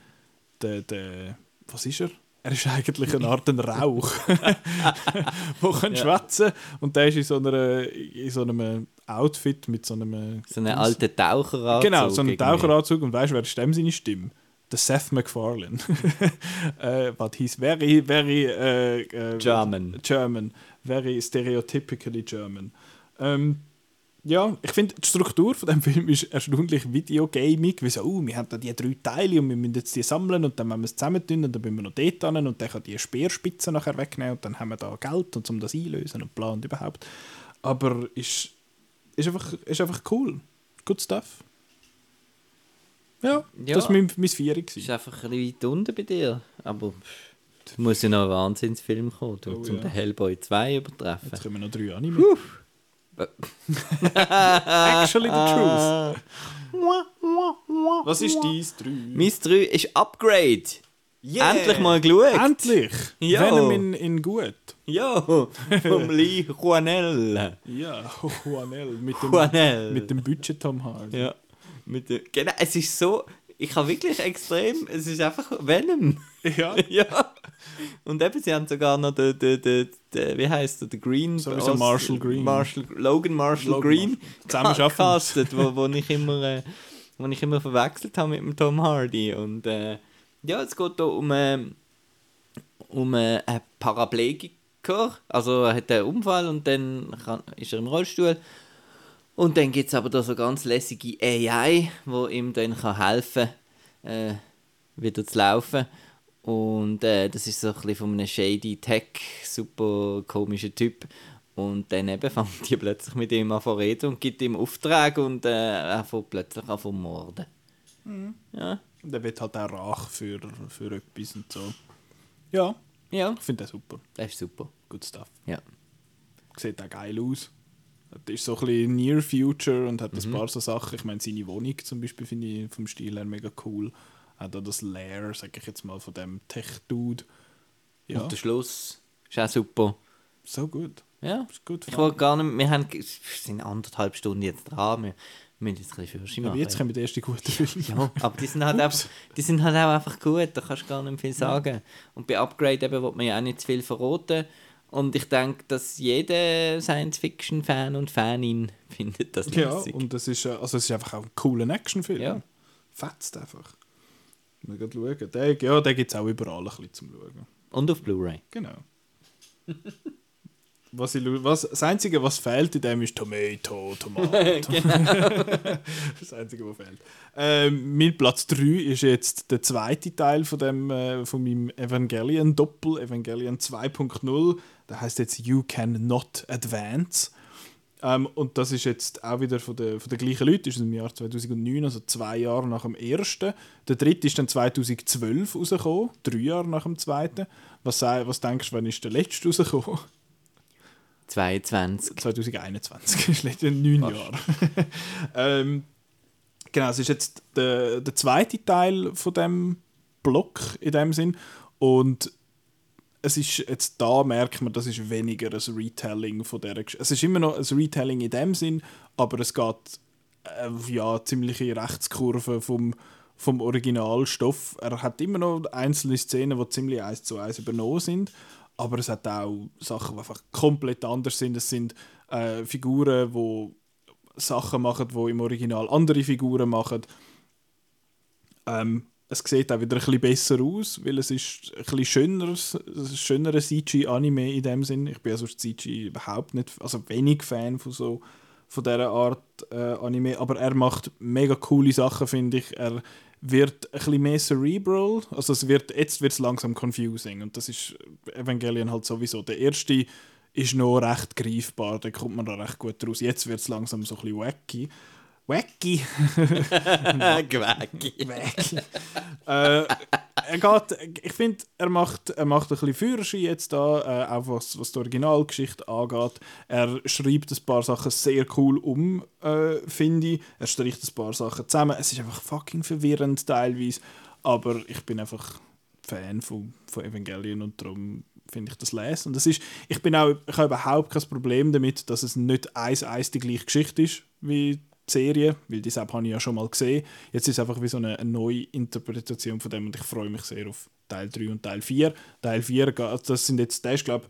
der, der was ist er? Er ist eigentlich eine Art ein Rauch, der kann schwätzen und der ist in so, einer, in so einem Outfit mit so einem... So einen alten Taucheranzug. Genau, so irgendwie. Taucheranzug und weißt du, wer ist dem seine Stimme? Der Seth MacFarlane. äh, but he's very, very äh, äh, German. German. Very stereotypically German. Ähm, ja, ich finde, die Struktur von dem Film ist erstaunlich videogamig. Wie so, oh, wir haben da die drei Teile und wir müssen jetzt die sammeln und dann müssen wir es zusammentun und dann müssen wir noch dort hin und dann kann die Speerspitze nachher wegnehmen und dann haben wir da Geld und um das einlösen und und überhaupt. Aber ist, ist, einfach, ist einfach cool. Good stuff. Ja, Ja. das war mein, mein Vier. ist einfach ein bisschen weit unten bei dir. Aber pff, muss ja noch ein Wahnsinnsfilm kommen, um Oh, zum ja. den Hellboy 2 übertreffen. Jetzt kommen noch drei Anime. Actually the truth. Was ist dies? Drei? Mein 3 ist Upgrade. Endlich mal geschaut. Endlich! Ja. Venom in, in gut. Ja, vom Lee Juanel. Ja, Juanel. Mit dem, Juanel. mit dem Budget Tom Hardy. Ja. Mit der, genau, es ist so. Ich habe wirklich extrem. Es ist einfach Venom. Ja. ja. Und eben, sie haben sogar noch den, den, den, den wie heißt der, den Green. Sowieso aus- Marshall Green. Marshall, Logan Marshall Logan Green. Marshall. Zusammen castet, wo, wo ich immer. Äh, wo ich immer verwechselt habe mit dem Tom Hardy. Und äh, ja, es geht hier um, äh, um äh, einen Paraplegiker. Also er hat einen Unfall und dann kann, ist er im Rollstuhl. Und dann gibt es aber da so ganz lässige AI, wo ihm dann kann helfen äh, wieder zu laufen. Und äh, das ist so ein bisschen von einem shady Tech, super komischer Typ. Und dann eben fängt die plötzlich mit ihm an zu reden und gibt ihm Auftrag und äh, er fängt plötzlich an zu morden. Ja, Der wird halt auch Rache für, für etwas und so. Ja, Ja, ich finde das super. das ist super. Good stuff. Ja. Sieht auch geil aus. Das ist so ein bisschen Near Future und hat ein paar so Sachen. Ich meine, seine Wohnung zum Beispiel finde ich vom Stil her mega cool. Hat auch das Lair, sag ich jetzt mal, von dem Tech-Dude. Ja, Und der Schluss ist auch super. so gut. Ja. Ist gut. Ich wollte gar nicht, wir haben, wir sind anderthalb Stunden jetzt dran, wir, wir müssen jetzt ein bisschen Fürsche Aber machen. jetzt kommen die ersten guten Filme. ja, aber die sind, halt einfach, die sind halt auch einfach gut, da kannst du gar nicht viel sagen. Und bei Upgrade eben will man ja auch nicht zu viel verraten. Und ich denke, dass jeder Science-Fiction-Fan und Fanin findet das Ja, lustig. und das ist, äh, also es ist einfach auch ein cooler Actionfilm. Ja. Fetzt einfach. Mal schauen. Den, ja, den gibt es auch überall ein bisschen zum Schauen. Und auf Blu-ray. Genau. Was ich, was, das Einzige, was fehlt in dem, ist Tomato, Tomato. das Einzige, was fehlt. Ähm, mein Platz 3 ist jetzt der zweite Teil von, dem, äh, von meinem Evangelion-Doppel, Evangelion 2.0. Der heißt jetzt You Can Not Advance. Ähm, und das ist jetzt auch wieder von den, von den gleichen Leuten, ist im Jahr 2009, also zwei Jahre nach dem ersten. Der dritte ist dann 2012 rausgekommen, drei Jahre nach dem zweiten. Was, was denkst du, wann ist der letzte rausgekommen? 22. 2021, ist letzte neun Jahre. ähm, genau, es ist jetzt der, der zweite Teil von dem Block in dem Sinn und es ist jetzt da merkt man, das ist weniger ein Retelling von der Geschichte. Es ist immer noch ein Retelling in dem Sinn, aber es geht äh, ja ziemliche Rechtskurve vom vom Originalstoff. Er hat immer noch einzelne Szenen, die ziemlich eins zu eins übernommen sind, aber es hat auch Sachen, die einfach komplett anders sind. Es sind äh, Figuren, die Sachen machen, die im Original andere Figuren machen. Ähm, es sieht auch wieder ein bisschen besser aus, weil es ist ein bisschen schöneres, schönerer CG-Anime in dem Sinn. Ich bin ja sonst CG überhaupt nicht, also wenig Fan von so von dieser Art äh, Anime, aber er macht mega coole Sachen, finde ich. Er wird ein bisschen mehr cerebral, also es wird, jetzt wird es langsam confusing und das ist Evangelion halt sowieso. Der erste ist noch recht greifbar, da kommt man da recht gut raus. Jetzt wird es langsam so ein bisschen wacky. Wacky! Gewäcki. Wacky. äh, er geht, ich finde, er macht, er macht ein bisschen Führerschein jetzt da, äh, auch was, was die Originalgeschichte angeht. Er schreibt ein paar Sachen sehr cool um, äh, finde ich. Er streicht ein paar Sachen zusammen. Es ist einfach fucking verwirrend teilweise, aber ich bin einfach Fan von, von Evangelion und darum finde ich das lesen. Und das ist, ich bin auch, ich habe überhaupt kein Problem damit, dass es nicht eins eins die gleiche Geschichte ist wie Serie, weil die habe ich ja schon mal gesehen. Jetzt ist es einfach wie so eine, eine neue Interpretation von dem und ich freue mich sehr auf Teil 3 und Teil 4. Teil 4, geht- also das sind jetzt, der ist glaube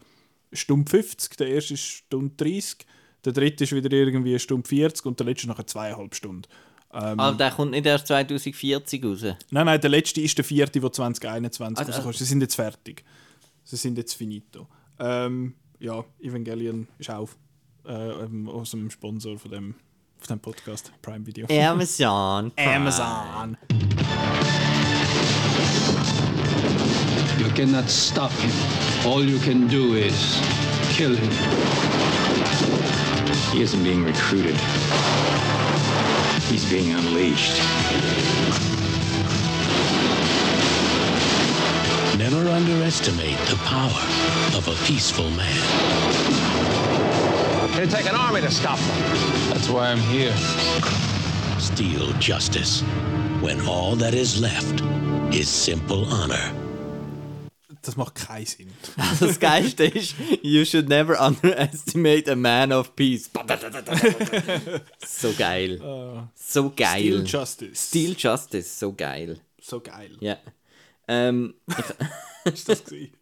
ich Stunde 50, der erste ist Stunde 30, der dritte ist wieder irgendwie Stunde 40 und der letzte nachher zweieinhalb Stunden. Ähm, Aber der kommt nicht erst 2040 raus. Nein, nein, der letzte ist der vierte, der 2021 Also- rauskommt. Sie sind jetzt fertig. Sie sind jetzt finito. Ähm, ja, Evangelion ist auch äh, ähm, aus dem Sponsor von dem, von dem Podcast, Prime Video. Amazon. Amazon. You cannot stop him. All you can do is kill him. He isn't being recruited. He's being unleashed. Never underestimate the power of a peaceful man. It'd take an army to stop them. That's why I'm here. Steal justice when all that is left is simple honor. Das macht keinen Sinn. Also das Geilste ist, you should never underestimate a man of peace. so geil. So geil. Steel Justice. Steel Justice, so geil. So geil. Ja. Ähm, Ist das gewesen?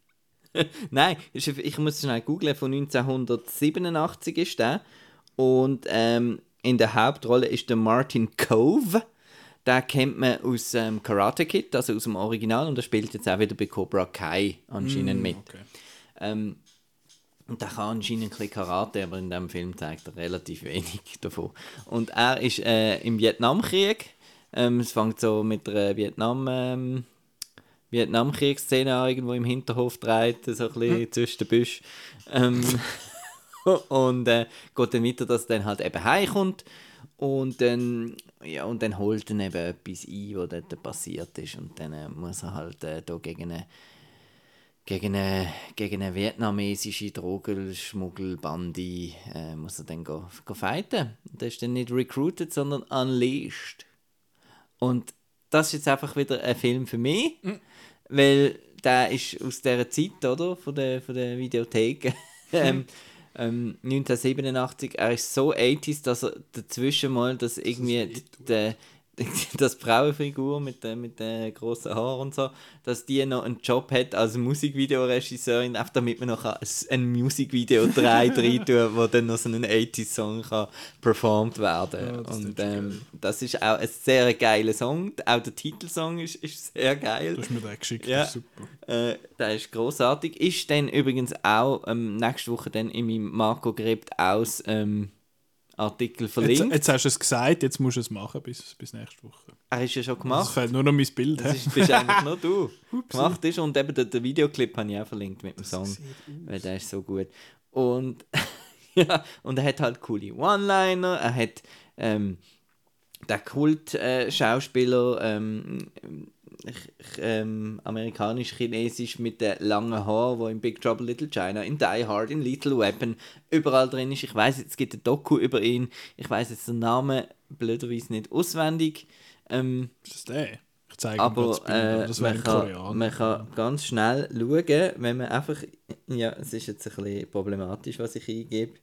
nein, ich muss schnell googlen, von 1987 ist der. Und ähm, in der Hauptrolle ist der Martin Cove. Den kennt man aus ähm, Karate Kid, also aus dem Original. Und er spielt jetzt auch wieder bei Cobra Kai anscheinend mit. Okay. Ähm, und der kann anscheinend ein bisschen Karate, aber in dem Film zeigt er relativ wenig davon. Und er ist äh, im Vietnamkrieg. Ähm, es fängt so mit einer Vietnam, ähm, Vietnamkriegsszene an, irgendwo im Hinterhof dreht, so ein bisschen zwischen den Büschen. Ähm, und äh, geht dann weiter, dass er dann halt eben heimkommt. Und dann, ja, und dann holt er eben etwas ein, was dort passiert ist. Und dann äh, muss er halt äh, da gegen eine, gegen eine, gegen eine vietnamesische Drogenschmuggelbande äh, muss er dann go, go fighten. Der ist dann nicht recruited, sondern unleashed. Und das ist jetzt einfach wieder ein Film für mich, weil der ist aus dieser Zeit, oder? Von der, von der Videothek. ähm, ähm, 1987, er ist so 80s, dass er dazwischen mal das irgendwie der, das Frauenfigur mit den mit den grossen Haaren und so, dass die noch einen Job hat als Musikvideoregisseurin, einfach damit man noch ein, Musikvideo 3 rein tun, wo dann noch so ein 80s-Song kann performt werden das Und ähm, das ist auch ein sehr geiler Song. Auch der Titelsong ist, ist sehr geil. Du hast mir den geschickt, Ja. ist super. Äh, der ist großartig. Ist dann übrigens auch ähm, nächste Woche dann in meinem Marco Grebt aus ähm, Artikel Jetzt, verlinkt. jetzt hast du es gesagt, jetzt musst du es machen bis, bis nächste Woche. er ist ja schon Es gemacht. fehlt nur noch mein Bild. Das ist, bist eigentlich nur du. gemacht ist und eben den, Videoclip habe ich auch verlinkt mit dem Song, weil der ist so gut. Und ja, und er hat halt coole One-Liner. Er hat ähm, der Kult-Schauspieler ähm, ch- ähm, amerikanisch-chinesisch mit den langen Haaren, wo in Big Trouble Little China, in Die Hard, in Little Weapon überall drin ist. Ich weiß es gibt ein Doku über ihn. Ich weiß jetzt den Namen blöderweise nicht auswendig. Ähm, Ist das der? Ich zeige aber äh, das man, kann, man kann ganz schnell schauen, wenn man einfach. Ja, es ist jetzt ein bisschen problematisch, was ich eingebe.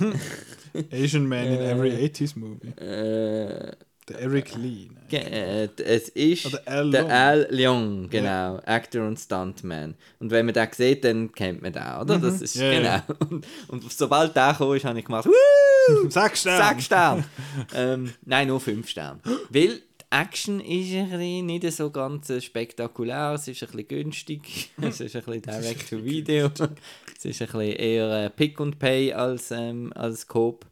Asian Man in every 80s movie. Äh, Der Eric Lee. ne? äh, es ist Al der. Al Leong, genau. Actor und Stuntman. Und wenn man den sieht, dann kennt man den, oder? Das ist, Ja, ja. genau. Und, und sobald der kam, ist, habe ich gemacht, Woo! Sechs Sterne. Sechs Sterne. ähm, nein, nur fünf Sterne. Weil die Action ist ein bisschen nicht so ganz spektakulär, es ist ein bisschen günstig, es ist ein bisschen direct to video, es ist ein bisschen eher äh, Pick und Pay als, ähm, als Coop.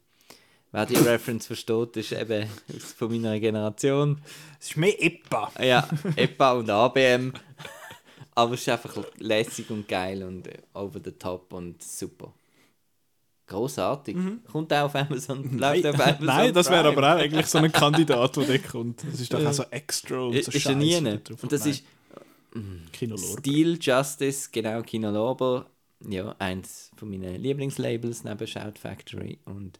Wer die Reference versteht, ist eben von meiner Generation. Es ist mehr EPA. Ja, EPA und ABM. Aber es ist einfach lässig und geil und over the top und super. Großartig. Kommt auch auf Amazon. Läuft auf Amazon Mhm. Nein, das wäre aber auch eigentlich so ein Kandidat, der dort kommt. Das ist doch auch so extra und so ist er nie. Und das Nein, ist Kino Lorber. Steel Justice, genau, Kino Lorber. Ja, eins von meinen Lieblingslabels neben Shout Factory. Und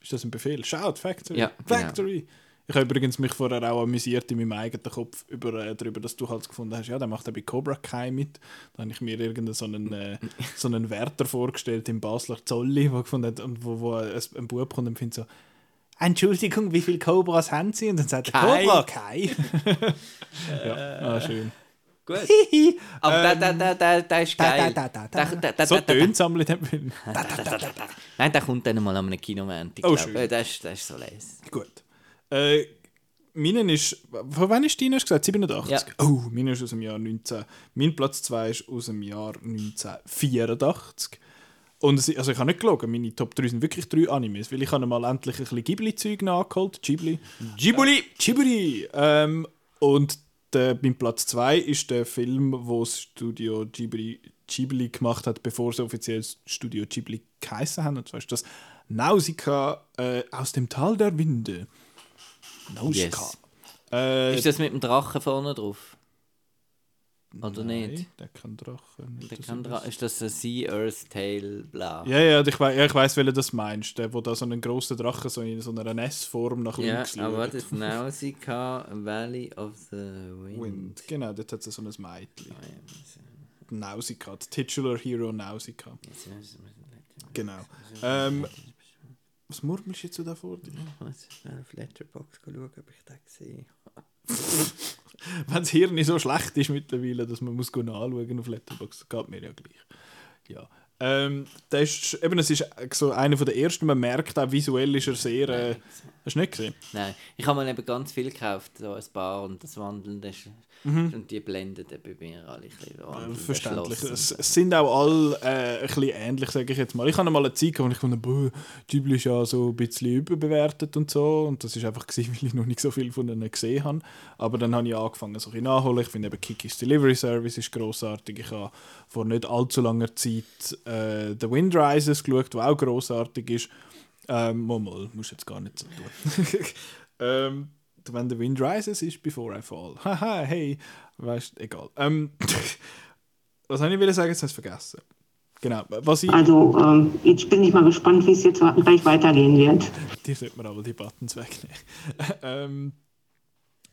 Ist das ein Befehl? Shout, Factory. Ja, genau. Factory. Ich habe übrigens mich vorher auch amüsiert in meinem eigenen Kopf über, äh, darüber, dass du halt gefunden hast, ja, der macht ja bei Cobra Kai mit. Da habe ich mir irgendeinen so einen, äh, so einen Wärter vorgestellt im Basler Zolli, wo gefunden hat, und wo, wo ein, ein Bub kommt und findet so, Entschuldigung, wie viele Cobras haben Sie? Und dann sagt er. Cobra Kai. ja, ah, schön. Gut. Aber der, der, der, der, der ist geil. So tönt dem Film. Nein, der kommt dann mal an einem Kinomoment. Oh, schön. äh, der ist, der ist so lässig. Gut. Äh, meinen ist, von wann ist deiner? Hast du gesagt 87? Ja. Oh, meiner ist aus dem Jahr 19. Mein Platz 2 ist aus dem Jahr 1984. Und es, also ich habe nicht gelogen, meine Top 3 sind wirklich drei Animes, weil ich habe mal endlich ein bisschen Ghibli-Zeug nachgeholt. Ghibli. Ghibli! Ghibli! Ähm, und der, mein Platz 2 ist der Film, wo Studio Ghibli, Ghibli gemacht hat, bevor sie offiziell Studio Ghibli geheißen haben. Und zwar ist das Nausicaa äh, aus dem Tal der Winde. Nausicaa. Yes. Äh, Ist das mit dem Drachen vorne drauf? Oder nein, nicht? Der kann Drachen. nicht, Der das kann ist- Dra ist das ein Sea, Earth, Tail, bla? Ja, ja, ich weiß, ja, ich weiß, welchen das meinst. Der, wo da so einen grossen Drachen so in so einer S-Form nach Ja, links aber schaut. das ist Nausicaa, Valley of the Wind. Wind. Genau, dort hat es so ein Mädchen. Ah, ja, Nausicaa, Titular Hero Nausicaa. Genau. Ähm, was murmelst du jetzt so da vor dir? Was? Schnell auf Letterboxd schauen, ob ich den gesehen Wenn das Hirn nicht so schlecht ist mittlerweile, dass man muss nachschauen auf Letterboxd, geht mir ja gleich. Ja. Ähm, das ist, eben, es ist so einer der ersten, man merkt auch, visuell ist er sehr... Äh, hast du nicht gesehen? Nein, ich habe mir eben ganz viel gekauft, so ein paar und das Wandeln, das ist, und die blenden dann bei mir alle ein bisschen Äh, Verständlich. Es, es sind auch alle äh, ein bisschen ähnlich, sage ich jetzt mal. Ich habe mal eine Zeit gehabt, wo ich fand, boah, Ghibli ist ja so ein bisschen überbewertet und so. Und das ist einfach, gewesen, weil ich noch nicht so viel von ihnen gesehen habe. Aber dann habe ich angefangen, so ein bisschen nachholen. Ich finde eben Kikis Delivery Service ist grossartig. Ich habe vor nicht allzu langer Zeit äh, The Wind Rises geschaut, der auch grossartig ist. Ähm, mal, mal, musst jetzt gar nicht so tun. ähm, wenn the wind rises, ist before I fall. Haha, hey, weißt egal. Ähm, was soll ich wieder sagen? Jetzt habe ich es vergessen. Genau, was ich... Also, ähm, jetzt bin ich mal gespannt, wie es jetzt gleich weitergehen wird. Die sollte man aber die Buttons wegnehmen. ähm,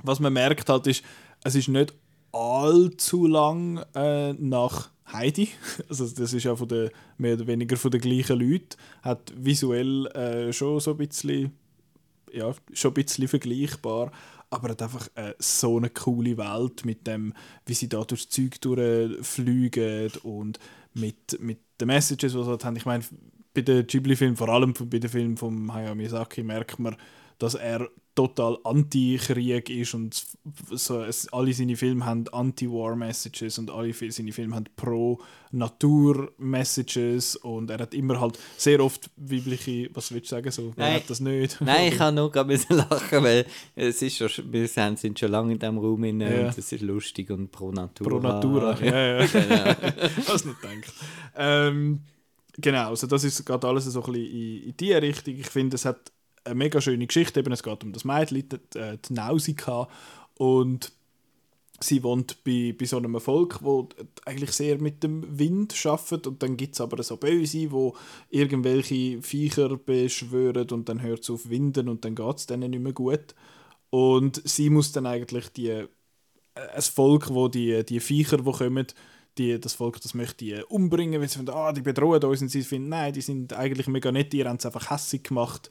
was man merkt halt ist, es ist nicht allzu lang äh, nach Heidi. Also das ist ja von der, mehr oder weniger von den gleichen Leuten. Hat visuell äh, schon so ein bisschen, ja, schon ein bisschen vergleichbar. Aber hat einfach äh, so eine coole Welt mit dem, wie sie da durchs Zeug durchfliegen und mit, mit den Messages, die sie halt haben. Ich meine, bei den Ghibli-Filmen, vor allem bei den Filmen von Hayao Miyazaki, merkt man, dass er total anti-Krieg ist und so, es, alle seine Filme haben Anti-War-Messages und alle seine Filme haben Pro-Natur-Messages und er hat immer halt sehr oft weibliche, was willst du sagen, so, Nein. hat das nicht? Nein, ich kann nur gerade lachen, weil es ist schon, wir sind schon lange in diesem Raum inne Ja. und es ist lustig und pro Natura. Pro Natura, ja, ja. genau. Hast nicht gedacht. Ähm, genau, also das ist gerade alles so ein bisschen in, in diese Richtung. Ich finde, es hat eine mega schöne Geschichte. Eben, es geht um das Mädchen, die, äh, die Nausicaa. Und sie wohnt bei, bei so einem Volk, wo eigentlich sehr mit dem Wind schafft und dann gibt es aber so Böse, wo irgendwelche Viecher beschwören und dann hört es auf Winden und dann geht es denen nicht mehr gut. Und sie muss dann eigentlich die äh, ein Volk, wo die, die Viecher, die kommen, die, das Volk, das möchte die umbringen, weil sie finden, ah, die bedrohen uns und sie finden, nein, die sind eigentlich mega nett, die haben es einfach hässig gemacht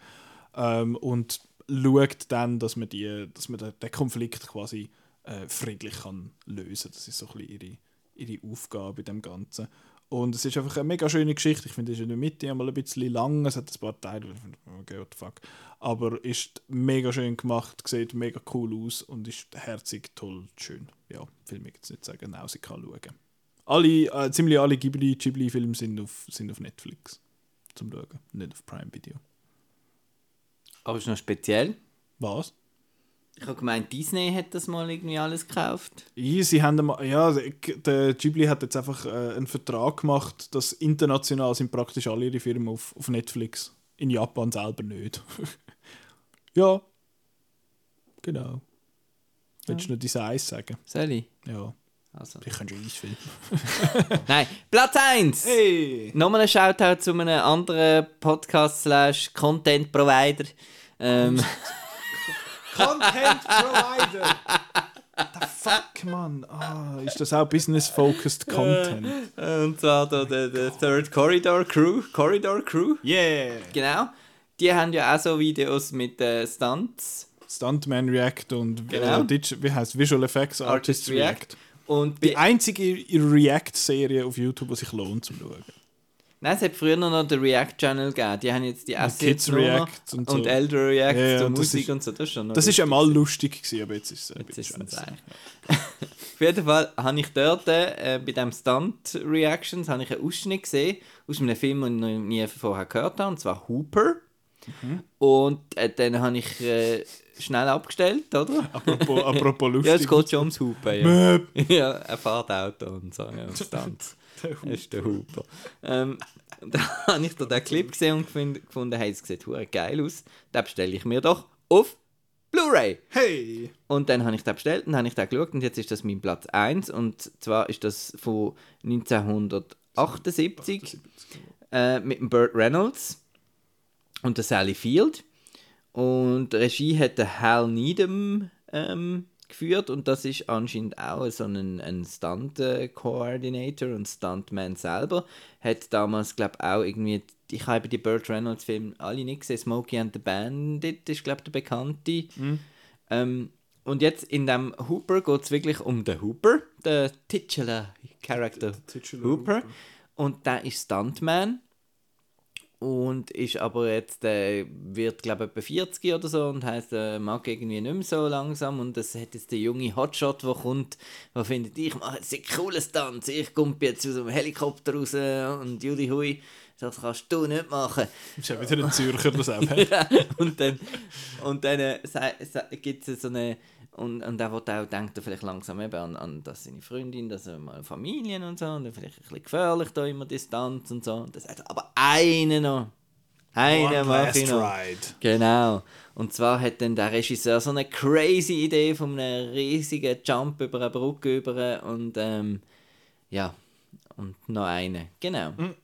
ähm, und schaut dann, dass man, die, dass man den, Konflikt quasi äh, friedlich kann lösen Das ist so ein bisschen ihre, ihre Aufgabe in dem Ganzen. Und es ist einfach eine mega schöne Geschichte. Ich finde, es ist in der Mitte einmal ein bisschen lang. Es hat ein paar Teile, finde, okay, what the fuck. Aber ist mega schön gemacht, sieht mega cool aus und ist herzig, toll, schön. Ja, viel mehr jetzt nicht sagen. Nausicaa schauen. Alle, äh, ziemlich alle Ghibli- Ghibli-Filme sind auf, sind auf Netflix zum Schauen, nicht auf Prime Video. Aber ist noch speziell. Was? Ich habe gemeint, Disney hat das mal irgendwie alles gekauft. Ja, sie haben ja, der Ghibli hat jetzt einfach äh, einen Vertrag gemacht, dass international sind praktisch alle ihre Firmen auf, auf Netflix. In Japan selber nicht. ja. Genau. Willst du noch dein Eis sagen? Soll ich? Ja. Also. Ich kann schon Eis filmen. Nein, Platz 1! Hey! Nochmal ein Shoutout zu einem anderen Podcast-Slash-Content-Provider. Ähm, Content Provider! The fuck, Mann. Ah, ist das auch Business-Focused Content? und zwar der, der, der Third Corridor Crew. Corridor Crew, Yeah! genau. Die haben ja auch so Videos mit äh, Stunts. Stuntman React und Genau. äh, wie heißt Visual Effects Artists Artist React. React. Und Die einzige React-Serie auf YouTube, die sich lohnt zum Schauen. nein, es hat früher noch den React-Channel gegeben. Die haben jetzt die Assets Kids. React und und, so. Elder React Ja, ja, zur Musik ist- und so. Das ist schon Das ist lustig einmal lustig gewesen, aber jetzt ist es ein Jetzt ist bisschen eigentlich. Auf jeden Fall habe ich dort äh, bei dem Stunt Reactions habe ich einen Ausschnitt gesehen aus einem Film, den ich noch nie vorher gehört habe, und zwar Hooper. Mhm. Und äh, dann habe ich äh, schnell abgestellt, oder? Apropos, apropos lustig. Ja, es geht schon ums Hooper. Ja, ja er fährt Auto und so. Ja, und Stunts. Das ist der Hooper. Ähm, dann habe ich da den Clip gesehen und gefunden, gefunden hey, es sieht hure geil aus. Den bestelle ich mir doch auf Blu-ray. Hey! Und dann habe ich den bestellt und habe ich den geschaut und jetzt ist das mein Platz 1 und zwar ist das von 1978 äh, mit dem Burt Reynolds und der Sally Field und Regie hat der Hal Needham ähm, geführt und das ist anscheinend auch so ein, ein Stunt-Coordinator und Stuntman selber. Hat damals, glaube ich, auch irgendwie, ich habe die Burt Reynolds-Filme alle nicht gesehen, Smokey and the Bandit ist, glaube ich, der bekannte. Ähm, und jetzt in dem Hooper geht es wirklich um den Hooper, den Titular Character Hooper. Hooper. Und der ist Stuntman und ist aber jetzt, äh, wird glaube ich etwa 40 oder so und heißt äh, mag irgendwie nicht mehr so langsam und es hat jetzt der junge Hotshot, der kommt, der findet, ich mache jetzt einen coolen Stunt, ich komme jetzt aus dem Helikopter raus und Juli Hui, das kannst du nicht machen. Ist ja wieder ein Zürcher, das auch. ja, und dann, und dann äh, gibt es so eine. Und, und er wird auch, denkt er vielleicht langsam eben an, an dass seine Freundin, dass er mal Familien und so, und dann vielleicht ein bisschen gefährlich da immer Distanz und so. Und sagt er, aber einen noch, Einen mache ich noch. ride. Genau. Und zwar hat dann der Regisseur so eine crazy Idee von einem riesigen Jump über eine Brücke über und ähm, ja, und noch eine. Genau. Mhm.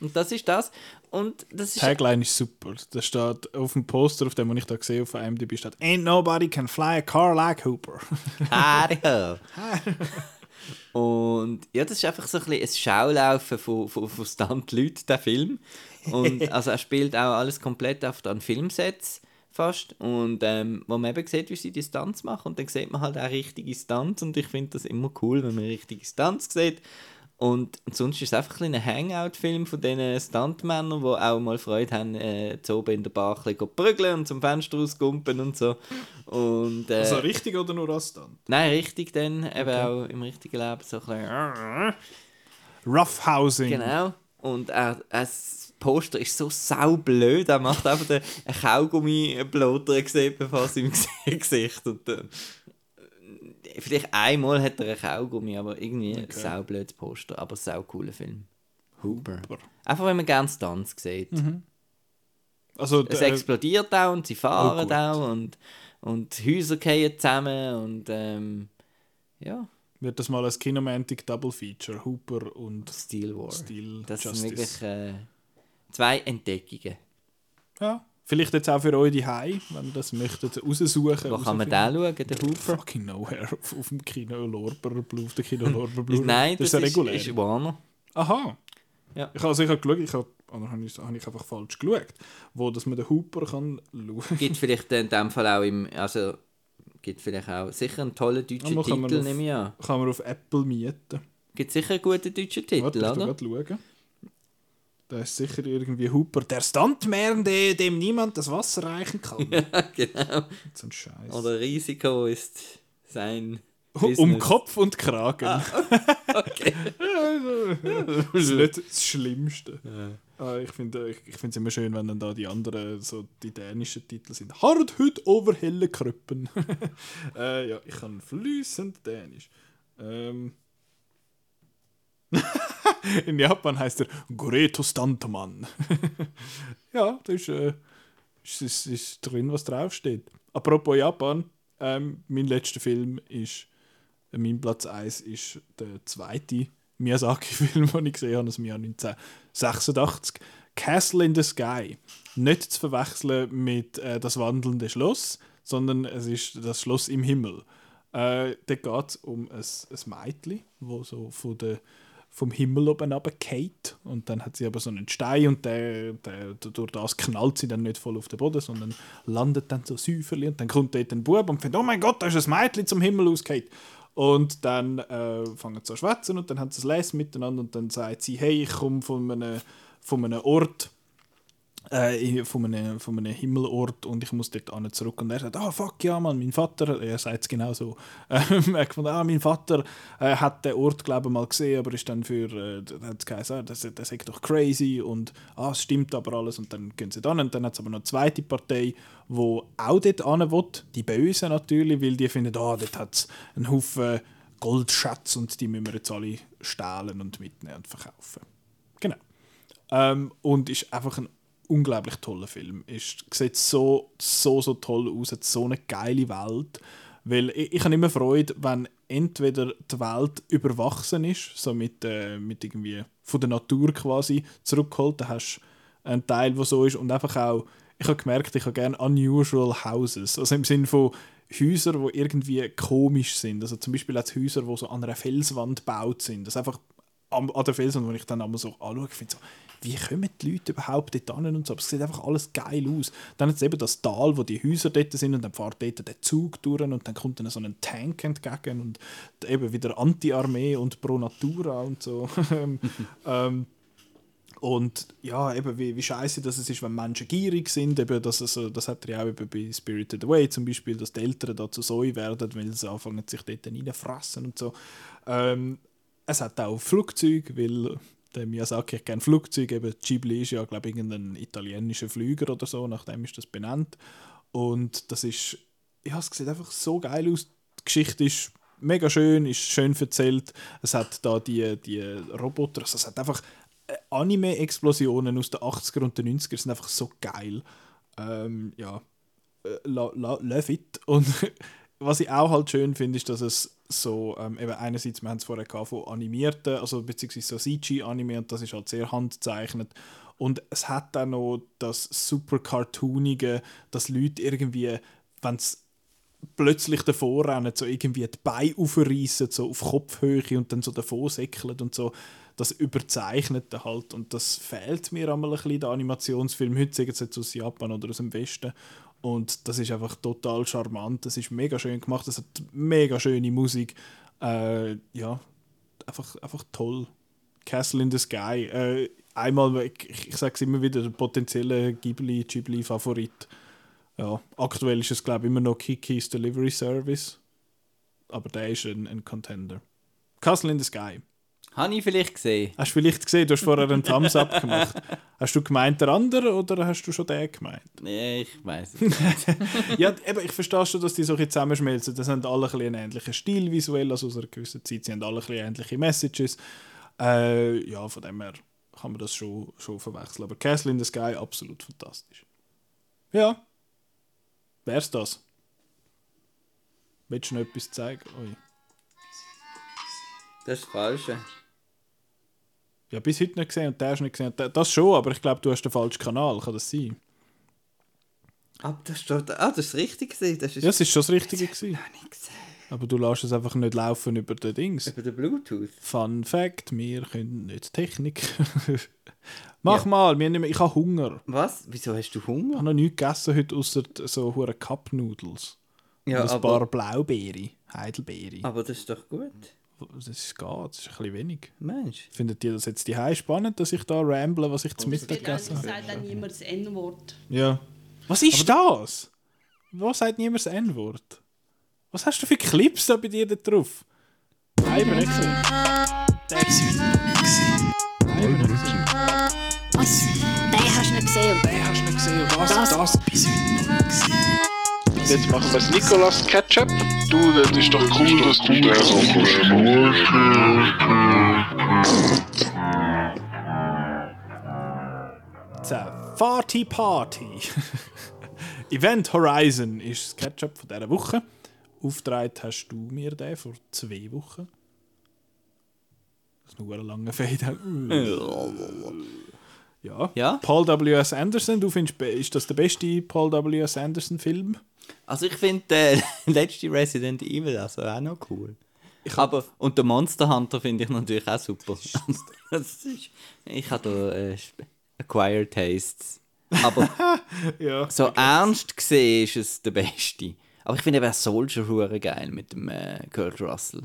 Und das ist das. Und das ist Tagline ist super. Da steht auf dem Poster, auf dem ich da gesehen auf IMDb steht Ain't nobody can fly a car like Hooper. Hariho. Und ja, das ist einfach so ein, bisschen ein Schaulaufen von, von, von Stunt-Leuten, der Film. Und also er spielt auch alles komplett auf an Filmsets fast. Und ähm, wo man eben sieht, wie sie die Stunts machen. Und dann sieht man halt auch richtige Stunts. Und ich finde das immer cool, wenn man richtige Stunts sieht. Und, und sonst ist es einfach ein, ein Hangout-Film von diesen Stuntmännern, die auch mal Freude haben, äh, zu oben in der Bar ein prügeln und zum Fenster rausgumpen und so. Und, äh, Also richtig oder nur als dann? Nein, richtig dann, eben auch im richtigen Leben so ein bisschen. Roughhousing. Genau. Und er, er, das Poster ist so saublöd. Er macht einfach den einen Kaugummi-Bloter gesehen, bevor es im Gesicht. Und, äh, vielleicht einmal hat er einen Kaugummi, aber irgendwie ein saublödes Poster. Aber ein sau cooler Film. Hooper. Einfach, wenn man gerne Stunts sieht. Also, Es äh, explodiert auch und sie fahren Oh, auch und, und Häuser fallen zusammen und ähm, ja, wird das mal als Kinomantic Double Feature Hooper und Steel War. Steel Das Justice. sind wirklich äh, zwei Entdeckungen. Ja. Vielleicht jetzt auch für euch die wenn ihr das möchtet raussuchen. Wo kann man den schauen, den Hooper? Fucking nowhere. Auf, auf dem Kino Lorber Blue, auf der Kino Lorber Blue. Nein, das, ist ja ist, regulär. ist Warner. Aha. Ja. Ich habe also, ich habe geschaut, ich habe, oder habe ich, habe ich einfach falsch geschaut, wo dass man den Hooper kann schauen. Gibt vielleicht in dem Fall auch im, also gibt vielleicht auch sicher einen tollen deutschen Ja, kann Titel, auf- nehme ich an. Kann man auf Apple mieten. Gibt sicher einen guten deutschen Titel, Warte, ich oder? gerade schauen. Da ist sicher irgendwie Hooper. Der Stuntman, der, dem niemand das Wasser reichen kann. ja, genau. so ein Scheiß. Oder Risiko ist sein Um Business. Kopf und Kragen. Okay. das ist nicht das Schlimmste. Ah, ich finde es immer schön, wenn dann da die anderen, so die dänischen Titel sind. Hart heute over helle Kröppen. äh, ja, ich kann fließend Dänisch. Ähm. In Japan heißt er Goreto Stuntman. ja, da ist, äh, ist, ist, drin, was draufsteht. Apropos Japan, ähm, mein letzter Film ist, äh, mein Platz 1 ist der zweite Miyazaki-Film, den ich gesehen habe aus dem Jahr 1986. Castle in the Sky. Nicht zu verwechseln mit äh, Das wandelnde Schloss, sondern es ist das Schloss im Himmel. Äh, da geht es um ein, ein Mädchen, wo so von der, vom Himmel oben runterfällt. Und dann hat sie aber so einen Stein und der, der, durch das knallt sie dann nicht voll auf den Boden, sondern landet dann so säuferli. Und dann kommt dort ein Bub und findet, oh mein Gott, da ist ein Mädchen zum Himmel ausgefallen. Und dann äh, fangen sie an zu schwätzen und dann haben sie es lesen miteinander und dann sagt sie, hey, ich komme von einem, von einem Ort, äh, von, einem, von einem Himmelort und ich muss dort hin zurück. Und er sagt, ah, fuck, ja, Mann, mein Vater, er sagt es genau so, ähm, er gefunden, ah, mein Vater äh, hat den Ort, glaube ich, mal gesehen, aber ist dann für, äh, hat es geheißen, ah, das, das ist doch crazy und ah, es stimmt aber alles und dann gehen sie dann und dann hat es aber noch eine zweite Partei, wo auch dort hin will, die Bösen natürlich, weil die finden, ah, dort hat es einen Haufen Goldschatz und die müssen wir jetzt alle stehlen und mitnehmen und verkaufen. Genau. Ähm, und ist einfach ein unglaublich toller Film. Ist, sieht so, so, so toll aus, hat so eine geile Welt. Weil ich, ich habe immer Freude, wenn entweder die Welt überwachsen ist, so mit, äh, mit irgendwie von der Natur quasi zurückgeholt, dann hast du einen Teil, der so ist und einfach auch, ich habe gemerkt, ich habe gerne unusual houses, also im Sinne von Häuser, die irgendwie komisch sind. Also zum Beispiel auch Häuser, die so an einer Felswand gebaut sind. Das einfach an, der Felswand, wo ich dann einmal so anschaue, finde so, wie kommen die Leute überhaupt dort hin und so. Aber es sieht einfach alles geil aus. Dann hat es eben das Tal, wo die Häuser dort sind und dann fährt dort der Zug durch und dann kommt dann so ein Tank entgegen und eben wieder Anti-Armee und Pro Natura und so. ähm, und ja, eben wie, wie scheiße das ist, wenn Menschen gierig sind. Eben, dass es, so- das hat er ja auch eben bei Spirited Away zum Beispiel, dass die Eltern da zu Säue werden, weil sie anfangen, sich dort reinfressen und so. Ähm, es hat auch Flugzeuge, weil der Miyazaki hat gerne Flugzeuge. Eben Ghibli ist ja, glaube ich, irgendein italienischer Flüger oder so, nachdem ist das benannt. Und das ist, ja, es sieht einfach so geil aus. Die Geschichte ist mega schön, ist schön erzählt. Es hat da die, die Roboter, also es hat einfach Anime-Explosionen aus den 80er und den 90er sind einfach so geil. Ähm, ja, äh, love it. Und was ich auch halt schön finde, ist, dass es so, ähm, eben einerseits, wir haben es vorher gehabt, von animierten, also beziehungsweise so CG-Anime und das ist halt sehr handzeichnet. Und es hat dann noch das super cartoonige, dass Leute irgendwie, wenn es plötzlich davor rennen, so irgendwie die Beine aufreißen, so auf Kopfhöhe und dann so davor säckeln und so. Das Überzeichnete halt. Und das fehlt mir einmal ein bisschen in den Animationsfilmen. Heute sagen sie jetzt aus Japan oder aus dem Westen. Und das ist einfach total charmant. Das ist mega schön gemacht. Das hat mega schöne Musik. Äh, ja, einfach, einfach toll. Castle in the Sky. Äh, einmal, ich, ich sage es immer wieder, der potenzielle Ghibli-Ghibli-Favorit. Ja, aktuell ist es, glaube ich, immer noch Kiki's Delivery Service. Aber der ist ein, ein Contender. Castle in the Sky. Habe ich vielleicht gesehen. Hast du vielleicht gesehen, du hast vorher einen Thumbs Up gemacht. Hast du gemeint der andere oder hast du schon den gemeint? Nee, ich weiß es nicht. ja, eben, ich verstehe schon, dass die so ein zusammenschmelzen. Das haben alle ein bisschen einen ähnlichen Stil visuell, also aus einer gewissen Zeit. Sie haben alle ein bisschen ähnliche Messages. Äh, ja, von dem her kann man das schon, schon verwechseln. Aber Castle in the Sky, absolut fantastisch. Ja. Wär's das? Willst du noch etwas zeigen? Ui. Das ist das Falsche. Ja, bis heute nicht gesehen und der hast nicht gesehen. Das schon, aber ich glaube, du hast den falschen Kanal. Kann das sein? Ah, das, steht, ah, das ist richtig gewesen. Das ist Ja, es ist schon das Richtige. das Gewesen. habe ich nicht gesehen. Aber du lässt es einfach nicht laufen über den Dings. Über den Bluetooth. Fun Fact: Wir können nicht Technik. Mach Ja. mal, wir nehmen, ich habe Hunger. Was? Wieso hast du Ich Hunger? habe noch nichts gegessen heute, außer so hure Cup Noodles. Ja, und ein aber, paar Blaubeere, Heidelbeere. aber das ist doch gut. Das ist, geht, das ist ein bisschen wenig. Mensch. Findet ihr das jetzt die spannend, dass ich da ramble, was ich zum Mittag gegessen habe? sagt dann niemand das N-Wort. Ja. Was ist das? Was sagt niemand das N-Wort? Was hast du für Clips da bei dir da drauf? Nein, ich nicht gesehen. Der ist nicht gesehen. Nein, nicht gesehen. Was? Den hast du nicht gesehen. Den hast du nicht gesehen. Was? Das- Das, bis heute noch nicht gesehen. Jetzt machen wir das Nicolas Ketchup. Du, das ist doch cool, dass du das Party Party. Event Horizon ist das Ketchup von dieser Woche. Aufgetragen hast du mir den vor zwei Wochen. Das ist noch ein langer Fade. ja. Ja? Paul W.S. Anderson, du findest, ist das der beste Paul W.S. Anderson Film? Also ich finde den letzte Resident Evil also auch noch cool. aber, und der Monster Hunter finde ich natürlich auch super. ist, ich habe da äh, Acquired Tastes. Aber Ja. so ernst gesehen ist es der beste. Aber ich finde eben auch Soldier hure geil mit dem äh, Kurt Russell.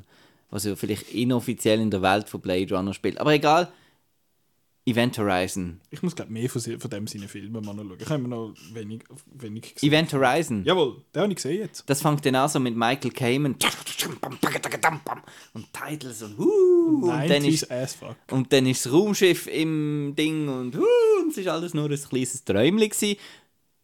Was ja vielleicht inoffiziell in der Welt von Blade Runner spielt. Aber egal. Event Horizon. Ich muss glaube mehr von, von dem seinen Filmen mal noch schauen. Ich habe immer noch wenig, wenig gesehen. Event Horizon. Jawohl, den habe ich gesehen jetzt. Das fängt dann an so mit Michael Kamen und Titles und huh, und dann 90s ist as fuck. und dann ist das Raumschiff im Ding und huh, und es ist alles nur ein kleines Träumchen gewesen.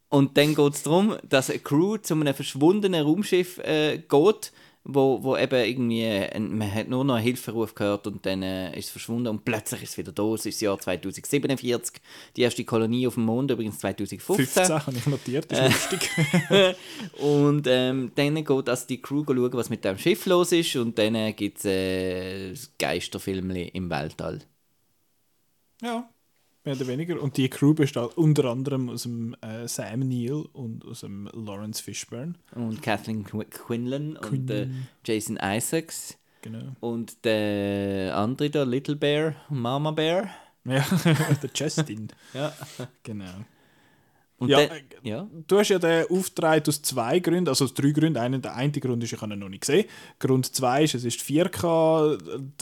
Und dann geht es darum, dass eine Crew zu einem verschwundenen Raumschiff äh, geht, wo, wo eben irgendwie, ein, man hat nur noch einen Hilferuf gehört und dann äh, ist es verschwunden und plötzlich ist es wieder da. Es ist das Jahr 2047, die erste Kolonie auf dem Mond übrigens 2015. 15 habe ich notiert, das ist lustig. Und ähm, dann geht also die Crew schauen, was mit dem Schiff los ist. Und dann äh, gibt es äh, Geisterfilm im Weltall. Ja, mehr oder weniger. Und die Crew besteht unter anderem aus dem äh, Sam Neill und aus dem Lawrence Fishburne. Und Kathleen Qu Quinlan und äh. Jason Isaacs. Genau. Und der andere, der Little Bear, Mama Bear. Ja, der Justin. Ja. Genau. Und ja, dann- äh, ja. Du hast ja den aufgetragen aus zwei Gründen, also aus drei Gründen. Einer, der eine Grund ist, ich habe ihn noch nicht gesehen. Grund zwei ist, es ist 4K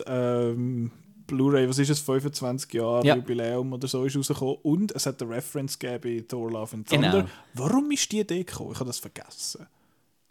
ähm, Blu-ray, was ist es, 25 Jahre Ja. Jubiläum oder so ist rausgekommen. Und es hat eine Reference gegeben bei Thor Love and Genau. Thunder. Warum ist die Idee gekommen? Ich habe das vergessen.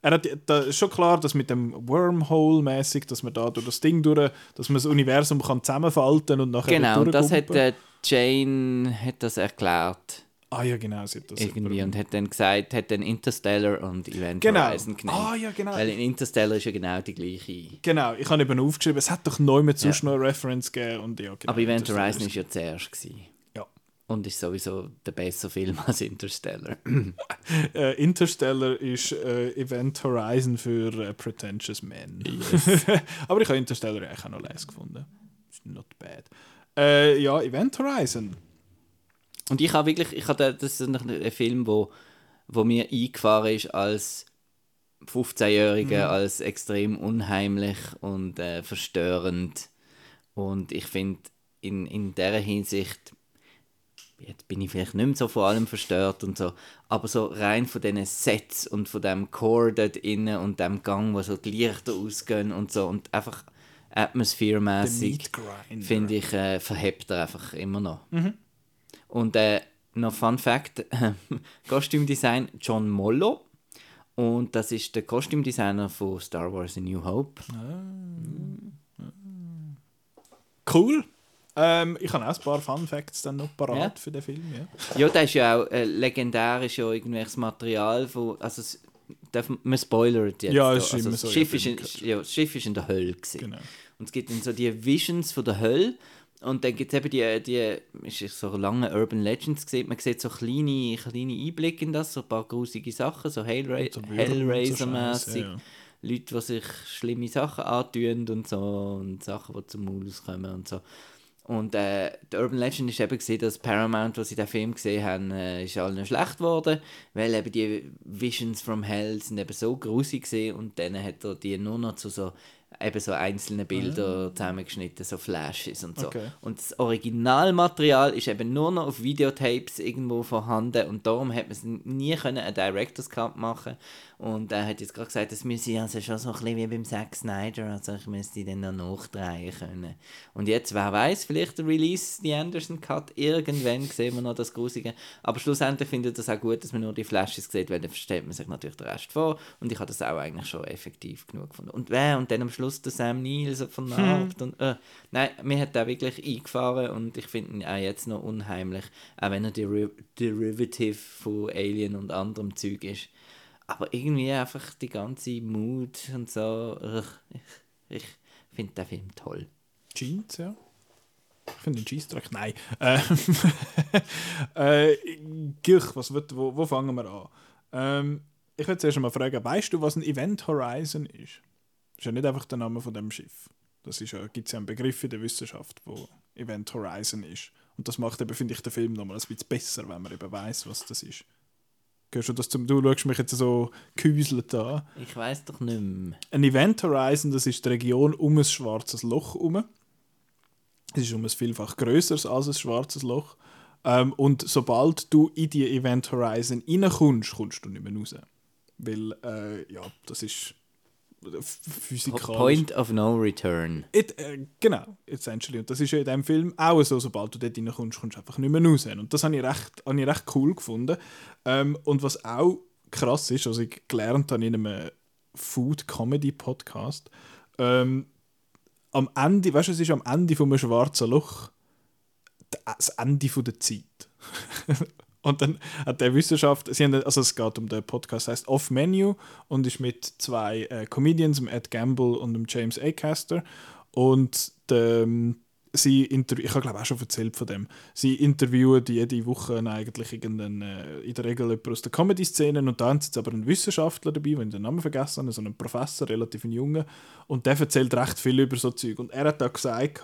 Er hat, da ist schon klar, dass mit dem Wormhole-mäßig, dass man da durch das Ding durch, dass man das Universum kann zusammenfalten und nachher Genau, das hat äh, Jane hat das erklärt. Ah ja, genau, sie hat das irgendwie und hat dann gesagt, hat dann Interstellar und Event Genau. Horizon genannt. Ah, ja, genau. Weil in Interstellar ist ja genau die gleiche. Genau, ich habe eben aufgeschrieben, es hat doch neu mit sonst noch eine Reference gegeben und ja, genau. Aber Event Horizon ist- ja zuerst gewesen. Ja. Und ist sowieso der bessere Film als Interstellar. Äh, Interstellar ist äh, Event Horizon für äh, Pretentious Men. Aber ich habe Interstellar eigentlich auch noch leise gefunden. Not bad. Äh, ja, Event Horizon. Und ich habe wirklich, ich habe das ist ein Film, wo, wo mir eingefahren ist als 15-Jähriger, Mhm. als extrem unheimlich und äh, verstörend. Und ich finde, in, in dieser Hinsicht, jetzt bin ich vielleicht nicht mehr so vor allem verstört und so, aber so rein von diesen Sets und von dem Core dort innen und dem Gang, wo so die Lichter ausgehen und so und einfach atmosphäremäßig finde ich, äh, verhebt er einfach immer noch. Mhm. Und äh, noch Fun Fact: Kostümdesign John Mollo. Und das ist der Kostümdesigner von Star Wars A New Hope. Cool. Ähm, ich habe auch ein paar Fun Facts dann noch parat Ja. für den Film. Ja. Ja, das ist ja auch äh, legendärisch ja irgendwelches Material von. Also, es, darf, man- spoilert jetzt. Ja, da. es ist also, das, so, Schiff ist in, ja, das Schiff ist in der Hölle. Gewesen. Genau. Und es gibt dann so die Visions von der Hölle. Und dann gibt es eben die, die ist so lange Urban Legends gesehen. Man sieht so kleine, kleine Einblicke in das, so ein paar grusige Sachen, so Hellra so Hellraiser-mäßig. Scheiß, ja, ja. Leute, die sich schlimme Sachen antun und so und Sachen, die zum Maul kommen und so. Und äh, die Urban Legend ist eben gesehen, dass Paramount, was sie den Film gesehen haben, äh, ist allen schlecht geworden, weil eben die Visions from Hell sind eben so grusig gesehen und dann hat er die nur noch zu so eben so einzelne Bilder zusammengeschnitten, so Flashes und so. Okay. Und das Originalmaterial ist eben nur noch auf Videotapes irgendwo vorhanden und darum hat man es nie können einen Director's Cut machen und er hat jetzt gerade gesagt, das müsse also schon so ein bisschen wie beim Zack Snyder, also ich müsste die dann noch nachdrehen können. Und jetzt, wer weiß, vielleicht der Release, die Anderson Cut, irgendwann sehen wir noch das Grusige, aber schlussendlich finde ich das auch gut, dass man nur die Flashes sieht, weil dann versteht man sich natürlich den Rest vor und ich habe das auch eigentlich schon effektiv genug gefunden. Und wer und dann am Schluss der Sam Neill so vernarbt und äh, nein, mir hat der wirklich eingefahren und ich finde ihn auch jetzt noch unheimlich, auch wenn er Deri Derivative von Alien und anderem Zeug ist. Aber irgendwie einfach die ganze Mut und so, ich, ich finde den Film toll. Jeans, ja. Ich finde den Cheese-Track, nein. Ähm, äh, Gilch, was wird, wo, wo fangen wir an? Ähm, ich würde zuerst mal fragen, weißt du, was ein Event Horizon ist? Das ist ja nicht einfach der Name von dem Schiff. Das ja, gibt es ja einen Begriff in der Wissenschaft, wo Event Horizon ist. Und das macht eben, finde ich, den Film nochmal ein bisschen besser, wenn man eben weiß, was das ist. Gehörst du das zum, du schaust mich jetzt so gehäuselt an. Ich weiß doch nicht mehr. Ein Event Horizon, das ist die Region um ein schwarzes Loch herum. Es ist um ein vielfach größeres als ein schwarzes Loch. Ähm, und sobald du in die Event Horizon reinkommst, kommst du nicht mehr raus. Weil, äh, ja, das ist physikalisch. Point of No Return. It, äh, genau, essentially. Und das ist ja in diesem Film auch so, sobald du dort reinkommst, kommst du einfach nicht mehr raus. Und das habe ich recht, habe ich recht cool gefunden. Ähm, und was auch krass ist, was ich gelernt habe in einem Food-Comedy-Podcast, ähm, am Ende, weißt du, es ist am Ende von einem schwarzen Loch das Ende von der Zeit. und dann hat der Wissenschaft, sie haben, also es geht um den Podcast, heißt Off Menu und ist mit zwei äh, Comedians, dem Ed Gamble und dem James Acaster und ähm, sie interviewen, ich habe glaube auch schon erzählt von dem, sie interviewen jede Woche eigentlich irgendeinen, äh, in der Regel jemanden aus der Comedy-Szene und da haben sie jetzt aber einen Wissenschaftler dabei, den ich den Namen vergessen habe, so einen Professor, relativ ein Junger und der erzählt recht viel über so Zeug und er hat da gesagt,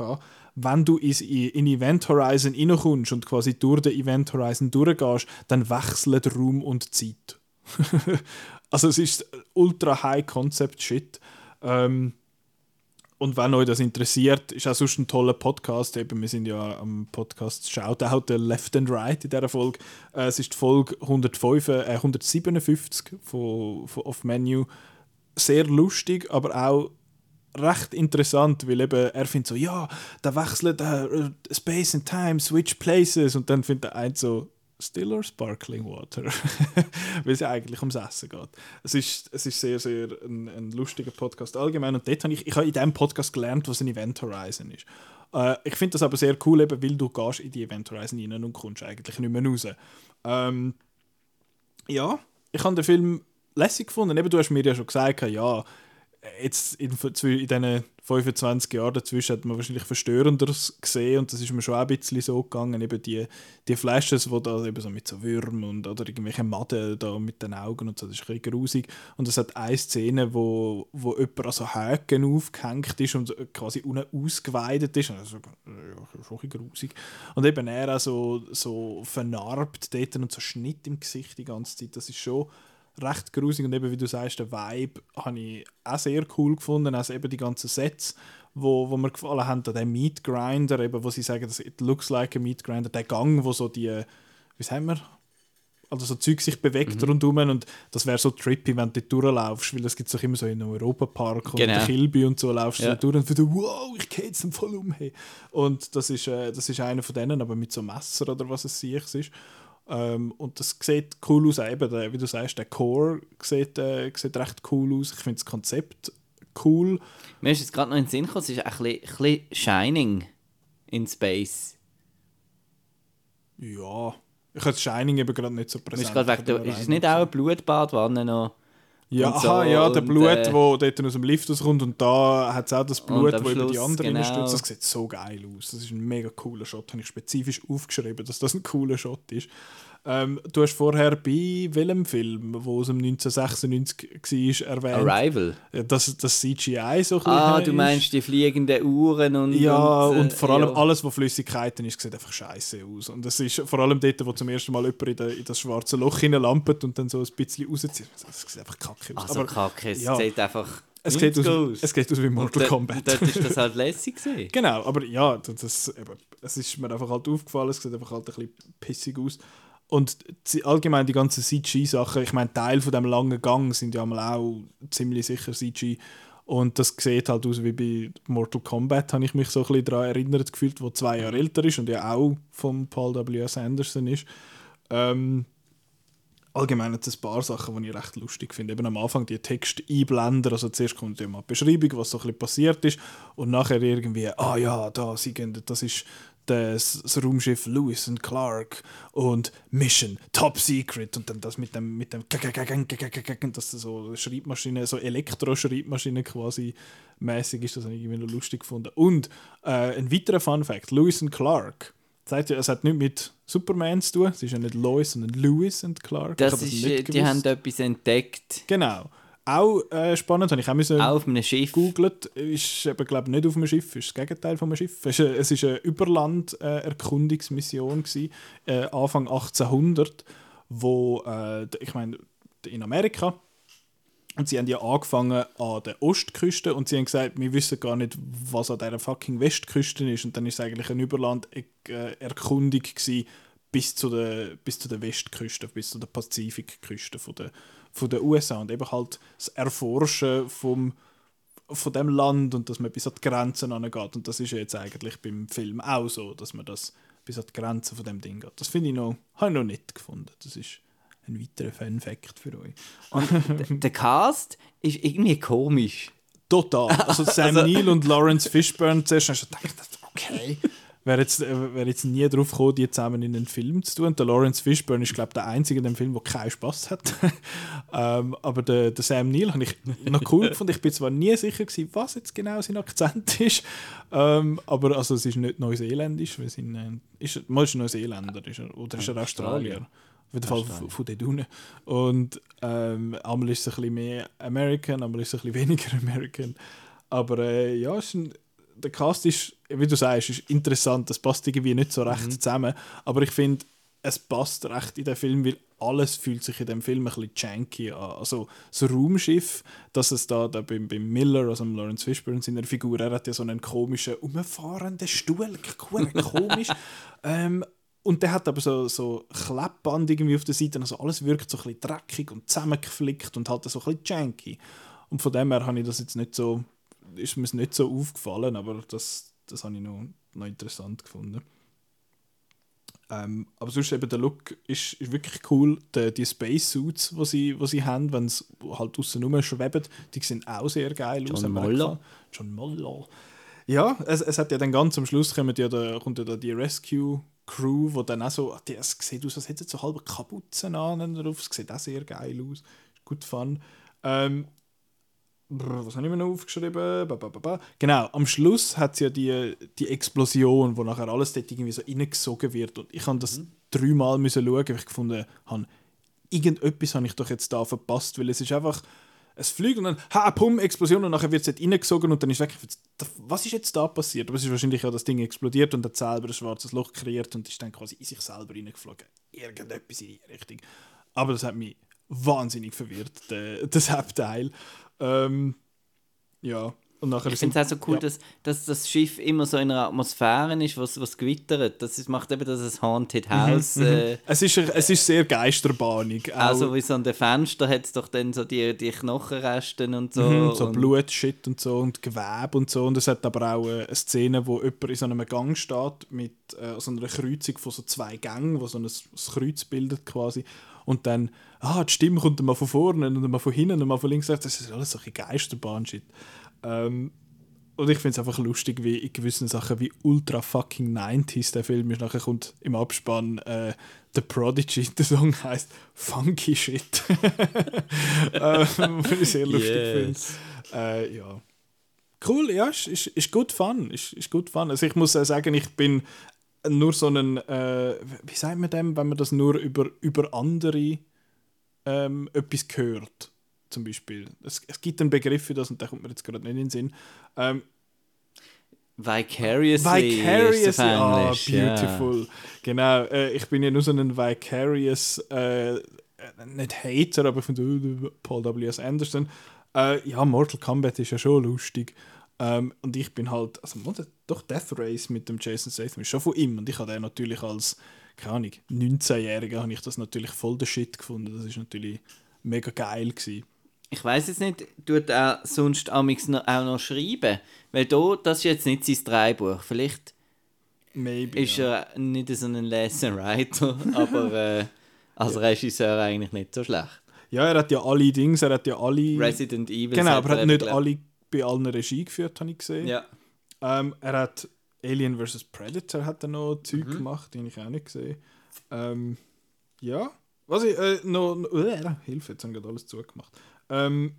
wenn du in, in Event Horizon reinkommst und quasi durch den Event Horizon durchgehst, dann wechseln Raum und Zeit. also es ist ultra high Concept Shit. Ähm, und wenn euch das interessiert, ist auch sonst ein toller Podcast. Eben, wir sind ja am Podcast Shoutout der Left and Right in dieser Folge. Äh, es ist die Folge 105, äh, 157 von, von Off Menu. Sehr lustig, aber auch recht interessant, weil eben er findet so, ja, da wechselt äh, Space and Time, switch places und dann findet der eine so, still or sparkling water? weil es ja eigentlich ums Essen geht. Es ist, es ist sehr, sehr ein, ein lustiger Podcast allgemein und dort habe ich, ich habe in diesem Podcast gelernt, was ein Event Horizon ist. Äh, ich finde das aber sehr cool, eben, weil du gehst in die Event Horizon rein und kommst eigentlich nicht mehr raus. Ähm, ja, ich habe den Film lässig gefunden. Eben, du hast mir ja schon gesagt, ja, jetzt in, in diesen 25 Jahren dazwischen hat man wahrscheinlich Verstörenderes gesehen und das ist mir schon ein bisschen so gegangen. Eben die, die Flashes, wo da eben so mit so Würmern und oder irgendwelche Maden da mit den Augen und so, das ist ein bisschen grusig. Und es hat eine Szene, wo, wo jemand an so Häken aufgehängt ist und quasi unten ausgeweidet ist. Also, ja, schon ein bisschen grusig. Und eben er auch so, so vernarbt dort und so Schnitt im Gesicht die ganze Zeit. Das ist schon recht grusig und eben wie du sagst, der Vibe habe ich auch sehr cool gefunden, also eben die ganzen Sets, wo, wo mir gefallen haben, der Meat Grinder, eben, wo sie sagen, das it looks like a Meat Grinder, der Gang, wo so die, wie sagen wir, also so Zeug sich bewegt Mhm. rundum und das wäre so trippy, wenn du dort durchlaufst, weil das gibt es doch immer so in einem Europapark und Genau. der Kilby und so laufst du Ja. so durch und du wow, ich gehe jetzt voll um. Hey. Und das ist, äh, das ist einer von denen, aber mit so einem Messer oder was es sich ist. Ähm, und das sieht cool aus, eben, der, wie du sagst, der Core sieht, äh, sieht recht cool aus. Ich finde das Konzept cool. Mir ist jetzt gerade noch in den Sinn gekommen, es ist ein bisschen, ein bisschen Shining in Space. Ja, ich habe das Shining eben gerade nicht so präsent. Ist, ist es nicht auch eine Blutbadwanne noch? Ja, so aha, ja, der und, Blut, äh, wo dort aus dem Lift rauskommt und da hat es auch das Blut, wo über die anderen genau. stürzt. Das sieht so geil aus. Das ist ein mega cooler Shot. Habe ich spezifisch aufgeschrieben, dass das ein cooler Shot ist. Ähm, du hast vorher bei welchem Film, wo es um 1996 war, erwähnt, Arrival. dass das CGI so ein Ah, bisschen du ist. meinst die fliegenden Uhren und. Ja, und, und, äh, vor allem ja. alles, was Flüssigkeiten ist, sieht einfach scheiße aus. Und das ist vor allem dort, wo zum ersten Mal jemand in, de, in das schwarze Loch hineinlampert und dann so ein bisschen rauszieht. Das sieht einfach kacke aus. Also kacke, es ja, sieht einfach. es geht, aus, 90 es geht aus wie Mortal Und Kombat. Dort ist das halt lässig gewesen. Genau, aber ja, das, das, eben, es ist mir einfach halt aufgefallen, es sieht einfach halt ein bisschen pissig aus. Und allgemein die ganzen CG-Sachen, ich meine, Teil von dem langen Gang sind ja mal auch ziemlich sicher CG. Und das sieht halt aus wie bei Mortal Kombat, habe ich mich so ein bisschen daran erinnert gefühlt, wo zwei Jahre älter ist und ja auch von Paul W.S. Anderson ist. Ähm, allgemein hat es ein paar Sachen, die ich recht lustig finde. Eben am Anfang die Texteinblender, also zuerst kommt ja mal die Beschreibung, was so ein bisschen passiert ist und nachher irgendwie, ah ja, da, sie gehen, das ist das, das Raumschiff Lewis und Clark und Mission, Top Secret und dann das mit dem, mit dem dass das so Schreibmaschine, so Elektro-Schreibmaschine quasi mäßig ist, das habe ich irgendwie noch lustig gefunden. Und äh, ein weiterer Fun Fact, Lewis und Clark, sagt ja, es hat nicht mit Superman zu tun, es ist ja nicht Lois, sondern Lewis und Clark. Das habe ist, äh, die haben etwas entdeckt. Genau. Auch äh, spannend, habe ich auch müssen Auch auf einem Schiff. googelt. Ist eben, glaube nicht auf einem Schiff, ist das Gegenteil von einem Schiff. Es ist eine, Überland-Erkundungsmission gewesen, äh, Anfang 1800, wo, äh, ich meine, in Amerika, und sie haben ja angefangen an der Ostküste und sie haben gesagt, wir wissen gar nicht, was an dieser fucking Westküste ist. Und dann ist es eigentlich eine Überland-Erkundung gewesen, bis zu der, bis zu der Westküste, bis zu der Pazifikküste von der, von der USA. Und eben halt das Erforschen vom, von dem Land und dass man bis an die Grenzen angeht. Und das ist ja jetzt eigentlich beim Film auch so, dass man das bis an die Grenzen von dem Ding geht. Das finde ich noch, habe ich noch nicht gefunden. Das ist ein weiterer Fun-Fact für euch. Und der Cast ist irgendwie komisch. Total. Also Sam Neill und Lawrence Fishburne zuerst hast du gedacht, okay. Wäre jetzt, äh, wär jetzt nie drauf gekommen, die zusammen in einen Film zu tun. Der Lawrence Fishburne ist, glaube ich, der Einzige in dem Film, der keinen Spaß hat. ähm, aber der, der Sam Neill habe ich noch cool gefunden. Ich bin zwar nie sicher gewesen, was jetzt genau sein Akzent ist, ähm, aber also, es ist nicht neuseeländisch, weil sein, äh, ist, mal ist er Neuseeländer ist er, oder ist er Australier? Auf jeden Fall von, von dort unten. Und ähm, einmal ist es ein bisschen mehr American, einmal ist es ein bisschen weniger American. Aber äh, ja, es ist ein, der Cast ist, wie du sagst, ist interessant. Das passt irgendwie nicht so recht zusammen. Aber ich finde, es passt recht in den Film, weil alles fühlt sich in dem Film ein bisschen janky an. Also das Raumschiff, dass es da, da beim, beim Miller, also dem Lawrence Fishburne, seiner Figur, er hat ja so einen komischen, umfahrenden Stuhl, komisch. ähm, und der hat aber so, so Klebband irgendwie auf der Seite, also alles wirkt so ein bisschen dreckig und zusammengeflickt und halt so ein bisschen janky. Und von dem her habe ich das jetzt nicht so, ist mir nicht so aufgefallen, aber das, das habe ich noch, noch interessant gefunden. Ähm, aber sonst eben der Look ist, ist wirklich cool. Die, die Spacesuits, die sie, die sie haben, wenn sie halt außen schweben, die sehen auch sehr geil aus. John wir Moller. John Moller. Ja, es, es hat ja dann ganz am Schluss kommt ja da, kommt ja da die Rescue Crew, wo dann auch so, die, es sieht aus, als hätte so halbe Kapuzen an drauf. Es sieht auch sehr geil aus. Gut fun. Ähm, was habe ich mir noch aufgeschrieben? Ba, ba, ba. Genau, am Schluss hat es ja die, die Explosion, wo nachher alles dort irgendwie so reingesogen wird. Und ich habe das dreimal müssen schauen, weil ich gefunden habe, irgendetwas habe ich doch jetzt da verpasst, weil es ist einfach, es fliegt und dann, ha, pum, Explosion und nachher wird es dort reingesogen und dann ist weg, was ist jetzt da passiert? Aber es ist wahrscheinlich ja das Ding explodiert und hat selber ein schwarzes Loch kreiert und ist dann quasi in sich selber reingeflogen. Irgendetwas in die Richtung. Aber das hat mich wahnsinnig verwirrt, der, das Hauptteil. Ähm, ja, und nachher Ich finde es auch so cool, ja. dass, dass das Schiff immer so in einer Atmosphäre ist, was, was gewittert. Das ist, macht eben das ein Haunted House. Äh, Es ist, es ist sehr geisterbahnig. auch- also wie so an den Fenstern hat es doch dann so die, die Knochenresten und so. Mhm, so und, Blutshit und so und Gewebe und so. Und es hat aber auch eine Szene, wo jemand in so einem Gang steht mit äh, so einer Kreuzung von so zwei Gängen, wo so ein, ein Kreuz bildet quasi. Und dann, ah, die Stimme kommt dann mal von vorne und dann mal von hinten und mal von links. Das ist alles so ein Geisterbahn-Shit. Ähm, und ich finde es einfach lustig, wie in gewissen Sachen wie ultra fucking 90s der Film ist. Nachher kommt im Abspann äh, The Prodigy, der Song heißt Funky Shit. äh, was ich sehr lustig Yes. finde. Äh, ja. Cool, ja, ist, ist, ist gut fun. Ist, ist gut fun. Also ich muss äh, sagen, ich bin nur so ein, äh, wie sagt man dem, wenn man das nur über, über andere ähm, etwas hört, zum Beispiel. Es, es gibt einen Begriff für das und der kommt mir jetzt gerade nicht in den Sinn. Ähm, Vicariously. Vicariously, ah, ja. beautiful. Genau, äh, ich bin ja nur so ein Vicarious, äh, nicht Hater, aber von äh, Paul W.S. Anderson. Äh, ja, Mortal Kombat ist ja schon lustig. Ähm, und ich bin halt, also doch Death Race mit dem Jason Statham ist schon von ihm. Und ich habe den natürlich als, keine Ahnung, 19-Jähriger habe ich das natürlich voll der Shit gefunden. Das ist natürlich mega geil gewesen. Ich weiß jetzt nicht, tut er sonst amix noch, auch noch schreiben? Weil da, das ist jetzt nicht sein Drehbuch. Vielleicht Maybe, ist er nicht so ein Lesson Writer, aber äh, als Regisseur eigentlich nicht so schlecht. Ja, er hat ja alle Dings, er hat ja alle... Resident Evil. Genau, aber er hat nicht alle bei allen Regie geführt, habe ich gesehen. Ja. Ähm, er hat Alien vs. Predator hat er noch Zeug Mhm. gemacht, die habe ich auch nicht gesehen. Ähm, ja. Was ich äh, noch, noch äh, Hilfe, jetzt habe ich gerade alles zugemacht. Ähm,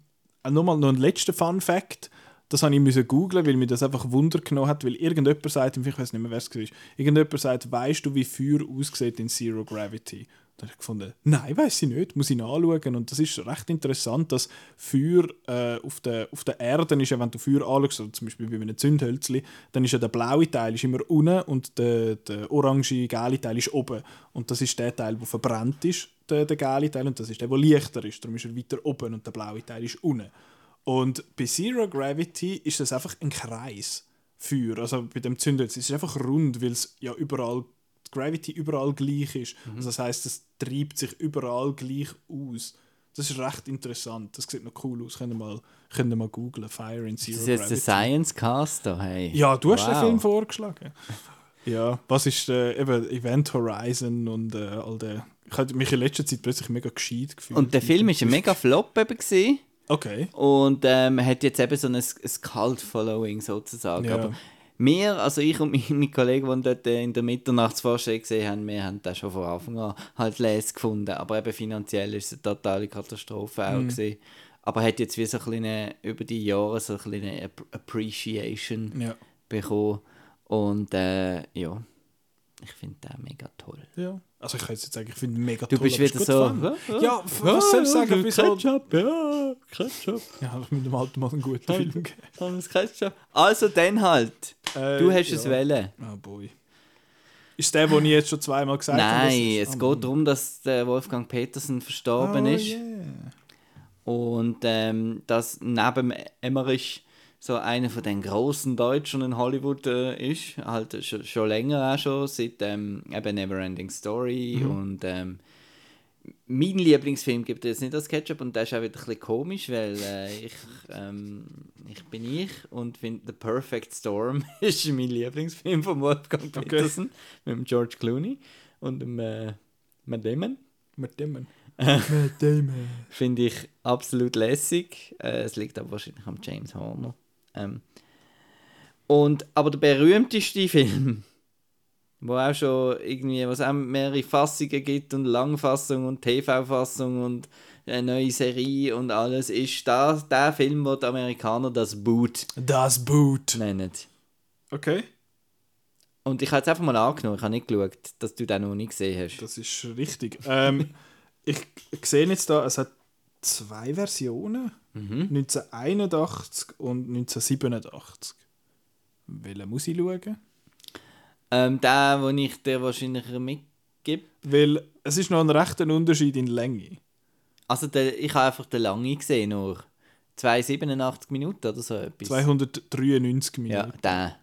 äh, nochmal noch ein letzter Fun Fact. Das habe ich müssen googlen, weil mir das einfach Wunder genommen hat, weil irgendjemand sagt, ich weiß nicht mehr, wer es war, irgendjemand sagt, weißt du, wie Feuer aussieht in Zero Gravity? Da habe ich gefunden, nein, weiß ich nicht, muss ich nachschauen. Und das ist recht interessant, dass Feuer äh, auf, der, auf der Erde ist, ja, wenn du Feuer anschaust, also zum Beispiel bei einem Zündhölzli, dann ist ja der blaue Teil ist immer unten und der, der orange, gelbe Teil ist oben. Und das ist der Teil, der verbrannt ist, der, der gelbe Teil, und das ist der, der leichter ist. Darum ist er weiter oben und der blaue Teil ist unten. Und bei Zero Gravity ist das einfach ein Kreis. Feuer, also bei dem Zündhölzli. Es ist einfach rund, weil es ja überall die Gravity überall gleich ist. Mhm. Also das heißt, es treibt sich überall gleich aus. Das ist recht interessant. Das sieht noch cool aus. Könnt ihr mal, könnt ihr mal googlen. Fire in Zero Das ist jetzt der Gravity. Science Caster, hey. Ja, du hast den Wow. Film vorgeschlagen. Ja, was ist äh, eben Event Horizon und äh, all der. Ich habe mich in letzter Zeit plötzlich mega gescheit gefühlt. Und der Film war ein mega Flop eben. Gewesen. Okay. Und ähm, hat jetzt eben so ein, ein Cult-Following sozusagen. Ja. Aber wir, also ich und mein, mein Kollege, die dort äh, in der Mitternachtsvorstellung gesehen haben, wir haben das schon von Anfang an halt les gefunden. Aber eben finanziell ist es eine totale Katastrophe auch Mhm. gewesen. Aber hat jetzt wie so ein kleine, über die Jahre so ein kleine App- Appreciation Ja. bekommen. Und äh, ja, ich finde den mega toll. Ja. Also ich kann jetzt sagen, ich finde mega Du toll. bist aber ist wieder so, fun. «Ja, was soll ich sagen? Wieso? Ketchup, ja, Ketchup. Ja, mit dem alten Mal einen guten Film gegeben. Thomas Ketchup. Also dann halt. Äh, du hast ja. es wählen. Oh boy. Ist der, den ich jetzt schon zweimal gesagt habe? Nein, es- es Oh, geht darum, dass der Wolfgang Petersen verstorben oh, ist. yeah. Und ähm, dass neben Emmerich so einer von den großen Deutschen in Hollywood äh, ist. Halt schon, schon länger auch schon, seit ähm, eben Neverending Story. Mhm. Und ähm, mein Lieblingsfilm gibt es nicht als Ketchup und der ist auch wieder ein bisschen komisch, weil äh, ich, ähm, ich bin ich und finde The Perfect Storm ist mein Lieblingsfilm von Wolfgang Petersen mit dem George Clooney und dem äh, Matt Damon. Mit dem. Matt Damon. Finde ich absolut lässig. Äh, es liegt aber wahrscheinlich am James Horner. Ähm, Und, aber der berühmteste Film, wo auch schon irgendwie, was auch mehrere Fassungen gibt und Langfassung und TV-Fassung und eine neue Serie und alles, ist das, der Film, wo die Amerikaner das Boot Das Boot. nennen. Okay. Und ich habe jetzt einfach mal angenommen, ich habe nicht geschaut, dass du den noch nicht gesehen hast. Das ist richtig. ähm, ich sehe jetzt da, es hat zwei Versionen. Mhm. 1981 und 1987. Welche muss ich schauen? Ähm, der, den ich dir wahrscheinlich mitgebe. Weil es ist noch ein rechter Unterschied in Länge. Also der, ich habe einfach den lange gesehen, nur 287 Minuten oder so etwas. 293 Minuten. Ja, der.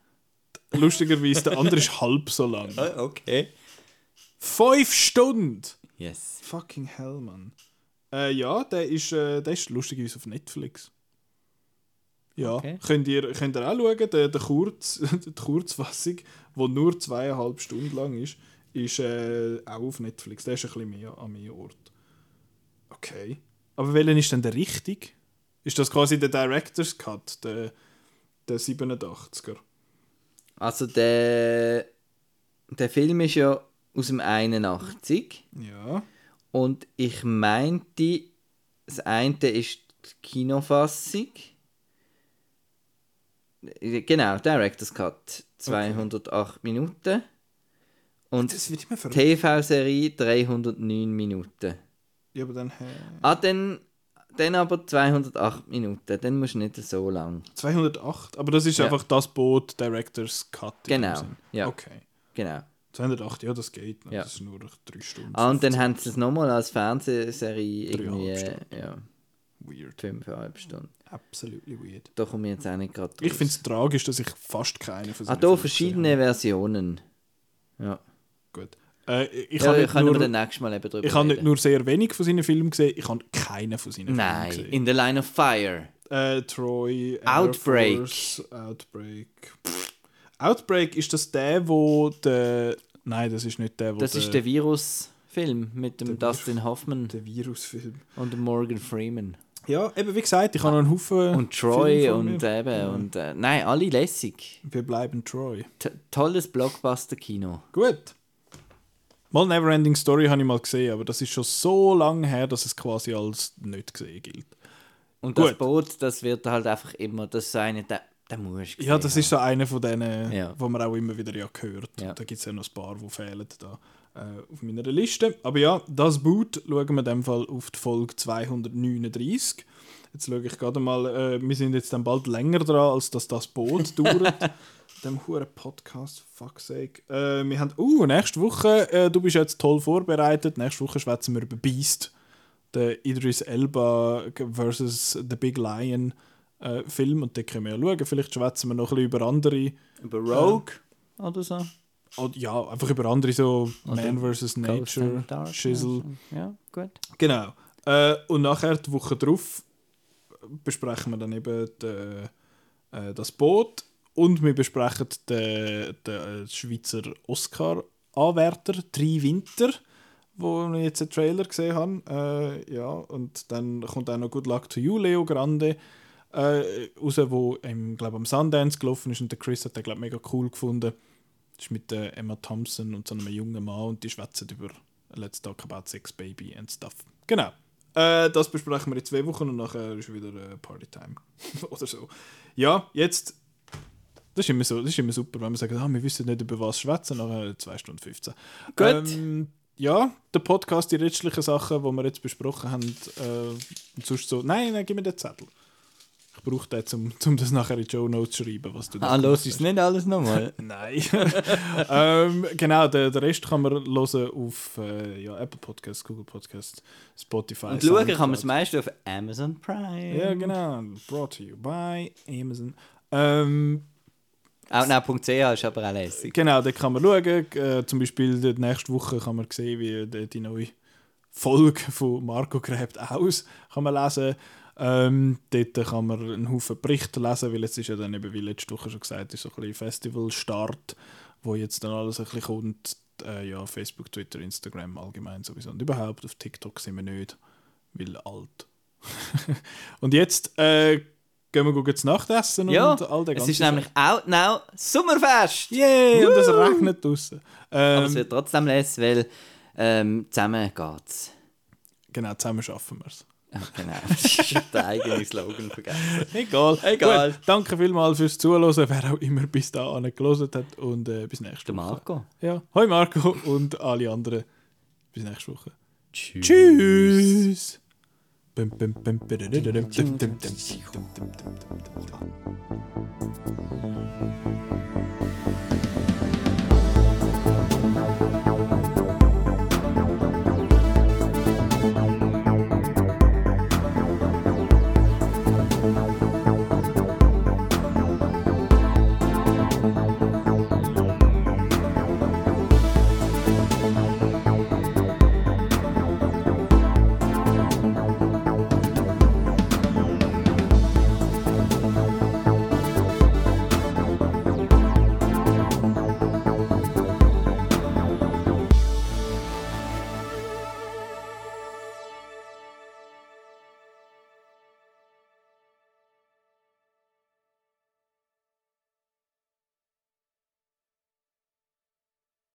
Lustigerweise, der andere ist halb so lang. Okay. Fünf Stunden! Yes. Fucking hell, Mann. Äh, ja, der ist, äh, der ist lustigerweise auf Netflix. Ja, Okay. könnt, ihr, könnt ihr auch schauen, der, der Kurz, die Kurzfassung, die nur zweieinhalb Stunden lang ist, ist äh, auch auf Netflix. Der ist ein bisschen mehr an mehr Ort. Okay. Aber welcher ist denn der richtig? Ist das quasi der Director's Cut, der, der 87er? Also der, der Film ist ja aus dem 81 Ja. Und ich meinte, das eine ist die Kinofassung. Genau, Director's Cut, 208 Minuten. Und. TV-Serie 309 Minuten. Ja, aber dann hä? Ah, dann, dann aber 208 Minuten. Dann musst du nicht so lang. 208, aber das ist Ja. einfach das Boot Director's Cut. Genau, ja. Okay. Genau. 208, ja, das geht. noch. Ja. Das ist nur drei Stunden. Ah, und dann 50. haben sie es nochmal als Fernsehserie irgendwie. Dreieinhalb Ja, Weird. fünfeinhalb Stunden. Absolutely weird. Da komme ich jetzt auch nicht gerade Ich finde es tragisch, dass ich fast keine von Ah, da verschiedene gesehen Versionen. Ja. habe. Gut. Äh, ich ja, habe nur, Mal eben drüber ich habe nicht nur sehr wenig von seinen Filmen gesehen, ich habe keinen von seinen Nein, Filmen in the line of fire. gesehen. Äh, Troy, Outbreak. Force, Outbreak. Outbreak, ist das der, wo der... Nein, das ist nicht der, wo Das der, ist der Virus-Film mit dem Dustin Hoffman der Virusfilm. und dem Morgan Freeman. Ja, eben wie gesagt, ich habe noch einen Haufen Und Troy und mir. eben. Und, äh, nein, alle lässig. Wir bleiben Troy. T tolles Blockbuster-Kino. Gut. Mal Neverending Story habe ich mal gesehen, aber das ist schon so lange her, dass es quasi als nicht gesehen gilt. Und Gut. das Boot, das wird halt einfach immer, das ist eine, der, der muss Ja, das ist so einer von denen, Ja. wo man auch immer wieder ja hört. Ja. Da gibt es ja noch ein paar, die fehlen da äh, auf meiner Liste. Aber ja, das Boot schauen wir in dem Fall auf die Folge 239. Jetzt schaue ich gerade mal, äh, wir sind jetzt dann bald länger dran, als dass das Boot dauert. dem huren Podcast, fuck's sake. Äh, wir haben, uh, nächste Woche, äh, du bist jetzt toll vorbereitet, nächste Woche schwätzen wir über Beast, der Idris Elba versus The Big Lion äh, Film und den können wir ja schauen. Vielleicht schwätzen wir noch ein bisschen über andere, Über Rogue oder so. oder, ja, einfach über andere so Oder Man vs. Nature. Shizzle. Ja, gut. Genau. Äh, und nachher, die Woche drauf, besprechen wir dann eben de, äh, das Boot und wir besprechen den, den Schweizer Oscar-Anwärter, Drei Winter, wo wir jetzt einen Trailer gesehen haben. Äh, ja, und dann kommt auch noch Good Luck to You, Leo Grande, äh, raus, wo im, glaub, am Sundance gelaufen ist und der Chris hat den glaub, mega cool gefunden. Das ist mit äh, Emma Thompson und so einem jungen Mann und die schwätzen über Let's Talk About Sex, Baby and Stuff. Genau. Äh, das besprechen wir in zwei Wochen und nachher ist wieder äh, Partytime. Oder so. Ja, jetzt. Das ist, immer so, das ist immer super, wenn man sagt, ah, wir wissen nicht, über was schwätzen, nachher 2 Stunden 15. Gut. Ähm, ja, der Podcast, die restlichen Sachen, die wir jetzt besprochen haben, äh, sonst so. Nein, nein, gib mir den Zettel. Brauche den, um, um das nachher in die Show Notes zu schreiben, was du Ah, los ist nicht alles nochmal. Nein. ähm, genau, den, den Rest kann man hören auf äh, ja, Apple Podcasts, Google Podcasts, Spotify. Und schauen kann man das meiste auf Amazon Prime. Ja, genau. Brought to you by Amazon. Ähm, Outnow.ch ist aber auch lässig. genau, da kann man schauen. Äh, zum Beispiel die nächste Woche kann man sehen, wie die, die neue Folge von Marco gräbt aus. Kann man lesen. Ähm, dort kann man einen Haufen Berichte lesen, weil jetzt ist ja dann eben, wie letzte Woche schon gesagt, ist so ein bisschen Festivalstart, wo jetzt dann alles ein bisschen kommt. Äh, ja, Facebook, Twitter, Instagram allgemein sowieso. Und überhaupt auf TikTok sind wir nicht, weil alt. Und jetzt äh, gehen wir gucken zu Nachtessen Ja, und all der es ganze ist nämlich Out Now Sommerfest. Yay, und es regnet draußen. Aber es Ähm, wird trotzdem lesen, weil ähm, zusammen geht's. genau, zusammen schaffen wir es. Genau, das ist der eigene Slogan vergessen. Egal. Egal. Gut, danke vielmals fürs Zuhören, wer auch immer bis dahin gelesen hat. Und äh, bis nächste Der Woche. Marco. Ja. Hoi Marco und alle anderen. Bis nächste Woche. Tschüss. Tschüss. Bum, bum, bum, badadadadum, dum,